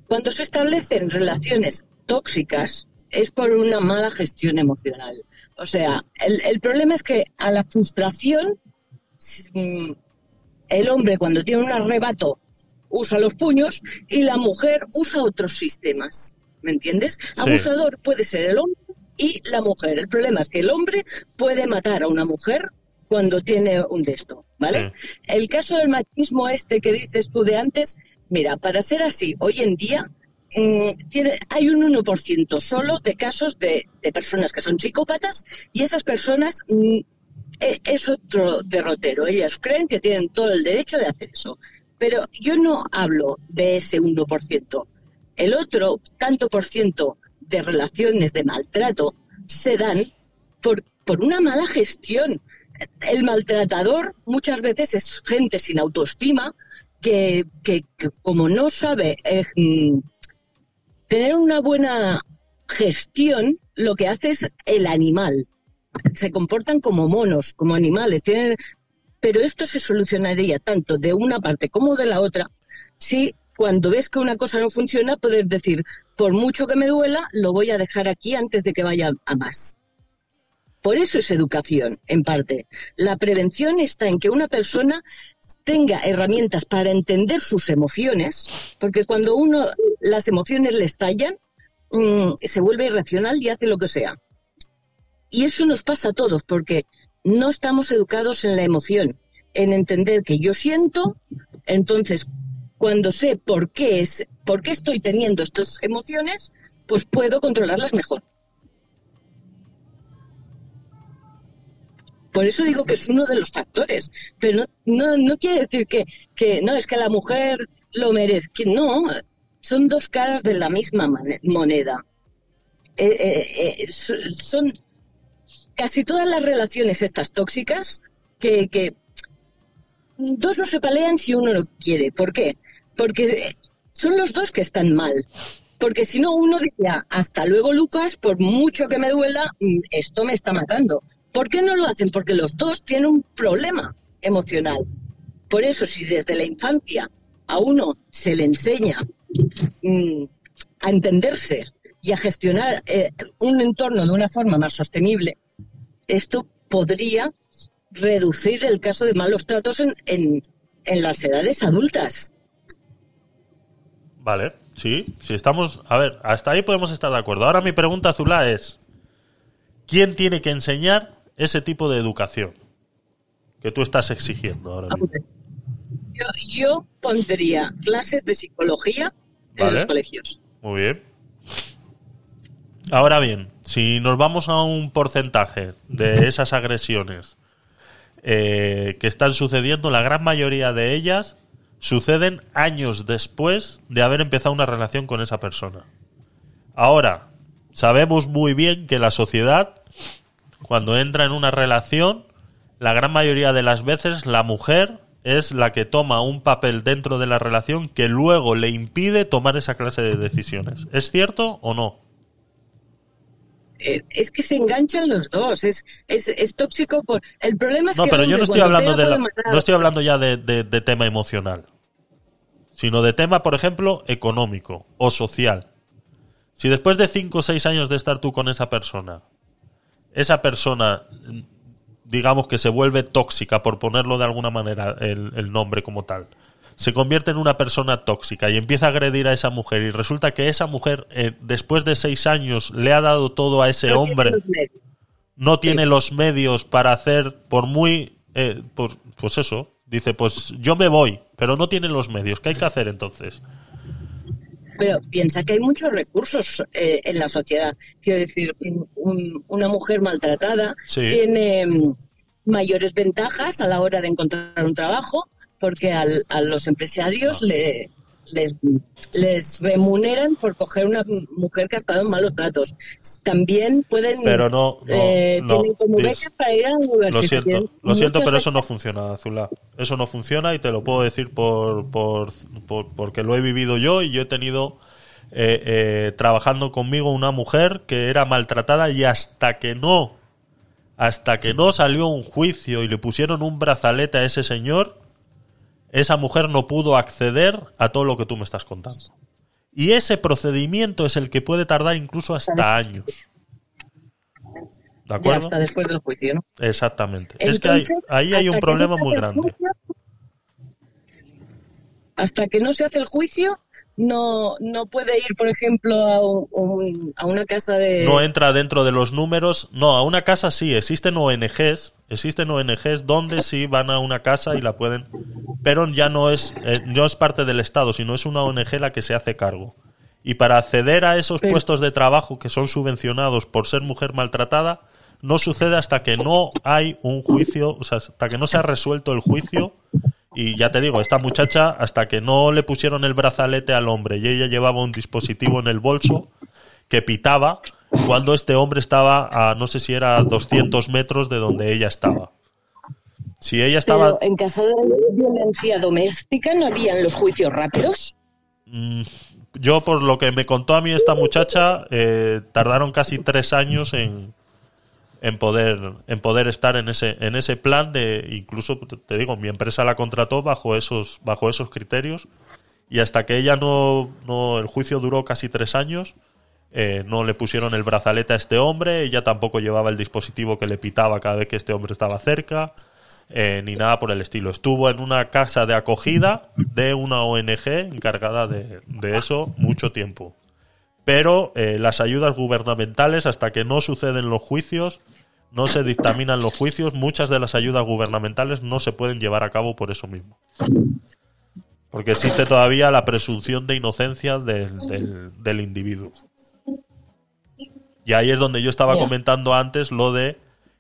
cuando se establecen relaciones tóxicas es por una mala gestión emocional. O sea, el, el problema es que a la frustración mm, el hombre cuando tiene un arrebato usa los puños y la mujer usa otros sistemas. ¿Me entiendes? Abusador puede ser el hombre y la mujer. El problema es que el hombre puede matar a una mujer cuando tiene un de esto, ¿vale? El caso del machismo este que dices tú de antes, mira, para ser así, hoy en día mm, tiene, hay un 1% solo de casos de, personas que son psicópatas y esas personas mm, e, es otro derrotero. Ellas creen que tienen todo el derecho de hacer eso. Pero yo no hablo de ese 1%. El otro tanto por ciento de relaciones de maltrato se dan por, por una mala gestión. El maltratador muchas veces es gente sin autoestima que, como no sabe eh, mm, tener una buena gestión, lo que hace es el animal. Se comportan como monos, como animales. Tienen... Pero esto se solucionaría tanto de una parte como de la otra si cuando ves que una cosa no funciona, poder decir, por mucho que me duela, lo voy a dejar aquí antes de que vaya a más. Por eso es educación, en parte. La prevención está en que una persona tenga herramientas para entender sus emociones, porque cuando uno las emociones le estallan, mm, se vuelve irracional y hace lo que sea. Y eso nos pasa a todos, porque no estamos educados en la emoción, en entender que yo siento, entonces cuando sé por qué es, por qué estoy teniendo estas emociones, pues puedo controlarlas mejor. Por eso digo que es uno de los factores, pero no, no, quiere decir que, que, no es que la mujer lo merezca, no, son dos caras de la misma moneda. Eh, eh, eh, son casi todas las relaciones estas tóxicas que, que dos no se pelean si uno no quiere. ¿Por qué? Porque son los dos que están mal. Porque si no, uno diría, hasta luego Lucas, por mucho que me duela, mm, esto me está matando. ¿Por qué no lo hacen? Porque los dos tienen un problema emocional. Por eso, si desde la infancia a uno se le enseña mm, a entenderse y a gestionar eh, un entorno de una forma más sostenible, esto podría reducir el caso de malos tratos en, las edades adultas. Vale, sí, sí estamos... A ver, hasta ahí podemos estar de acuerdo. Ahora mi pregunta, Zula, es... ¿Quién tiene que enseñar ese tipo de educación que tú estás exigiendo ahora mismo? Yo, yo pondría clases de psicología en los colegios. Muy bien. Ahora bien, si nos vamos a un porcentaje de esas agresiones eh, que están sucediendo, la gran mayoría de ellas suceden años después de haber empezado una relación con esa persona. Ahora, sabemos muy bien que la sociedad, cuando entra en una relación, la gran mayoría de las veces la mujer es la que toma un papel dentro de la relación que luego le impide tomar esa clase de decisiones. ¿Es cierto o no? Eh, es que se enganchan los dos, es, es, es tóxico. Por... El problema es No, que pero el yo no estoy hablando de la- no estoy hablando ya de, de- de tema emocional, sino de tema, por ejemplo, económico o social. Si después de 5 o 6 años de estar tú con esa persona, esa persona, digamos que se vuelve tóxica, por ponerlo de alguna manera el, el nombre como tal, se convierte en una persona tóxica y empieza a agredir a esa mujer y resulta que esa mujer, eh, después de 6 años, le ha dado todo a ese No hombre no tiene los medios para hacer, por muy, eh, por- pues eso, dice, pues yo me voy, pero no tiene los medios. ¿Qué hay que hacer entonces? Pero piensa que hay muchos recursos eh, en la sociedad. Quiero decir, un- una mujer maltratada Sí. tiene mm, mayores ventajas a la hora de encontrar un trabajo porque al- a los empresarios le, les, les remuneran por coger una mujer que ha estado en malos tratos. También pueden... Pero no, no, eh, no, tienen como becas para ir a la. Lo siento, lo siento, pero eso no funciona, Azula. Eso no funciona y te lo puedo decir por, por, por- porque lo he vivido yo y yo he tenido eh, eh, trabajando conmigo una mujer que era maltratada y hasta que no, hasta que no salió un juicio y le pusieron un brazalete a ese señor, esa mujer no pudo acceder a todo lo que tú me estás contando. Y ese procedimiento es el que puede tardar incluso hasta años. ¿De acuerdo? hasta después del juicio, ¿no? Exactamente. es que hay- ahí hay un problema no muy grande. juicio- hasta que no se hace el juicio, no, no puede ir, por ejemplo, a, un- a una casa de... No entra dentro de los números. No, a una casa sí. Existen ONGs. Existen ONGs donde sí van a una casa y la pueden. Pero ya no es, eh, no es parte del Estado, sino es una ONG la que se hace cargo. Y para acceder a esos puestos de trabajo que son subvencionados por ser mujer maltratada, no sucede hasta que no hay un juicio, o sea, hasta que no se ha resuelto el juicio. Y ya te digo, esta muchacha, hasta que no le pusieron el brazalete al hombre y ella llevaba un dispositivo en el bolso que pitaba cuando este hombre estaba a, no sé si era a 200 metros de donde ella estaba. Si ella estaba... Pero en caso de violencia doméstica no habían los juicios rápidos. Mm, Yo, por lo que me contó a mí esta muchacha, eh, tardaron casi tres años en, en poder en poder estar en ese en ese plan de incluso te digo mi empresa la contrató bajo esos bajo esos criterios y hasta que ella no, no el juicio duró casi tres años eh, no le pusieron el brazalete a este hombre ella tampoco llevaba el dispositivo que le pitaba cada vez que este hombre estaba cerca eh, ni nada por el estilo. Estuvo en una casa de acogida de una ONG encargada de, eso mucho tiempo. Pero eh, las ayudas gubernamentales, hasta que no suceden los juicios, no se dictaminan los juicios, muchas de las ayudas gubernamentales no se pueden llevar a cabo por eso mismo. Porque existe todavía la presunción de inocencia del individuo. Y ahí es donde yo estaba comentando antes lo de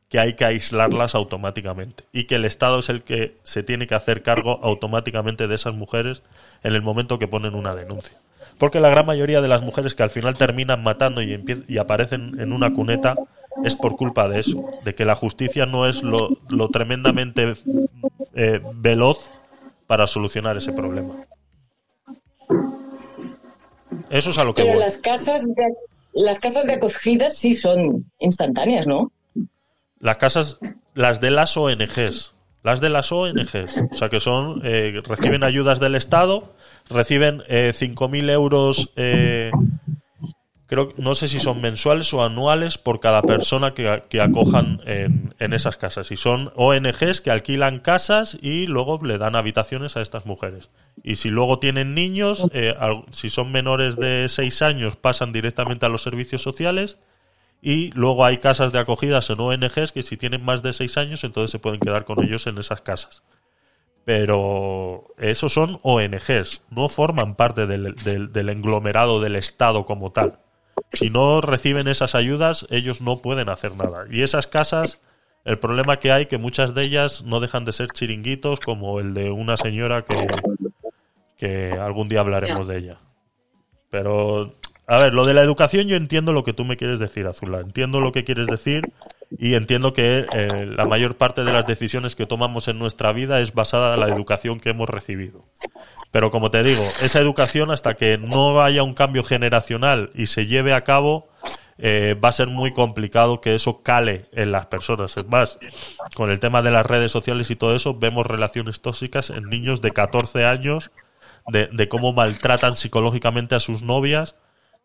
que hay que aislarlas automáticamente y que el Estado es el que se tiene que hacer cargo automáticamente de esas mujeres en el momento que ponen una denuncia. Porque la gran mayoría de las mujeres que al final terminan matando y, y aparecen en una cuneta es por culpa de eso, de que la justicia no es lo, lo tremendamente eh, veloz para solucionar ese problema. Eso es a lo que Pero voy. las casas de, las casas de acogida sí son instantáneas, ¿no? Las casas, las de las ONGs. las de las ONGs, o sea que son eh, reciben ayudas del Estado, reciben eh, 5.000 euros, eh, creo, no sé si son mensuales o anuales por cada persona que, que acojan en, en esas casas. Y son ONGs que alquilan casas y luego le dan habitaciones a estas mujeres. Y si luego tienen niños, eh, si son menores de 6 años, pasan directamente a los servicios sociales. Y luego hay casas de acogidas en ONGs que si tienen más de 6 años, entonces se pueden quedar con ellos en esas casas. Pero esos son ONGs, no forman parte del, del- del englomerado del Estado como tal. Si no reciben esas ayudas, ellos no pueden hacer nada. Y esas casas, el problema que hay, que muchas de ellas no dejan de ser chiringuitos, como el de una señora que, que algún día hablaremos de ella. Pero, a ver, lo de la educación yo entiendo lo que tú me quieres decir, Azula. Entiendo lo que quieres decir y entiendo que eh, la mayor parte de las decisiones que tomamos en nuestra vida es basada en la educación que hemos recibido. Pero como te digo, esa educación hasta que no haya un cambio generacional y se lleve a cabo, eh, va a ser muy complicado que eso cale en las personas. Es más, con el tema de las redes sociales y todo eso, vemos relaciones tóxicas en niños de 14 años, de, de cómo maltratan psicológicamente a sus novias.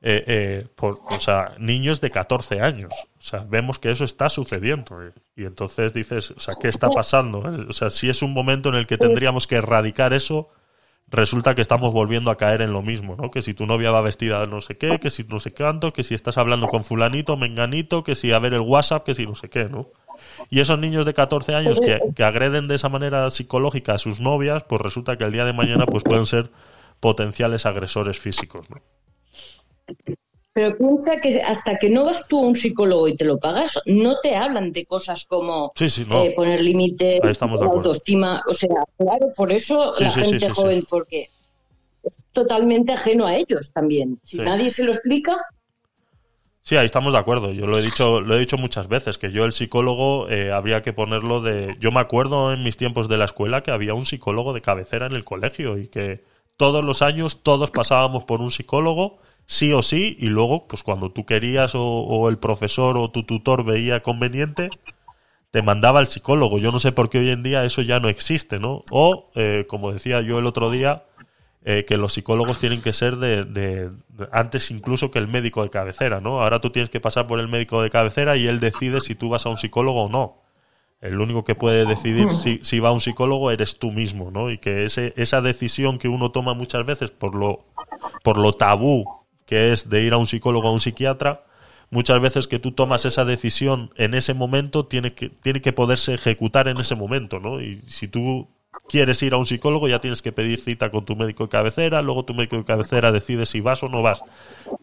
Eh, eh, por, o sea, niños de 14 años. O sea, vemos que eso está sucediendo. eh. Y entonces dices, o sea, ¿qué está pasando? O sea, si es un momento en el que tendríamos que erradicar eso, resulta que estamos volviendo a caer en lo mismo, ¿no? Que si tu novia va vestida de no sé qué, que si no sé cuánto, que si estás hablando con fulanito, menganito, que si a ver el WhatsApp, que si no sé qué, ¿no? Y esos niños de 14 años que, que agreden de esa manera psicológica a sus novias, pues resulta que el día de mañana pues pueden ser potenciales agresores físicos, ¿no? Pero piensa que hasta que no vas tú a un psicólogo y te lo pagas, no te hablan de cosas como Sí, sí, no. eh, poner límites, autoestima. O sea, claro, por eso Sí, la gente joven, porque es totalmente ajeno a ellos también. Si nadie se lo explica, Sí, ahí estamos de acuerdo. Yo lo he dicho, lo he dicho muchas veces, que yo el psicólogo eh, habría que ponerlo de. Yo me acuerdo en mis tiempos de la escuela que había un psicólogo de cabecera en el colegio y que todos los años todos pasábamos por un psicólogo, sí o sí, y luego, pues cuando tú querías o, el profesor o tu tutor veía conveniente, te mandaba al psicólogo. Yo no sé por qué hoy en día eso ya no existe, ¿no? O, eh, como decía yo el otro día, eh, que los psicólogos tienen que ser de, antes incluso que el médico de cabecera, ¿no? Ahora tú tienes que pasar por el médico de cabecera y él decide si tú vas a un psicólogo o no. El único que puede decidir si, si va a un psicólogo eres tú mismo, ¿no? Y que ese, esa decisión que uno toma muchas veces por lo, por lo tabú que es de ir a un psicólogo o a un psiquiatra, muchas veces que tú tomas esa decisión en ese momento tiene que, tiene que poderse ejecutar en ese momento, ¿no? Y si tú quieres ir a un psicólogo ya tienes que pedir cita con tu médico de cabecera, luego tu médico de cabecera decide si vas o no vas.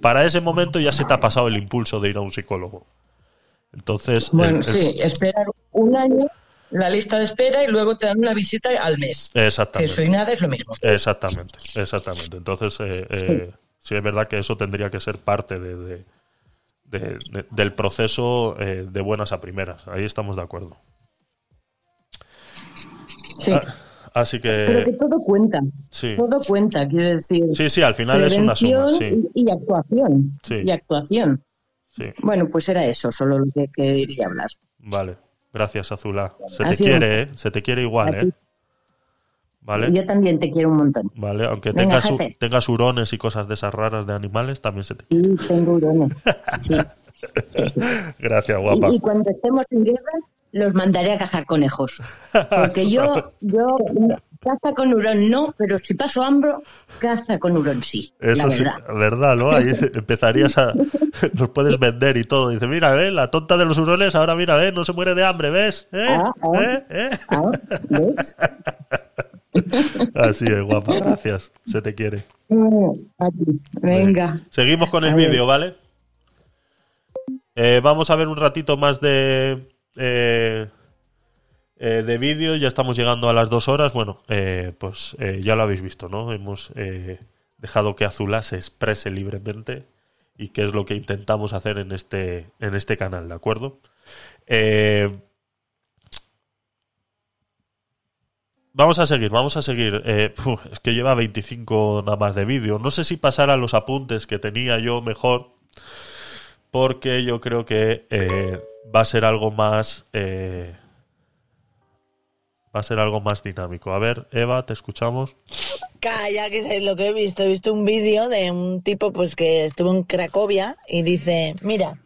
Para ese momento ya se te ha pasado el impulso de ir a un psicólogo. Entonces, bueno, el- el- sí, esperar un año, la lista de espera y luego te dan una visita al mes. Exactamente. eso y nada es lo mismo. Exactamente, exactamente. Entonces, eh, eh, sí es verdad que eso tendría que ser parte de, de- de- de- del proceso eh, de buenas a primeras. Ahí estamos de acuerdo. Sí. Ah, así Pero que que, todo cuenta. sí. Todo cuenta, quiero decir. Sí, sí, al final es una suma, sí. y, y actuación. Sí. Y actuación. Sí, Bueno, pues era eso, solo lo que quería hablar. vale. Gracias, Azula. Se te quiere, ¿eh? Se te quiere igual. ¿eh? ¿Vale? Yo también te quiero un montón. Vale, aunque Venga, tengas, jefe. tengas hurones y cosas de esas raras de animales, también se te Sí, tengo hurones. Sí. Gracias, guapa. Y, y cuando estemos en guerra, los mandaré a cazar conejos. Porque yo, yo, caza con hurón no, pero si paso hambre, caza con hurón sí. Eso la sí, verdad. verdad, ¿no? Ahí empezarías a... Los puedes vender y todo. Dice, mira, ¿ves? La tonta de los hurones ahora, mira, ¿ves? No se muere de hambre, ¿ves? ¿Eh? Ah, ah. ¿Eh? ¿Eh? Ah, ¿ves? Así es, guapa. Gracias. Se te quiere. Venga. Seguimos con el vídeo, ¿vale? Eh, vamos a ver un ratito más de... eh, eh, de vídeo, ya estamos llegando a las dos horas. Bueno, pues ya lo habéis visto, ¿no? Hemos dejado que Azula se exprese libremente y que es lo que intentamos hacer en este, en este canal, ¿de acuerdo? Eh, vamos a seguir, vamos a seguir. Eh, es que lleva 25 nada más de vídeo. No sé si pasar a los apuntes que tenía yo mejor, porque yo creo que eh, va a ser algo más... eh, va a ser algo más dinámico. A ver, Eva, te escuchamos. Calla, que es lo que he visto. He visto un vídeo de un tipo pues que estuvo en Cracovia y dice, mira,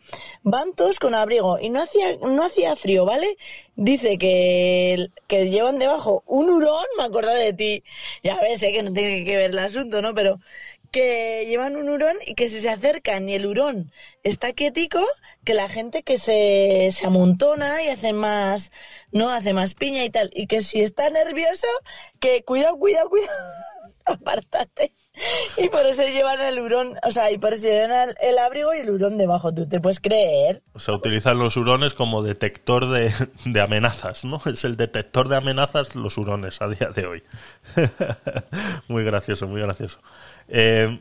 van todos con abrigo y no hacía, no hacía frío, ¿vale? Dice que, que llevan debajo un hurón, me acuerdo de ti. Ya ves, sé que no tiene que ver el asunto, ¿no? Pero que llevan un hurón y que si se acercan y el hurón está quietico, que la gente que se, se amontona y hace más, no hace más piña y tal, y que si está nervioso, que cuidado, cuidado, cuidado, apártate. Y por eso llevan el hurón, o sea, y por eso llevan el, el abrigo y el hurón debajo, ¿tú te puedes creer? O sea, utilizan los hurones como detector de, de amenazas, ¿no? Es el detector de amenazas los hurones a día de hoy. muy gracioso, muy gracioso. Eh,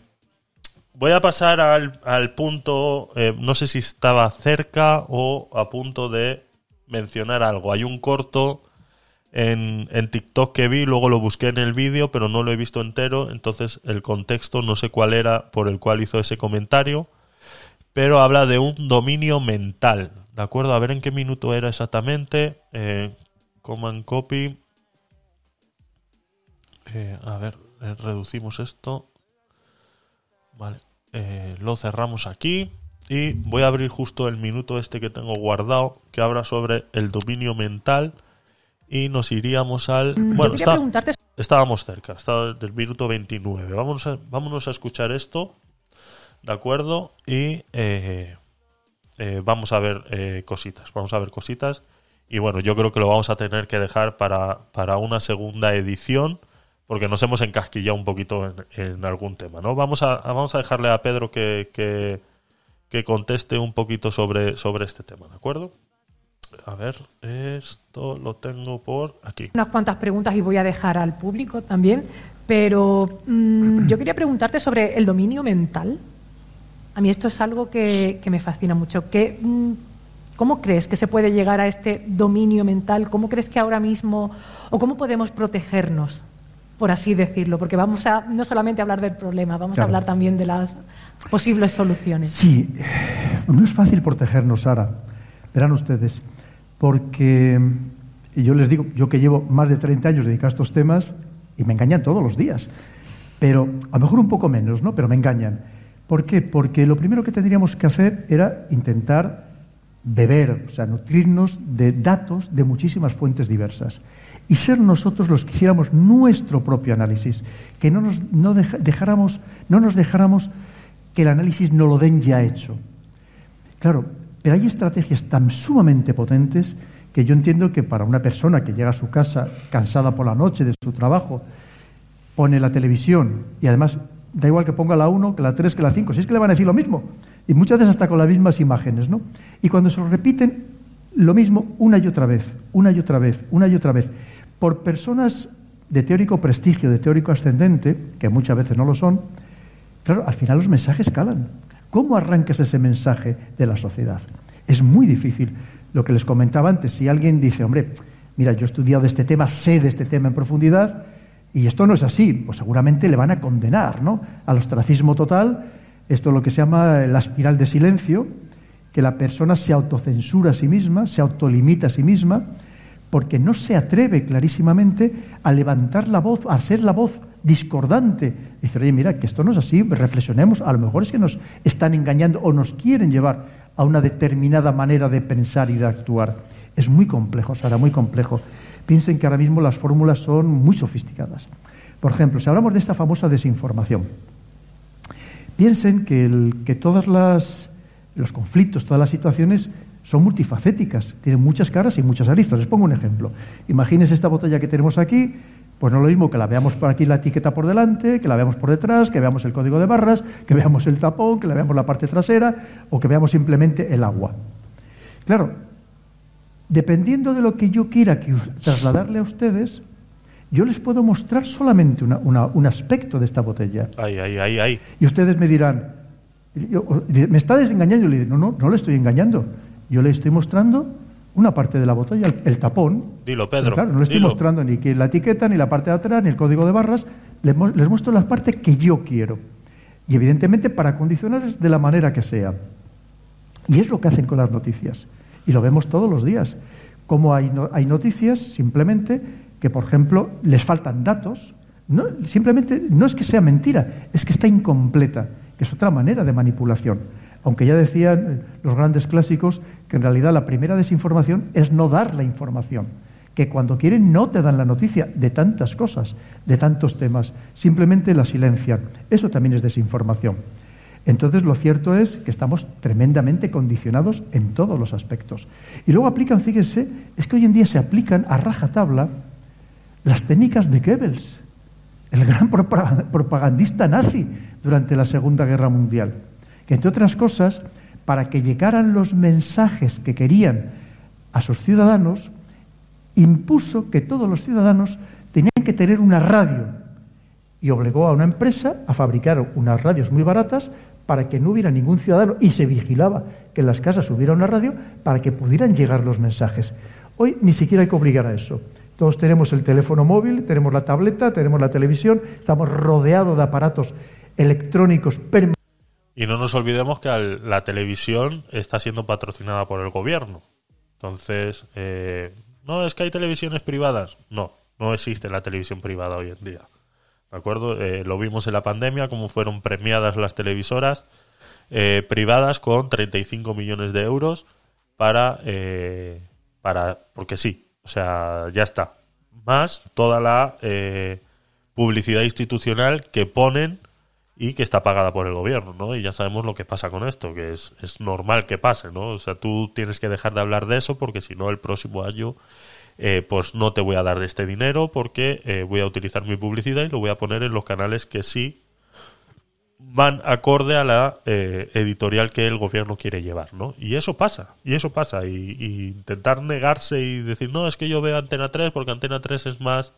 voy a pasar al, punto, eh, no sé si estaba cerca o a punto de mencionar algo. Hay un corto en, TikTok que vi, luego lo busqué en el vídeo, pero no lo he visto entero, entonces el contexto no sé cuál era por el cual hizo ese comentario, pero habla de un dominio mental, ¿de acuerdo? A ver en qué minuto era exactamente. Eh, command copy. Eh, a ver, reducimos esto. Vale, eh, lo cerramos aquí. Y voy a abrir justo el minuto este que tengo guardado, que habla sobre el dominio mental. Y nos iríamos al. Mm, Bueno, está- estábamos cerca, está del minuto 29. Vámonos a, vámonos a escuchar esto, ¿de acuerdo? Y eh, eh, vamos a ver eh, cositas, vamos a ver cositas. Y bueno, yo creo que lo vamos a tener que dejar para, para una segunda edición, porque nos hemos encasquillado un poquito en, algún tema, ¿no? Vamos a, dejarle a Pedro que, conteste un poquito sobre, este tema, ¿de acuerdo? A ver, esto lo tengo por aquí. unas cuantas preguntas y voy a dejar al público también, pero mm, yo quería preguntarte sobre el dominio mental. A mí esto es algo que, me fascina mucho. ¿Qué, mm, ¿Cómo crees que se puede llegar a este dominio mental? ¿Cómo crees que ahora mismo, o cómo podemos protegernos, por así decirlo? Porque vamos a no solamente hablar del problema, vamos Claro. a hablar también de las posibles soluciones. Sí, no es fácil protegernos, Sara. Verán ustedes, porque yo les digo, yo que llevo más de 30 años dedicado a estos temas y me engañan todos los días, pero a lo mejor un poco menos, ¿no? Pero me engañan. ¿Por qué? Porque lo primero que tendríamos que hacer era intentar beber, o sea, nutrirnos de datos de muchísimas fuentes diversas y ser nosotros los que hiciéramos nuestro propio análisis, que no nos, no dejáramos, no nos dejáramos que el análisis no lo den ya hecho. Claro, pero hay estrategias tan sumamente potentes que yo entiendo que para una persona que llega a su casa cansada por la noche de su trabajo, pone la televisión y además da igual que ponga la 1, que la 3, que la 5, si es que le van a decir lo mismo. Y muchas veces hasta con las mismas imágenes, ¿no? Y cuando se lo repiten lo mismo una y otra vez, una y otra vez, una y otra vez, por personas de teórico prestigio, de teórico ascendente, que muchas veces no lo son, claro, al final los mensajes calan. ¿Cómo arrancas ese mensaje de la sociedad? Es muy difícil. Lo que les comentaba antes, si alguien dice, hombre, mira, yo he estudiado este tema, sé de este tema en profundidad, y esto no es así, pues seguramente le van a condenar ¿no? al ostracismo total. Esto es lo que se llama la espiral de silencio, que la persona se autocensura a sí misma, se autolimita a sí misma, porque no se atreve clarísimamente a levantar la voz, a ser la voz discordante. Dice, oye, mira, que esto no es así, reflexionemos, a lo mejor es que nos están engañando o nos quieren llevar a una determinada manera de pensar y de actuar. Es muy complejo, Sara, muy complejo. Piensen que ahora mismo las fórmulas son muy sofisticadas. Por ejemplo, si hablamos de esta famosa desinformación, piensen que, el- que las, los conflictos, todas las situaciones son multifacéticas, tienen muchas caras y muchas aristas. Les pongo un ejemplo. Imagínense esta botella que tenemos aquí, pues no es lo mismo que la veamos por aquí la etiqueta por delante, que la veamos por detrás, que veamos el código de barras, que veamos el tapón, que la veamos la parte trasera o que veamos simplemente el agua. Claro, dependiendo de lo que yo quiera que trasladarle a ustedes, yo les puedo mostrar solamente una- una- un aspecto de esta botella. Ahí, ahí, ahí, ahí. Y ustedes me dirán, yo- ¿me está desengañando? Le digo, no, no, no le estoy engañando. Yo le estoy mostrando una parte de la botella, el, el tapón. Dilo, Pedro. claro, no le estoy dilo. mostrando ni que la etiqueta, ni la parte de atrás, ni el código de barras. Les, les muestro la parte que yo quiero. Y evidentemente para condicionarles de la manera que sea. Y es lo que hacen con las noticias. Y lo vemos todos los días. Como hay, no- hay noticias simplemente que, por ejemplo, les faltan datos. No, simplemente no es que sea mentira, es que está incompleta, que es otra manera de manipulación. Aunque ya decían los grandes clásicos que en realidad la primera desinformación es no dar la información, que cuando quieren no te dan la noticia de tantas cosas, de tantos temas, simplemente la silencian. Eso también es desinformación. Entonces lo cierto es que estamos tremendamente condicionados en todos los aspectos. Y luego aplican, fíjense, es que hoy en día se aplican a rajatabla las técnicas de Goebbels, el gran propagandista nazi durante la Segunda Guerra Mundial, que entre otras cosas, para que llegaran los mensajes que querían a sus ciudadanos, impuso que todos los ciudadanos tenían que tener una radio y obligó a una empresa a fabricar unas radios muy baratas para que no hubiera ningún ciudadano y se vigilaba que en las casas hubiera una radio para que pudieran llegar los mensajes. Hoy ni siquiera hay que obligar a eso. Todos tenemos el teléfono móvil, tenemos la tableta, tenemos la televisión, estamos rodeados de aparatos electrónicos permanentes. Y no nos olvidemos que la televisión está siendo patrocinada por el gobierno. Entonces, eh, no es que hay televisiones privadas. No, no existe la televisión privada hoy en día. ¿De acuerdo? Eh, lo vimos en la pandemia, cómo fueron premiadas las televisoras eh, privadas con 35 millones de euros para, para. Porque sí, o sea, ya está. Más toda la eh, publicidad institucional que ponen y que está pagada por el gobierno, ¿no? Y ya sabemos lo que pasa con esto, que es, es normal que pase, ¿no? O sea, tú tienes que dejar de hablar de eso porque si no el próximo año eh, pues no te voy a dar este dinero porque eh, voy a utilizar mi publicidad y lo voy a poner en los canales que sí van acorde a la eh, editorial que el gobierno quiere llevar, ¿no? Y eso pasa, y eso pasa, y, intentar negarse y decir, no, es que yo veo Antena 3 porque Antena 3 es más,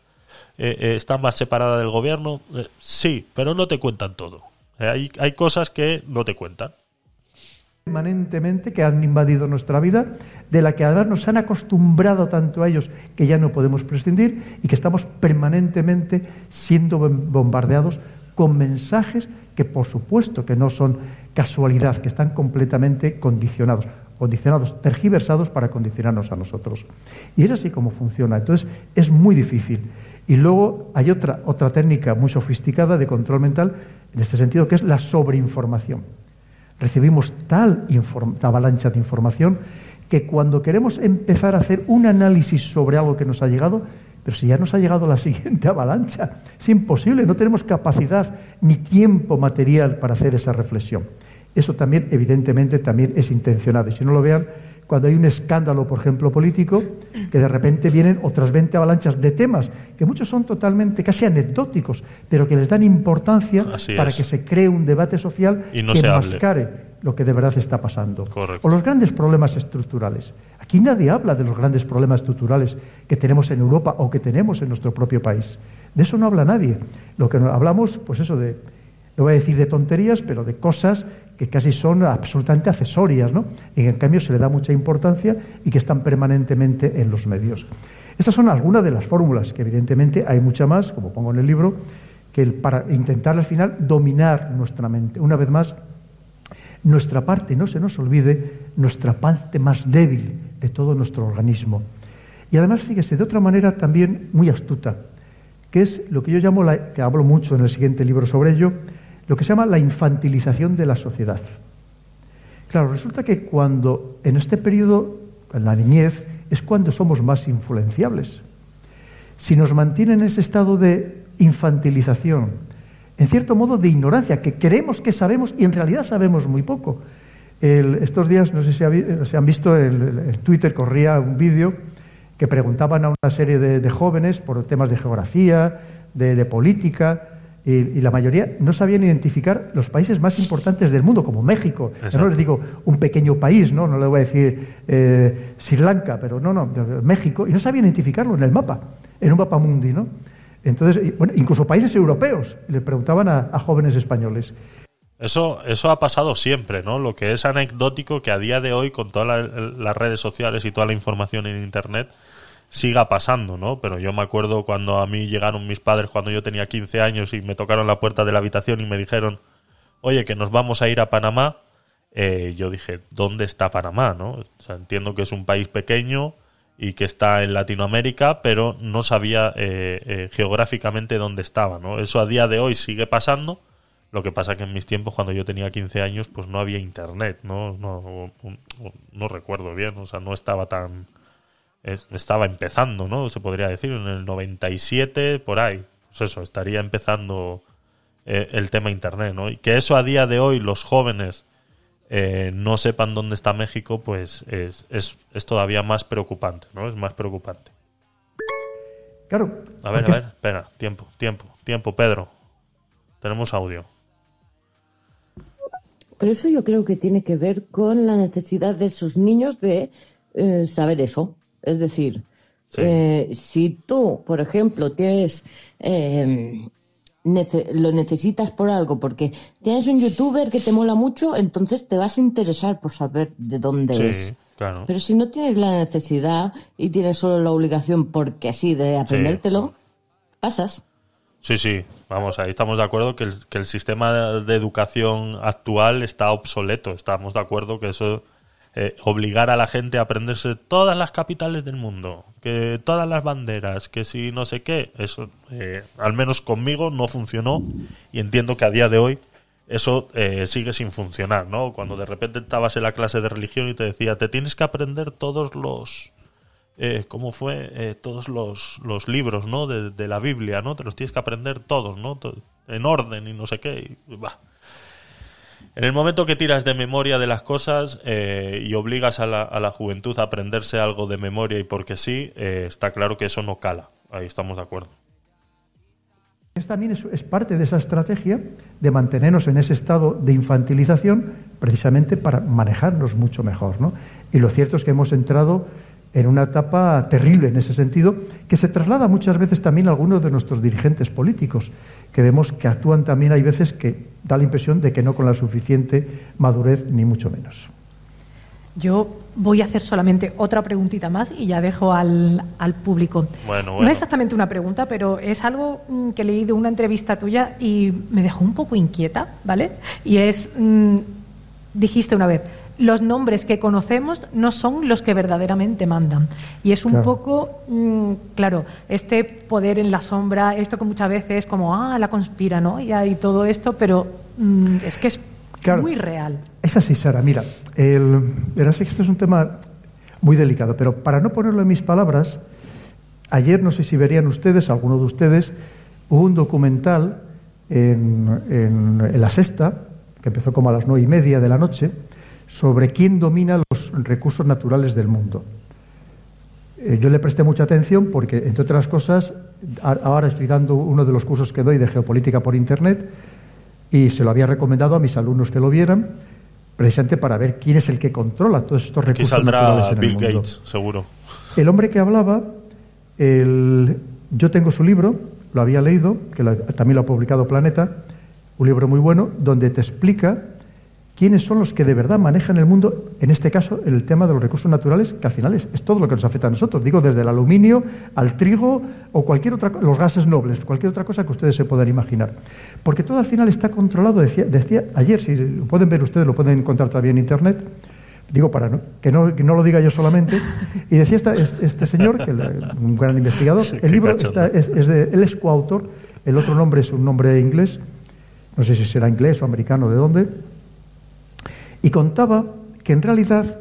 eh, eh, está más separada del gobierno, sí, pero no te cuentan todo. hay, hay cosas que no te cuentan. Permanentemente que han invadido nuestra vida, de la que además nos han acostumbrado tanto a ellos que ya no podemos prescindir y que estamos permanentemente siendo bombardeados con mensajes que por supuesto que no son casualidad, que están completamente condicionados, condicionados, tergiversados para condicionarnos a nosotros. Y es así como funciona. Entonces es muy difícil. Y luego hay otra, otra técnica muy sofisticada de control mental en este sentido, que es la sobreinformación. Recibimos tal avalancha de información que cuando queremos empezar a hacer un análisis sobre algo que nos ha llegado, pero si ya nos ha llegado la siguiente avalancha, es imposible, no tenemos capacidad ni tiempo material para hacer esa reflexión. Eso también, evidentemente, también es intencionado. Y si no lo vean, cuando hay un escándalo, por ejemplo, político, que de repente vienen otras 20 avalanchas de temas, que muchos son totalmente, casi anecdóticos, pero que les dan importancia para que se cree un debate social y no que se mascare lo que de verdad está pasando. Correcto. O los grandes problemas estructurales. Aquí nadie habla de los grandes problemas estructurales que tenemos en Europa o que tenemos en nuestro propio país. De eso no habla nadie. Lo que hablamos, pues eso de, no voy a decir de tonterías, pero de cosas que casi son absolutamente accesorias, ¿no? Y en cambio se le da mucha importancia y que están permanentemente en los medios. Estas son algunas de las fórmulas, que evidentemente hay mucha más, como pongo en el libro, que para intentar al final dominar nuestra mente. Una vez más, nuestra parte, no se nos olvide, nuestra parte más débil, de todo nuestro organismo. Y además, fíjese, de otra manera también muy astuta, que es lo que yo llamo, la, que hablo mucho en el siguiente libro sobre ello, lo que se llama la infantilización de la sociedad. Claro, resulta que cuando en este periodo, en la niñez, es cuando somos más influenciables. Si nos mantienen en ese estado de infantilización, en cierto modo de ignorancia, que creemos que sabemos y en realidad sabemos muy poco, estos días, no sé si, han visto, en Twitter corría un vídeo que preguntaban a una serie de, jóvenes por temas de geografía, de, política, y, la mayoría no sabían identificar los países más importantes del mundo, como México. no les digo un pequeño país, no, no le voy a decir eh, Sri Lanka, pero no, no, México, y no sabían identificarlo en el mapa, en un mapa mundi, ¿no? Entonces, bueno, incluso países europeos, le preguntaban a jóvenes españoles. Eso, eso ha pasado siempre, ¿no? Lo que es anecdótico que a día de hoy, con todas las redes sociales y toda la información en Internet, siga pasando, ¿no? Pero yo me acuerdo cuando a mí llegaron mis padres cuando yo tenía 15 años y me tocaron la puerta de la habitación y me dijeron, oye, que nos vamos a ir a Panamá. Eh, yo dije, ¿dónde está Panamá, no? O sea, entiendo que es un país pequeño, y que está en Latinoamérica, pero no sabía eh, eh, geográficamente dónde estaba, ¿no? Eso a día de hoy sigue pasando, lo que pasa que en mis tiempos, cuando yo tenía 15 años, pues no había internet, ¿no? No, no, no recuerdo bien, o sea, no estaba tan... es- estaba empezando, ¿no? Se podría decir, en el 97, por ahí. Pues eso, estaría empezando eh, el tema internet, ¿no? Y que eso a día de hoy los jóvenes eh, no sepan dónde está México, pues es, es, es todavía más preocupante, ¿no? Es más preocupante. Claro. A ver, a ver, espera, tiempo, tiempo, tiempo, Pedro. Tenemos audio. Pero eso yo creo que tiene que ver con la necesidad de esos niños de eh, saber eso. Es decir, Sí. eh, si tú, por ejemplo, tienes eh, nece- lo necesitas por algo, porque tienes un youtuber que te mola mucho, entonces te vas a interesar por saber de dónde Sí, es. claro. Pero si no tienes la necesidad y tienes solo la obligación porque sí de aprendértelo, pasas. Sí, sí, vamos, ahí estamos de acuerdo que el, que el sistema de educación actual está obsoleto. Estamos de acuerdo que eso, eh, obligar a la gente a aprenderse todas las capitales del mundo, que todas las banderas, que si no sé qué, eso, eh, al menos conmigo, no funcionó y entiendo que a día de hoy eso eh, sigue sin funcionar, ¿no? Cuando de repente estabas en la clase de religión y te decía, te tienes que aprender todos los eh, ¿cómo fue? Eh, todos los, los libros, ¿no? De, la Biblia, ¿no? Te los tienes que aprender todos, ¿no? En orden y no sé qué. y, bah. En el momento que tiras de memoria de las cosas eh, y obligas a la, juventud a aprenderse algo de memoria y porque sí, eh, está claro que eso no cala. Ahí estamos de acuerdo. Es también es, es parte de esa estrategia de mantenernos en ese estado de infantilización precisamente para manejarnos mucho mejor. ¿no? Y lo cierto es que hemos entrado en una etapa terrible en ese sentido, que se traslada muchas veces también a algunos de nuestros dirigentes políticos, que vemos que actúan también, hay veces que da la impresión de que no con la suficiente madurez, ni mucho menos. Yo voy a hacer solamente otra preguntita más y ya dejo al, al público. Bueno, No es exactamente una pregunta, pero es algo mm, que leí de una entrevista tuya y me dejó un poco inquieta, ¿vale? Y es, mm, dijiste una vez, los nombres que conocemos no son los que verdaderamente mandan. Y es un Claro. poco, mm, claro, este poder en la sombra, esto que muchas veces es como, ah, la conspiranoia y todo esto, pero mm, es que es Claro. muy real. Es así, Sara. Mira, el, verás que este es un tema muy delicado, pero para no ponerlo en mis palabras, ayer no sé si verían ustedes, alguno de ustedes, hubo un documental en, en- en La Sexta, que empezó como a las nueve y media de la noche, sobre quién domina los recursos naturales del mundo. Eh, yo le presté mucha atención porque, entre otras cosas, a- ahora estoy dando uno de los cursos que doy de geopolítica por Internet y se lo había recomendado a mis alumnos que lo vieran, precisamente para ver quién es el que controla todos estos Aquí recursos saldrá naturales en el Bill mundo. Gates, seguro. El hombre que hablaba, el- yo tengo su libro, lo había leído, que también lo ha publicado Planeta, un libro muy bueno, donde te explica quiénes son los que de verdad manejan el mundo, en este caso el tema de los recursos naturales, que al final es, es todo lo que nos afecta a nosotros, digo desde el aluminio al trigo o cualquier otra los gases nobles, cualquier otra cosa que ustedes se puedan imaginar. Porque todo al final está controlado, decía, decía ayer, si lo pueden ver ustedes, lo pueden encontrar todavía en internet, digo para no- que, no, que no lo diga yo solamente, y decía esta- este señor, que la- un gran investigador, el libro cachondo. está- es, es de, él es coautor, el otro nombre es un nombre inglés, no sé si será inglés o americano, de dónde, y contaba que en realidad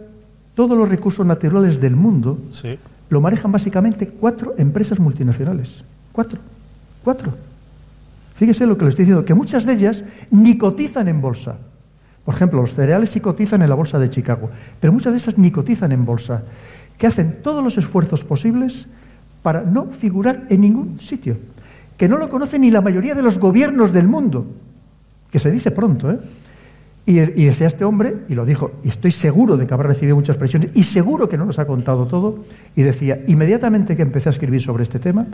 todos los recursos naturales del mundo Sí. lo manejan básicamente cuatro empresas multinacionales. Cuatro. Cuatro. Fíjese lo que le estoy diciendo, que muchas de ellas ni cotizan en bolsa. Por ejemplo, los cereales sí cotizan en la bolsa de Chicago, pero muchas de esas ni cotizan en bolsa, que hacen todos los esfuerzos posibles para no figurar en ningún sitio, que no lo conocen ni la mayoría de los gobiernos del mundo, que se dice pronto, ¿eh? Y, decía este hombre, y lo dijo, y estoy seguro de que habrá recibido muchas presiones, y seguro que no nos ha contado todo, y decía, inmediatamente que empecé a escribir sobre este tema,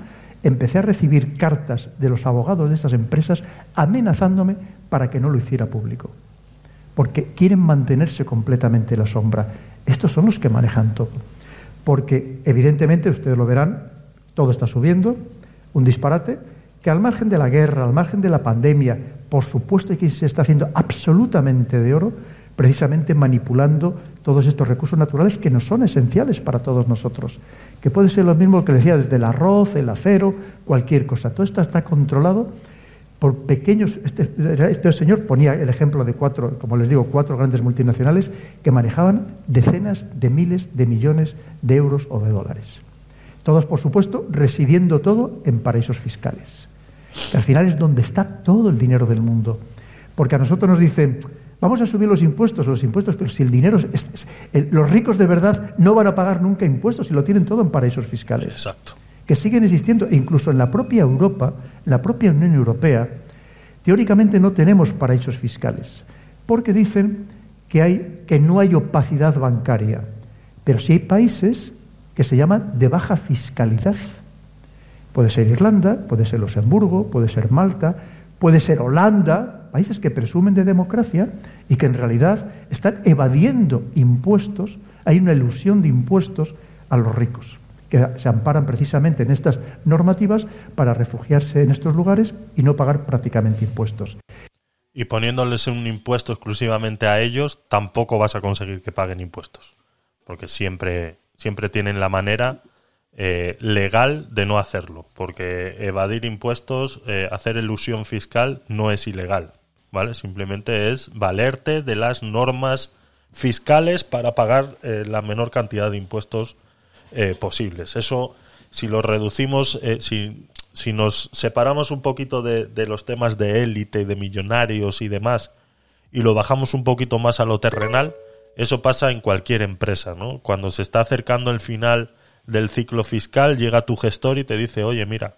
empecé a recibir cartas de los abogados de estas empresas amenazándome para que no lo hiciera público. Porque quieren mantenerse completamente en la sombra. Estos son los que manejan todo. Porque, evidentemente, ustedes lo verán, todo está subiendo, un disparate, que al margen de la guerra, al margen de la pandemia, por supuesto que se está haciendo absolutamente de oro, precisamente manipulando todos estos recursos naturales que nos son esenciales para todos nosotros, que puede ser lo mismo que decía, desde el arroz, el acero, cualquier cosa. Todo esto está controlado por pequeños. Este, este, señor ponía el ejemplo de cuatro, como les digo, cuatro grandes multinacionales que manejaban decenas de miles de millones de euros o de dólares. Todos, por supuesto, residiendo todo en paraísos fiscales. Al final es donde está todo el dinero del mundo. Porque a nosotros nos dicen, Vamos a subir los impuestos, los impuestos, pero si el dinero, es, los ricos de verdad no van a pagar nunca impuestos y lo tienen todo en paraísos fiscales. Exacto. Que siguen existiendo, e incluso en la propia Europa, la propia Unión Europea, teóricamente no tenemos paraísos fiscales, porque dicen que, hay, que no hay opacidad bancaria, pero sí hay países que se llaman de baja fiscalidad. Puede ser Irlanda, puede ser Luxemburgo, puede ser Malta, puede ser Holanda, países que presumen de democracia y que en realidad están evadiendo impuestos, hay una ilusión de impuestos a los ricos, que se amparan precisamente en estas normativas para refugiarse en estos lugares y no pagar prácticamente impuestos. Y poniéndoles un impuesto exclusivamente a ellos, tampoco vas a conseguir que paguen impuestos, porque siempre, siempre tienen la manera eh, legal de no hacerlo, porque evadir impuestos, eh, hacer ilusión fiscal no es ilegal. ¿vale? Simplemente es valerte de las normas fiscales para pagar eh, la menor cantidad de impuestos posibles. Eso, si lo reducimos, si, si, nos separamos un poquito de, de los temas de élite, de millonarios y demás, y lo bajamos un poquito más a lo terrenal, eso pasa en cualquier empresa, ¿no? Cuando se está acercando el final del ciclo fiscal, llega tu gestor y te dice, oye, mira,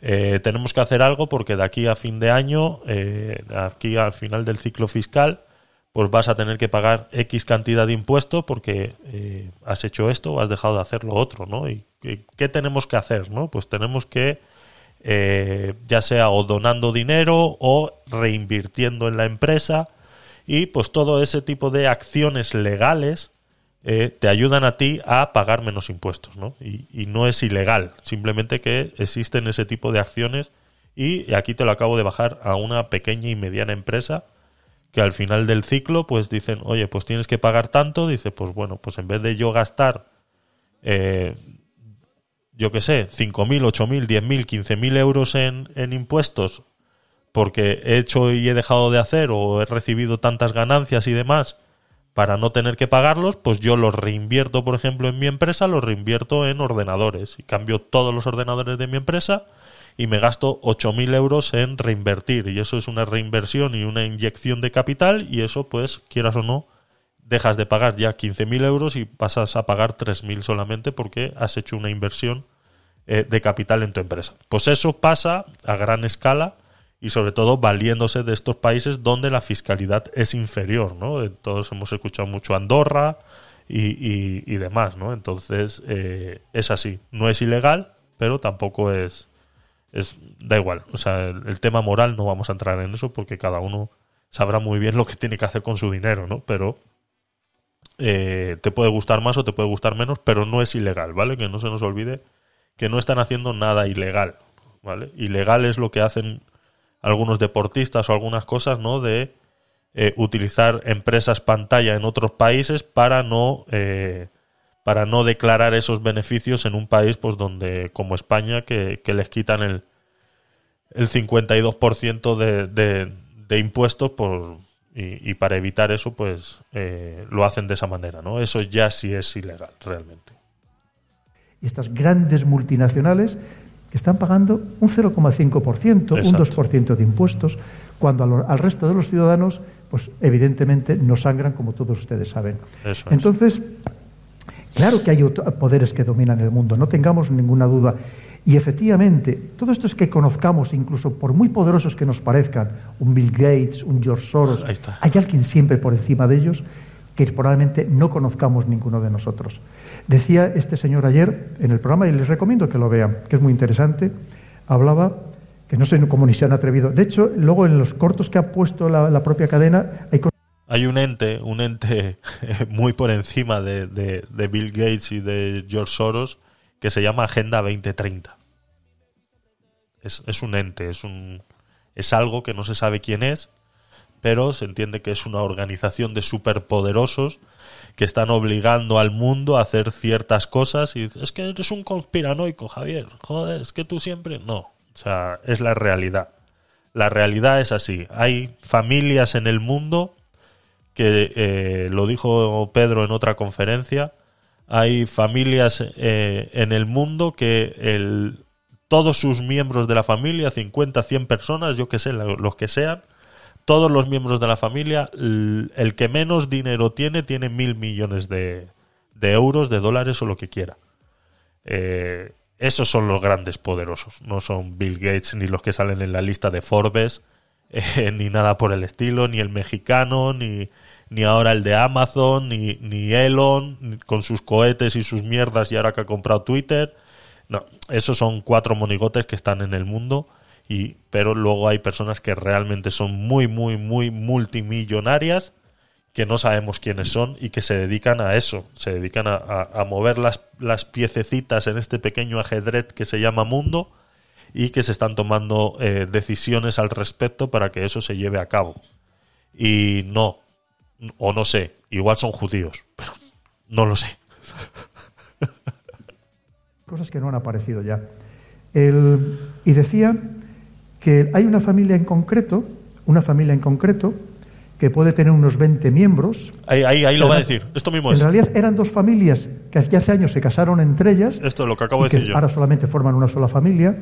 eh, tenemos que hacer algo porque de aquí a fin de año, eh, aquí al final del ciclo fiscal, pues vas a tener que pagar X cantidad de impuestos porque eh, has hecho esto o has dejado de hacer lo otro, ¿no? ¿Y qué tenemos que hacer, no? Pues tenemos que, ya sea o donando dinero o reinvirtiendo en la empresa y pues todo ese tipo de acciones legales eh, te ayudan a ti a pagar menos impuestos, ¿no? Y, no es ilegal, simplemente que existen ese tipo de acciones y aquí te lo acabo de bajar a una pequeña y mediana empresa que al final del ciclo pues dicen, oye, pues tienes que pagar tanto, dice, pues bueno, pues en vez de yo gastar, eh, yo qué sé, 5.000, 8.000, 10.000, 15.000 euros en, en impuestos porque he hecho y he dejado de hacer o he recibido tantas ganancias y demás, para no tener que pagarlos, pues yo los reinvierto, por ejemplo, en mi empresa, los reinvierto en ordenadores y cambio todos los ordenadores de mi empresa y me gasto 8.000 euros en reinvertir y eso es una reinversión y una inyección de capital y eso pues quieras o no dejas de pagar ya 15.000 euros y pasas a pagar 3.000 solamente porque has hecho una inversión eh, de capital en tu empresa. Pues eso pasa a gran escala y sobre todo valiéndose de estos países donde la fiscalidad es inferior, ¿no? Todos hemos escuchado mucho Andorra y, y, demás, ¿no? Entonces eh, es así, no es ilegal, pero tampoco es, es da igual, o sea, el, tema moral no vamos a entrar en eso porque cada uno sabrá muy bien lo que tiene que hacer con su dinero, ¿no? Pero eh, te puede gustar más o te puede gustar menos, pero no es ilegal, ¿vale? Que no se nos olvide que no están haciendo nada ilegal, ¿vale? Ilegal es lo que hacen algunos deportistas o algunas cosas, ¿no? De eh, utilizar empresas pantalla en otros países para no eh, para no declarar esos beneficios en un país, pues donde como España que, les quitan el el 52% de, de, de impuestos por y, para evitar eso, pues eh, lo hacen de esa manera, ¿no? Eso ya sí es ilegal, realmente. Y estas grandes multinacionales están pagando un 0,5%, un 2% de impuestos, cuando al, resto de los ciudadanos, pues evidentemente no sangran, como todos ustedes saben. Entonces, claro que hay poderes que dominan el mundo, no tengamos ninguna duda. Y efectivamente, todo esto es que conozcamos, incluso por muy poderosos que nos parezcan, un Bill Gates, un George Soros, hay alguien siempre por encima de ellos que probablemente no conozcamos ninguno de nosotros. Decía este señor ayer en el programa, y les recomiendo que lo vean, que es muy interesante, hablaba, que no sé cómo ni se han atrevido. De hecho, luego en los cortos que ha puesto la, propia cadena, hay hay un ente, un ente muy por encima de, de, Bill Gates y de George Soros que se llama Agenda 2030. Es, es un ente, es, un, es algo que no se sabe quién es, pero se entiende que es una organización de superpoderosos que están obligando al mundo a hacer ciertas cosas y es que eres un conspiranoico, Javier. Joder, es que tú siempre no. O sea, es la realidad. La realidad es así. Hay familias en el mundo que eh, lo dijo Pedro en otra conferencia. Hay familias eh, en el mundo que el, todos sus miembros de la familia, 50, 100 personas, yo que sé, los que sean, todos los miembros de la familia, el que menos dinero tiene, tiene mil millones de, euros, de dólares o lo que quiera. Eh, esos son los grandes poderosos, no son Bill Gates ni los que salen en la lista de Forbes, eh, ni nada por el estilo, ni el mexicano, ni, ni ahora el de Amazon, ni, ni Elon, con sus cohetes y sus mierdas y ahora que ha comprado Twitter. No, esos son cuatro monigotes que están en el mundo y, pero luego hay personas que realmente son muy, muy, muy multimillonarias que no sabemos quiénes son y que se dedican a eso, se dedican a, mover las, las, piececitas en este pequeño ajedrez que se llama mundo y que se están tomando eh, decisiones al respecto para que eso se lleve a cabo. Y no, o no sé, igual son judíos, pero no lo sé. Cosas que no han aparecido ya. El, y decía que hay una familia en concreto, una familia en concreto, que puede tener unos 20 miembros. Ahí, ahí, lo va a decir. Esto mismo en realidad eran dos familias que hace años se casaron entre ellas. Esto es lo que acabo de decir yo. Ahora solamente forman una sola familia.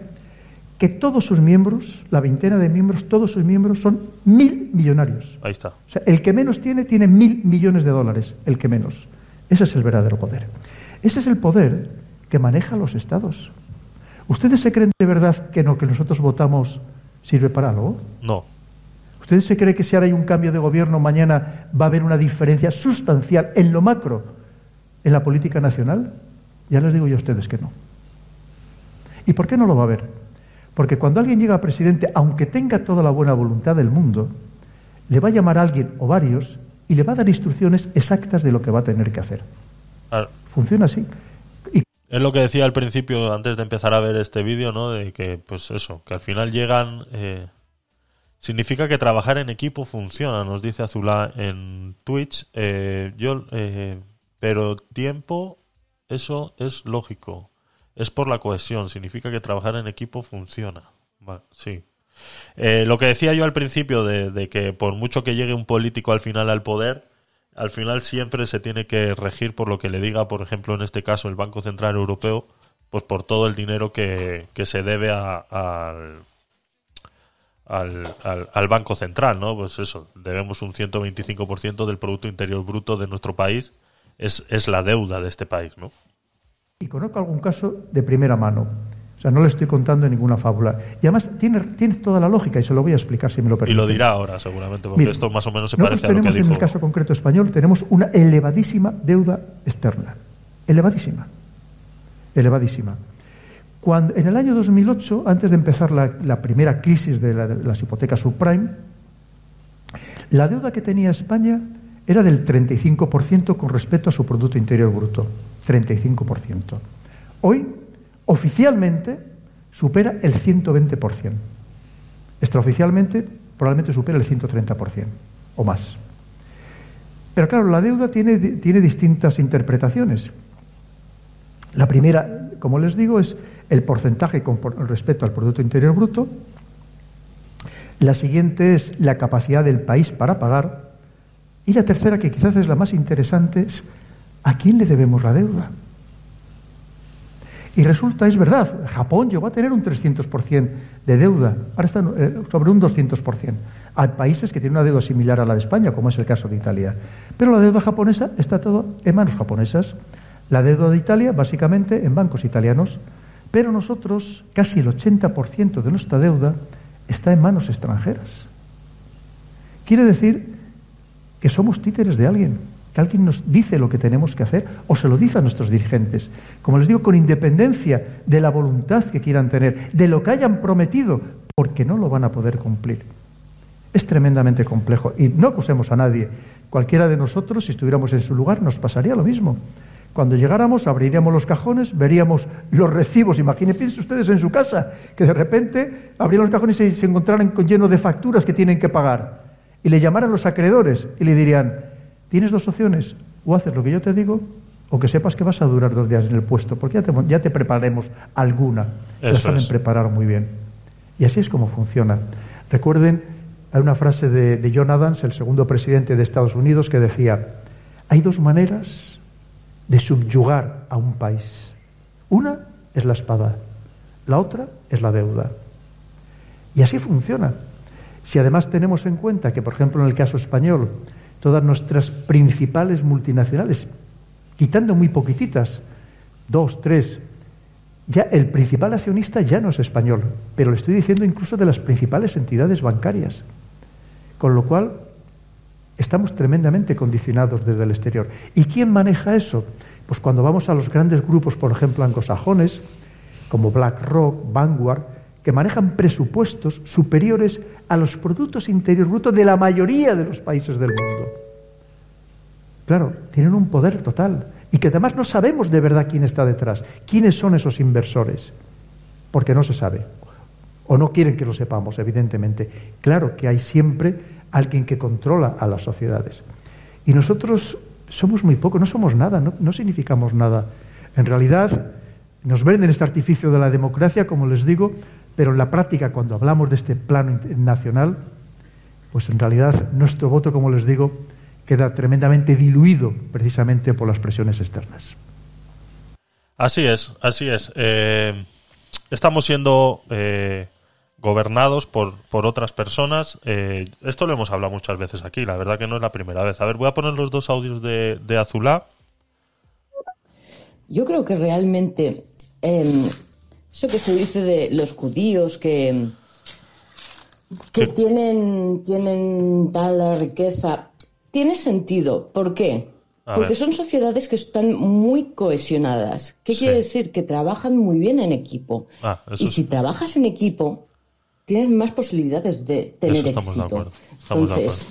Que todos sus miembros, la veintena de miembros, todos sus miembros son mil millonarios. Ahí está. O sea, el que menos tiene, tiene mil millones de dólares. El que menos. Ese es el verdadero poder. Ese es el poder que maneja los estados. ¿Ustedes se creen de verdad que lo que nosotros votamos sirve para algo? No. ¿Ustedes se creen que si ahora hay un cambio de gobierno mañana va a haber una diferencia sustancial en lo macro en la política nacional? Ya les digo yo a ustedes que no. ¿Y por qué no lo va a haber? Porque cuando alguien llega a presidente, aunque tenga toda la buena voluntad del mundo, le va a llamar a alguien o varios y le va a dar instrucciones exactas de lo que va a tener que hacer. Funciona así. Es lo que decía al principio, antes de empezar a ver este vídeo, ¿no? De que, pues eso, que al final llegan... Eh, significa que trabajar en equipo funciona, nos dice Azulá en Twitch. Eh, yo, eh, pero tiempo, eso es lógico. Es por la cohesión, significa que trabajar en equipo funciona. sí. lo que decía yo al principio de, de que por mucho que llegue un político al final al poder, al final siempre se tiene que regir por lo que le diga, por ejemplo, en este caso, el Banco Central Europeo, pues por todo el dinero que, se debe al, al, Banco Central, ¿no? Pues eso, debemos un 125% del Producto Interior Bruto de nuestro país, es, es la deuda de este país, ¿no? Y conozco algún caso de primera mano. O sea, no le estoy contando ninguna fábula. Y además tiene, tiene toda la lógica y se lo voy a explicar si me lo permite. Y lo dirá ahora, seguramente, porque esto más o menos se parece a lo que dijo. En el caso concreto español tenemos una elevadísima deuda externa. Elevadísima. Elevadísima. Cuando, en el año 2008, antes de empezar la, primera crisis de, de las hipotecas subprime, la deuda que tenía España era del 35% con respecto a su Producto Interior Bruto. 35%. Hoy oficialmente supera el 120%. Extraoficialmente probablemente supera el 130% o más. Pero claro, la deuda tiene, tiene distintas interpretaciones. La primera, como les digo, es el porcentaje con respecto al Producto Interior Bruto. La siguiente es la capacidad del país para pagar. Y la tercera, que quizás es la más interesante, es ¿a quién le debemos la deuda? Y resulta, es verdad, Japón llegó a tener un 300% de deuda, ahora está eh, sobre un 200%. Hay países que tienen una deuda similar a la de España, como es el caso de Italia. Pero la deuda japonesa está todo en manos japonesas. La deuda de Italia, básicamente, en bancos italianos. Pero nosotros, casi el 80% de nuestra deuda está en manos extranjeras. Quiere decir que somos títeres de alguien que alguien nos dice lo que tenemos que hacer o se lo dice a nuestros dirigentes. Como les digo, con independencia de la voluntad que quieran tener, de lo que hayan prometido, porque no lo van a poder cumplir. Es tremendamente complejo y no acusemos a nadie. Cualquiera de nosotros, si estuviéramos en su lugar, nos pasaría lo mismo. Cuando llegáramos, abriríamos los cajones, veríamos los recibos. Imagínense ustedes en su casa, que de repente abrieran los cajones y se encontraran con lleno de facturas que tienen que pagar. y le llamaran los acreedores y le dirían, tienes dos opciones, o haces lo que yo te digo, o que sepas que vas a durar dos días en el puesto, porque ya te, ya te prepararemos alguna. Eso saben es. preparar muy bien. Y así es como funciona. Recuerden, hay una frase de, de John Adams, el segundo presidente de Estados Unidos, que decía, hay dos maneras de subyugar a un país. Una es la espada, la otra es la deuda. Y así funciona. Si además tenemos en cuenta que, por ejemplo, en el caso español, todas nuestras principales multinacionales, quitando muy poquititas, dos, tres, ya el principal accionista ya no es español, pero le estoy diciendo incluso de las principales entidades bancarias. Con lo cual, estamos tremendamente condicionados desde el exterior. ¿Y quién maneja eso? Pues cuando vamos a los grandes grupos, por ejemplo, anglosajones, como BlackRock, Vanguard, que manejan presupuestos superiores a los productos interiores brutos de la mayoría de los países del mundo. Claro, tienen un poder total y que además no sabemos de verdad quién está detrás, quiénes son esos inversores, porque no se sabe o no quieren que lo sepamos, evidentemente. Claro que hay siempre alguien que controla a las sociedades. Y nosotros somos muy poco, no somos nada, no, no significamos nada. En realidad, nos venden este artificio de la democracia, como les digo, pero en la práctica, cuando hablamos de este plano nacional, pues en realidad nuestro voto, como les digo, queda tremendamente diluido precisamente por las presiones externas. Así es, así es. Eh, estamos siendo eh, gobernados por, por otras personas. Eh, esto lo hemos hablado muchas veces aquí, la verdad que no es la primera vez. A ver, voy a poner los dos audios de, de Azulá. Yo creo que realmente eh, eso que se dice de los judíos que, que tienen, tienen tal riqueza, tiene sentido. ¿Por qué? A Porque ver. son sociedades que están muy cohesionadas. ¿Qué Sí. quiere decir? Que trabajan muy bien en equipo. Ah, y es- si trabajas en equipo, tienes más posibilidades de tener Eso estamos de éxito. acuerdo, estamos de Entonces,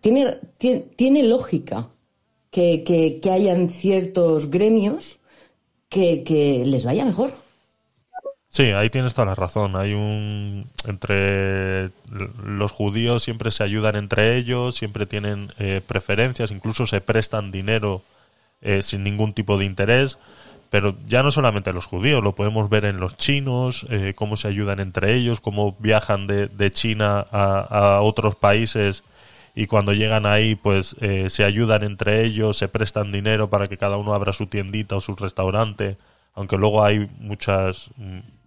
tiene, tiene, tiene lógica que, que- que hayan ciertos gremios que, les vaya mejor. Sí, ahí tienes toda la razón. Hay un. Entre los judíos siempre se ayudan entre ellos, siempre tienen eh, preferencias, incluso se prestan dinero eh, sin ningún tipo de interés. Pero ya no solamente los judíos, lo podemos ver en los chinos, eh, cómo se ayudan entre ellos, cómo viajan de, de China a, a otros países y cuando llegan ahí, pues eh, se ayudan entre ellos, se prestan dinero para que cada uno abra su tiendita o su restaurante, aunque luego hay muchas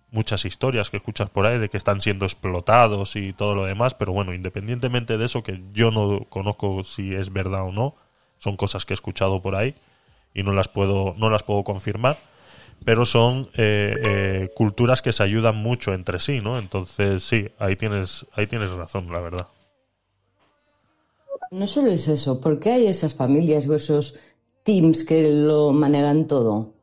muchas historias que escuchas por ahí de que están siendo explotados y todo lo demás, pero bueno, independientemente de eso, que yo no conozco si es verdad o no, son cosas que he escuchado por ahí y no las puedo, no las puedo confirmar, pero son eh, eh, culturas que se ayudan mucho entre sí, ¿no? Entonces sí, ahí tienes, ahí tienes razón, la verdad. No solo es eso, ¿por qué hay esas familias o esos teams que lo manejan todo?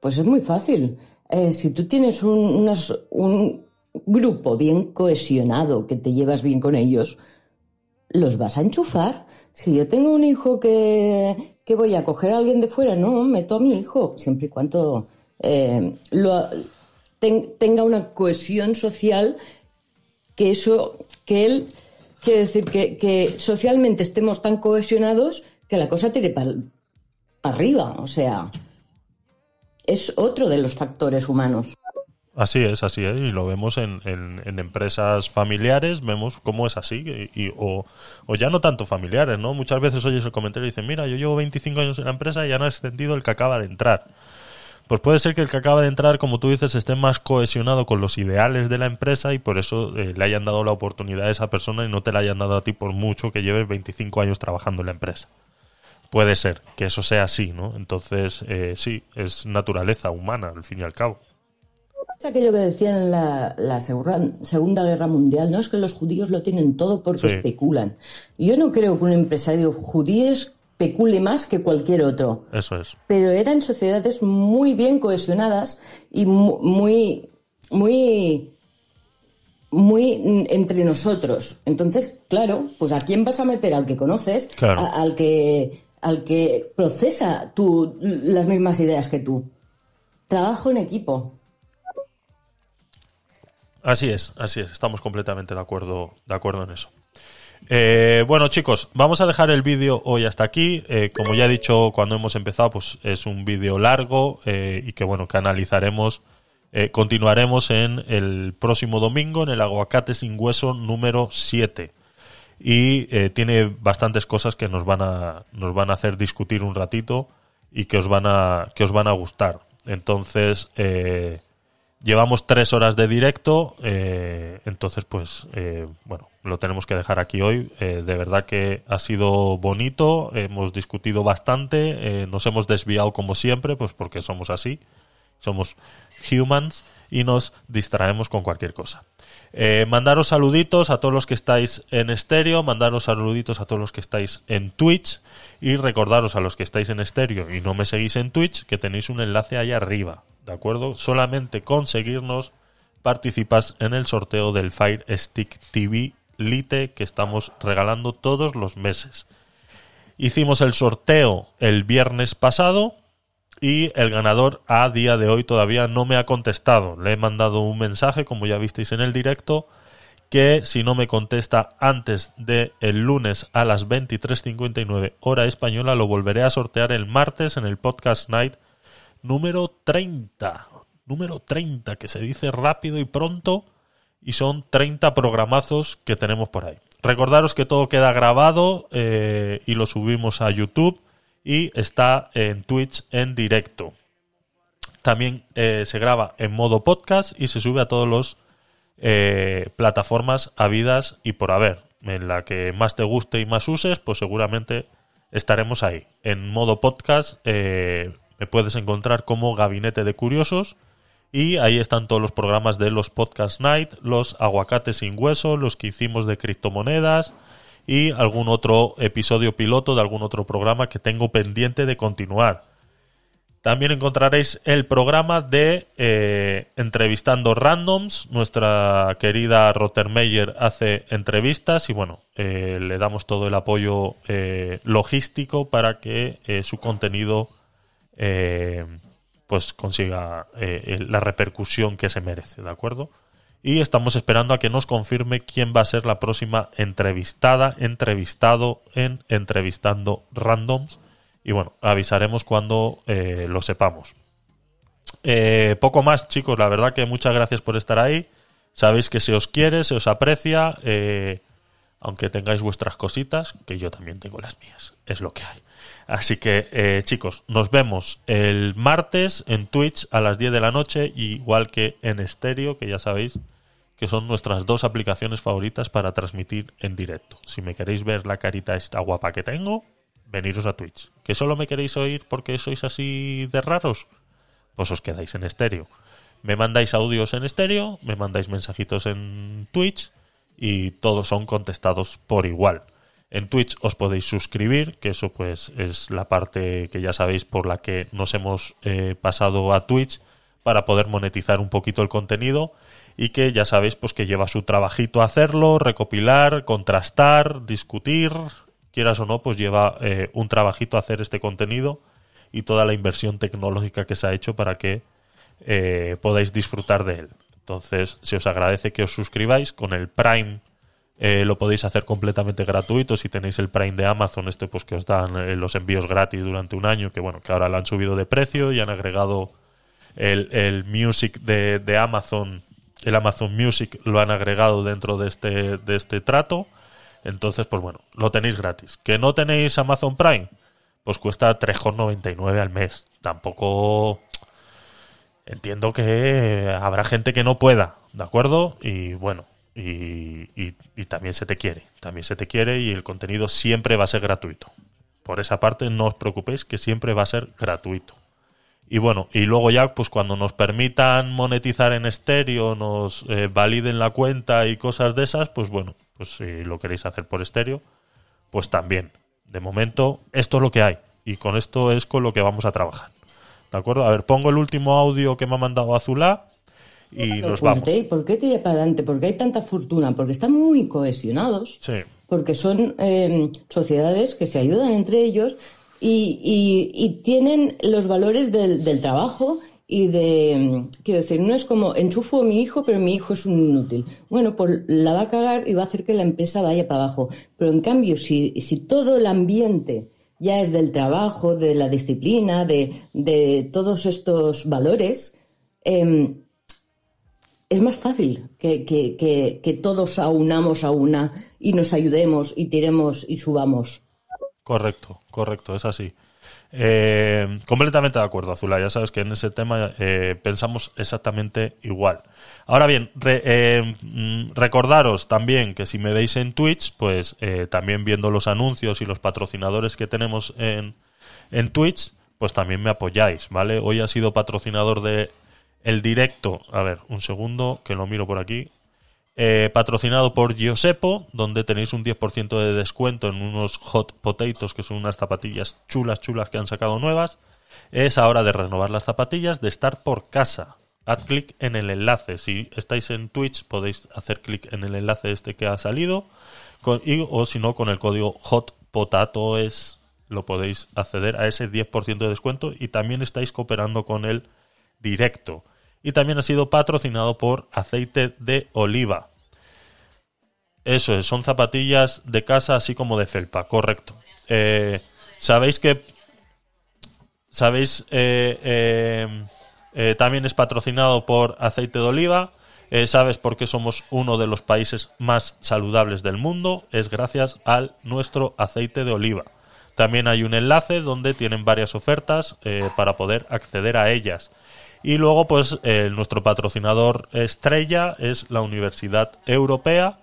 Pues es muy fácil. Eh, si tú tienes un, un grupo bien cohesionado, que te llevas bien con ellos, los vas a enchufar. Si yo tengo un hijo que, que voy a coger a alguien de fuera, no, meto a mi hijo, siempre y cuando eh, lo- ten- tenga una cohesión social que eso, que él, quiere decir que, socialmente estemos tan cohesionados que la cosa tire para arriba. O sea, es otro de los factores humanos. Así es, así es, y lo vemos en, empresas familiares, vemos cómo es así, y, y- o, o ya no tanto familiares, ¿no? Muchas veces oyes el comentario y dicen, mira, yo llevo 25 años en la empresa y ya no he extendido el que acaba de entrar. Pues puede ser que el que acaba de entrar, como tú dices, esté más cohesionado con los ideales de la empresa y por eso eh, le hayan dado la oportunidad a esa persona y no te la hayan dado a ti por mucho que lleves 25 años trabajando en la empresa. Puede ser que eso sea así, ¿no? Entonces, eh, sí, es naturaleza humana, al fin y al cabo. Es aquello que decían en la, la segura- Segunda Guerra Mundial, ¿no? Es que los judíos lo tienen todo porque Sí. especulan. Yo no creo que un empresario judío especule más que cualquier otro. Eso es. pero eran sociedades muy bien cohesionadas y mu- muy, muy, muy entre nosotros. Entonces, claro, pues ¿a quién vas a meter? Al que conoces, Claro. a- al que al que procesa tu, las mismas ideas que tú. Trabajo en equipo. Así es, así es, estamos completamente de acuerdo, de acuerdo en eso. Eh, bueno, chicos, vamos a dejar el vídeo hoy hasta aquí. Eh, como ya he dicho cuando hemos empezado, pues es un vídeo largo eh, y que bueno, que analizaremos. eh, continuaremos en el próximo domingo en el aguacate sin hueso número 7. Y tiene bastantes cosas que nos van a, nos van a hacer discutir un ratito y que os van a, que os van a gustar. Entonces, Llevamos tres horas de directo, eh, entonces pues eh, bueno, lo tenemos que dejar aquí hoy. Eh, de verdad que ha sido bonito, hemos discutido bastante, eh, nos hemos desviado como siempre, pues porque somos así, somos humans y nos distraemos con cualquier cosa. Eh, mandaros saluditos a todos los que estáis en estéreo, mandaros saluditos a todos los que estáis en Twitch y recordaros a los que estáis en estéreo y no me seguís en Twitch que tenéis un enlace ahí arriba, ¿de acuerdo? Solamente conseguirnos participas en el sorteo del Fire Stick TV Lite que estamos regalando todos los meses. Hicimos el sorteo el viernes pasado y el ganador a día de hoy todavía no me ha contestado. Le he mandado un mensaje, como ya visteis en el directo, que si no me contesta antes de el lunes a las 23.59 hora española, lo volveré a sortear el martes en el Podcast Night número 30. Número 30, que se dice rápido y pronto, y son 30 programazos que tenemos por ahí. Recordaros que todo queda grabado eh, y lo subimos a YouTube y está en Twitch en directo. También eh, se graba en modo podcast y se sube a todos los eh, plataformas habidas y por haber. En la que más te guste y más uses, pues seguramente estaremos ahí. En modo podcast eh, me puedes encontrar como Gabinete de Curiosos y ahí están todos los programas de los Podcast Night, los Aguacates sin Hueso, los que hicimos de criptomonedas y algún otro episodio piloto de algún otro programa que tengo pendiente de continuar. También encontraréis el programa de eh, Entrevistando Randoms. Nuestra querida Rottermeyer hace entrevistas y bueno, eh, le damos todo el apoyo eh, logístico para que su contenido pues consiga la repercusión que se merece, ¿de acuerdo? Y estamos esperando a que nos confirme quién va a ser la próxima entrevistada, entrevistado en Entrevistando Randoms. Y bueno, avisaremos cuando eh, lo sepamos. Eh, poco más, chicos. La verdad que muchas gracias por estar ahí. Sabéis que se os quiere, se os aprecia. eh, aunque tengáis vuestras cositas, que yo también tengo las mías. Es lo que hay. Así que, eh, chicos, nos vemos el martes en Twitch a las 10 de la noche, igual que en estéreo, que ya sabéis que son nuestras dos aplicaciones favoritas para transmitir en directo. Si me queréis ver la carita esta guapa que tengo, veniros a Twitch. ¿Que solo me queréis oír porque sois así de raros? Pues os quedáis en estéreo. Me mandáis audios en estéreo, me mandáis mensajitos en Twitch y todos son contestados por igual. En Twitch os podéis suscribir, que eso pues es la parte que ya sabéis por la que nos hemos eh, pasado a Twitch para poder monetizar un poquito el contenido y que ya sabéis pues que lleva su trabajito hacerlo, recopilar, contrastar, discutir, quieras o no, pues lleva eh, un trabajito hacer este contenido y toda la inversión tecnológica que se ha hecho para que eh, podáis disfrutar de él. Entonces, se os agradece que os suscribáis con el Prime. Eh, lo podéis hacer completamente gratuito si tenéis el Prime de Amazon, este pues que os dan eh, los envíos gratis durante un año, que bueno, que ahora lo han subido de precio y han agregado el, el Music de, de Amazon, el Amazon Music lo han agregado dentro de este, de este trato. Entonces, pues bueno, lo tenéis gratis. ¿Que no tenéis Amazon Prime? Pues cuesta 3,99 al mes. Tampoco entiendo que habrá gente que no pueda, ¿de acuerdo? Y bueno, y, también se te quiere, también se te quiere y el contenido siempre va a ser gratuito. Por esa parte no os preocupéis que siempre va a ser gratuito. Y bueno, y luego ya, pues cuando nos permitan monetizar en estéreo, nos eh, validen la cuenta y cosas de esas, pues bueno, pues si lo queréis hacer por estéreo, pues también. De momento, esto es lo que hay. Y con esto es con lo que vamos a trabajar. ¿De acuerdo? A ver, pongo el último audio que me ha mandado Azulá y nos vamos. ¿por qué tira para adelante? Porque hay tanta fortuna, porque están muy cohesionados, Sí. porque son eh, sociedades que se ayudan entre ellos y, y- y tienen los valores del, del trabajo y de, quiero decir, no es como enchufo a mi hijo, pero mi hijo es un inútil. Bueno, pues la va a cagar y va a hacer que la empresa vaya para abajo. Pero en cambio, si, si todo el ambiente ya es del trabajo, de la disciplina, de, de todos estos valores, em, es más fácil que, todos aunamos a una y nos ayudemos y tiremos y subamos. Correcto, correcto, es así. Eh, completamente de acuerdo, Azula. Ya sabes que en ese tema eh, pensamos exactamente igual. Ahora bien, eh, mm, recordaros también que si me veis en Twitch, pues también viendo los anuncios y los patrocinadores que tenemos en, en Twitch, pues también me apoyáis, ¿vale? Hoy ha sido patrocinador de el directo. A ver, un segundo, que lo miro por aquí. Eh, patrocinado por Giosepo, donde tenéis un 10% de descuento en unos hot potatoes, que son unas zapatillas chulas, chulas que han sacado nuevas. Es hora de renovar las zapatillas, de estar por casa. Haz clic en el enlace. Si estáis en Twitch, podéis hacer clic en el enlace este que ha salido. o si no, con el código hot es lo podéis acceder a ese 10% de descuento. Y también estáis cooperando con el directo y también ha sido patrocinado por aceite de oliva. Eso es, son zapatillas de casa así como de felpa, correcto. Eh, Sabéis que... Sabéis... Eh, eh, también es patrocinado por aceite de oliva. ¿Sabes por qué somos uno de los países más saludables del mundo? Es gracias al nuestro aceite de oliva. También hay un enlace donde tienen varias ofertas para poder acceder a ellas. Y luego, pues, nuestro patrocinador estrella es la Universidad Europea,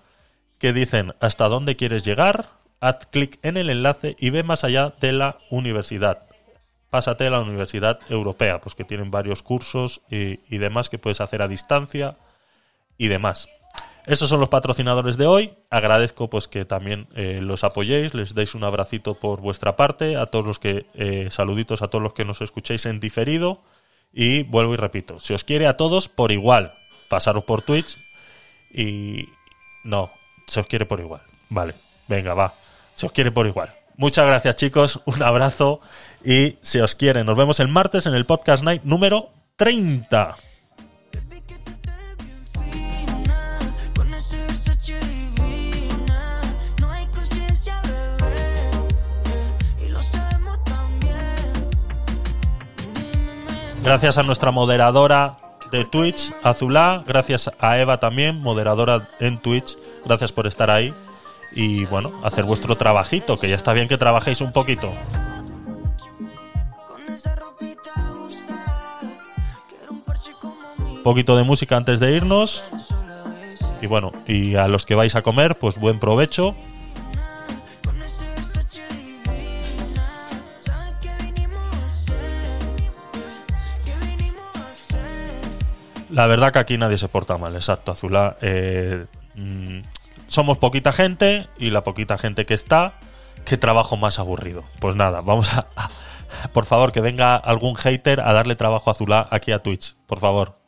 que dicen hasta dónde quieres llegar, haz clic en el enlace y ve más allá de la universidad. Pásate a la Universidad Europea, pues que tienen varios cursos y, demás que puedes hacer a distancia y demás. Esos son los patrocinadores de hoy. Agradezco pues que también eh, los apoyéis, les deis un abracito por vuestra parte, a todos los que, eh, saluditos a todos los que nos escuchéis en diferido. Y vuelvo y repito, si os quiere a todos por igual, pasaros por Twitch y... No, se os quiere por igual. Vale, venga, va. Se os quiere por igual. Muchas gracias chicos, un abrazo y se os quiere. Nos vemos el martes en el Podcast Night número 30. Gracias a nuestra moderadora de Twitch, Azulá. Gracias a Eva también, moderadora en Twitch. Gracias por estar ahí. Y bueno, hacer vuestro trabajito, que ya está bien que trabajéis un poquito. Un poquito de música antes de irnos. Y bueno, y a los que vais a comer, pues buen provecho. La verdad que aquí nadie se porta mal, exacto, Azulá. Eh, mm, somos poquita gente y la poquita gente que está, qué trabajo más aburrido. Pues nada, vamos a, por favor, que venga algún hater a darle trabajo a Azulá aquí a Twitch, por favor.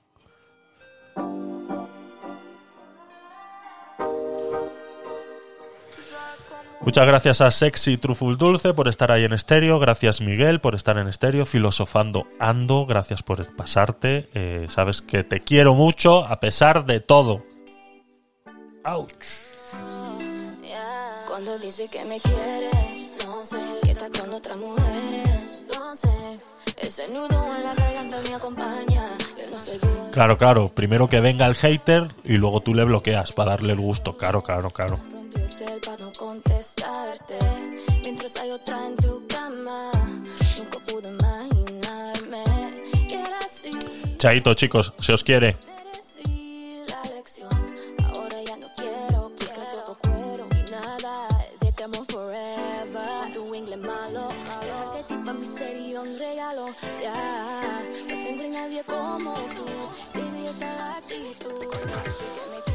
Muchas gracias a Sexy Truful Dulce por estar ahí en estéreo. Gracias Miguel por estar en estéreo. Filosofando Ando, gracias por pasarte. Eh, sabes que te quiero mucho a pesar de todo. Ouch. Cuando dice que me quieres, no sé, que está con otras mujeres, no sé. Ese nudo en la garganta me acompaña. no sé Claro, claro. Primero que venga el hater y luego tú le bloqueas para darle el gusto. Claro, claro, claro para no contestarte. Mientras hay otra en tu cama, nunca pude imaginarme que era así. Chaito, chicos, se os quiere. Como tú, viví esa actitud.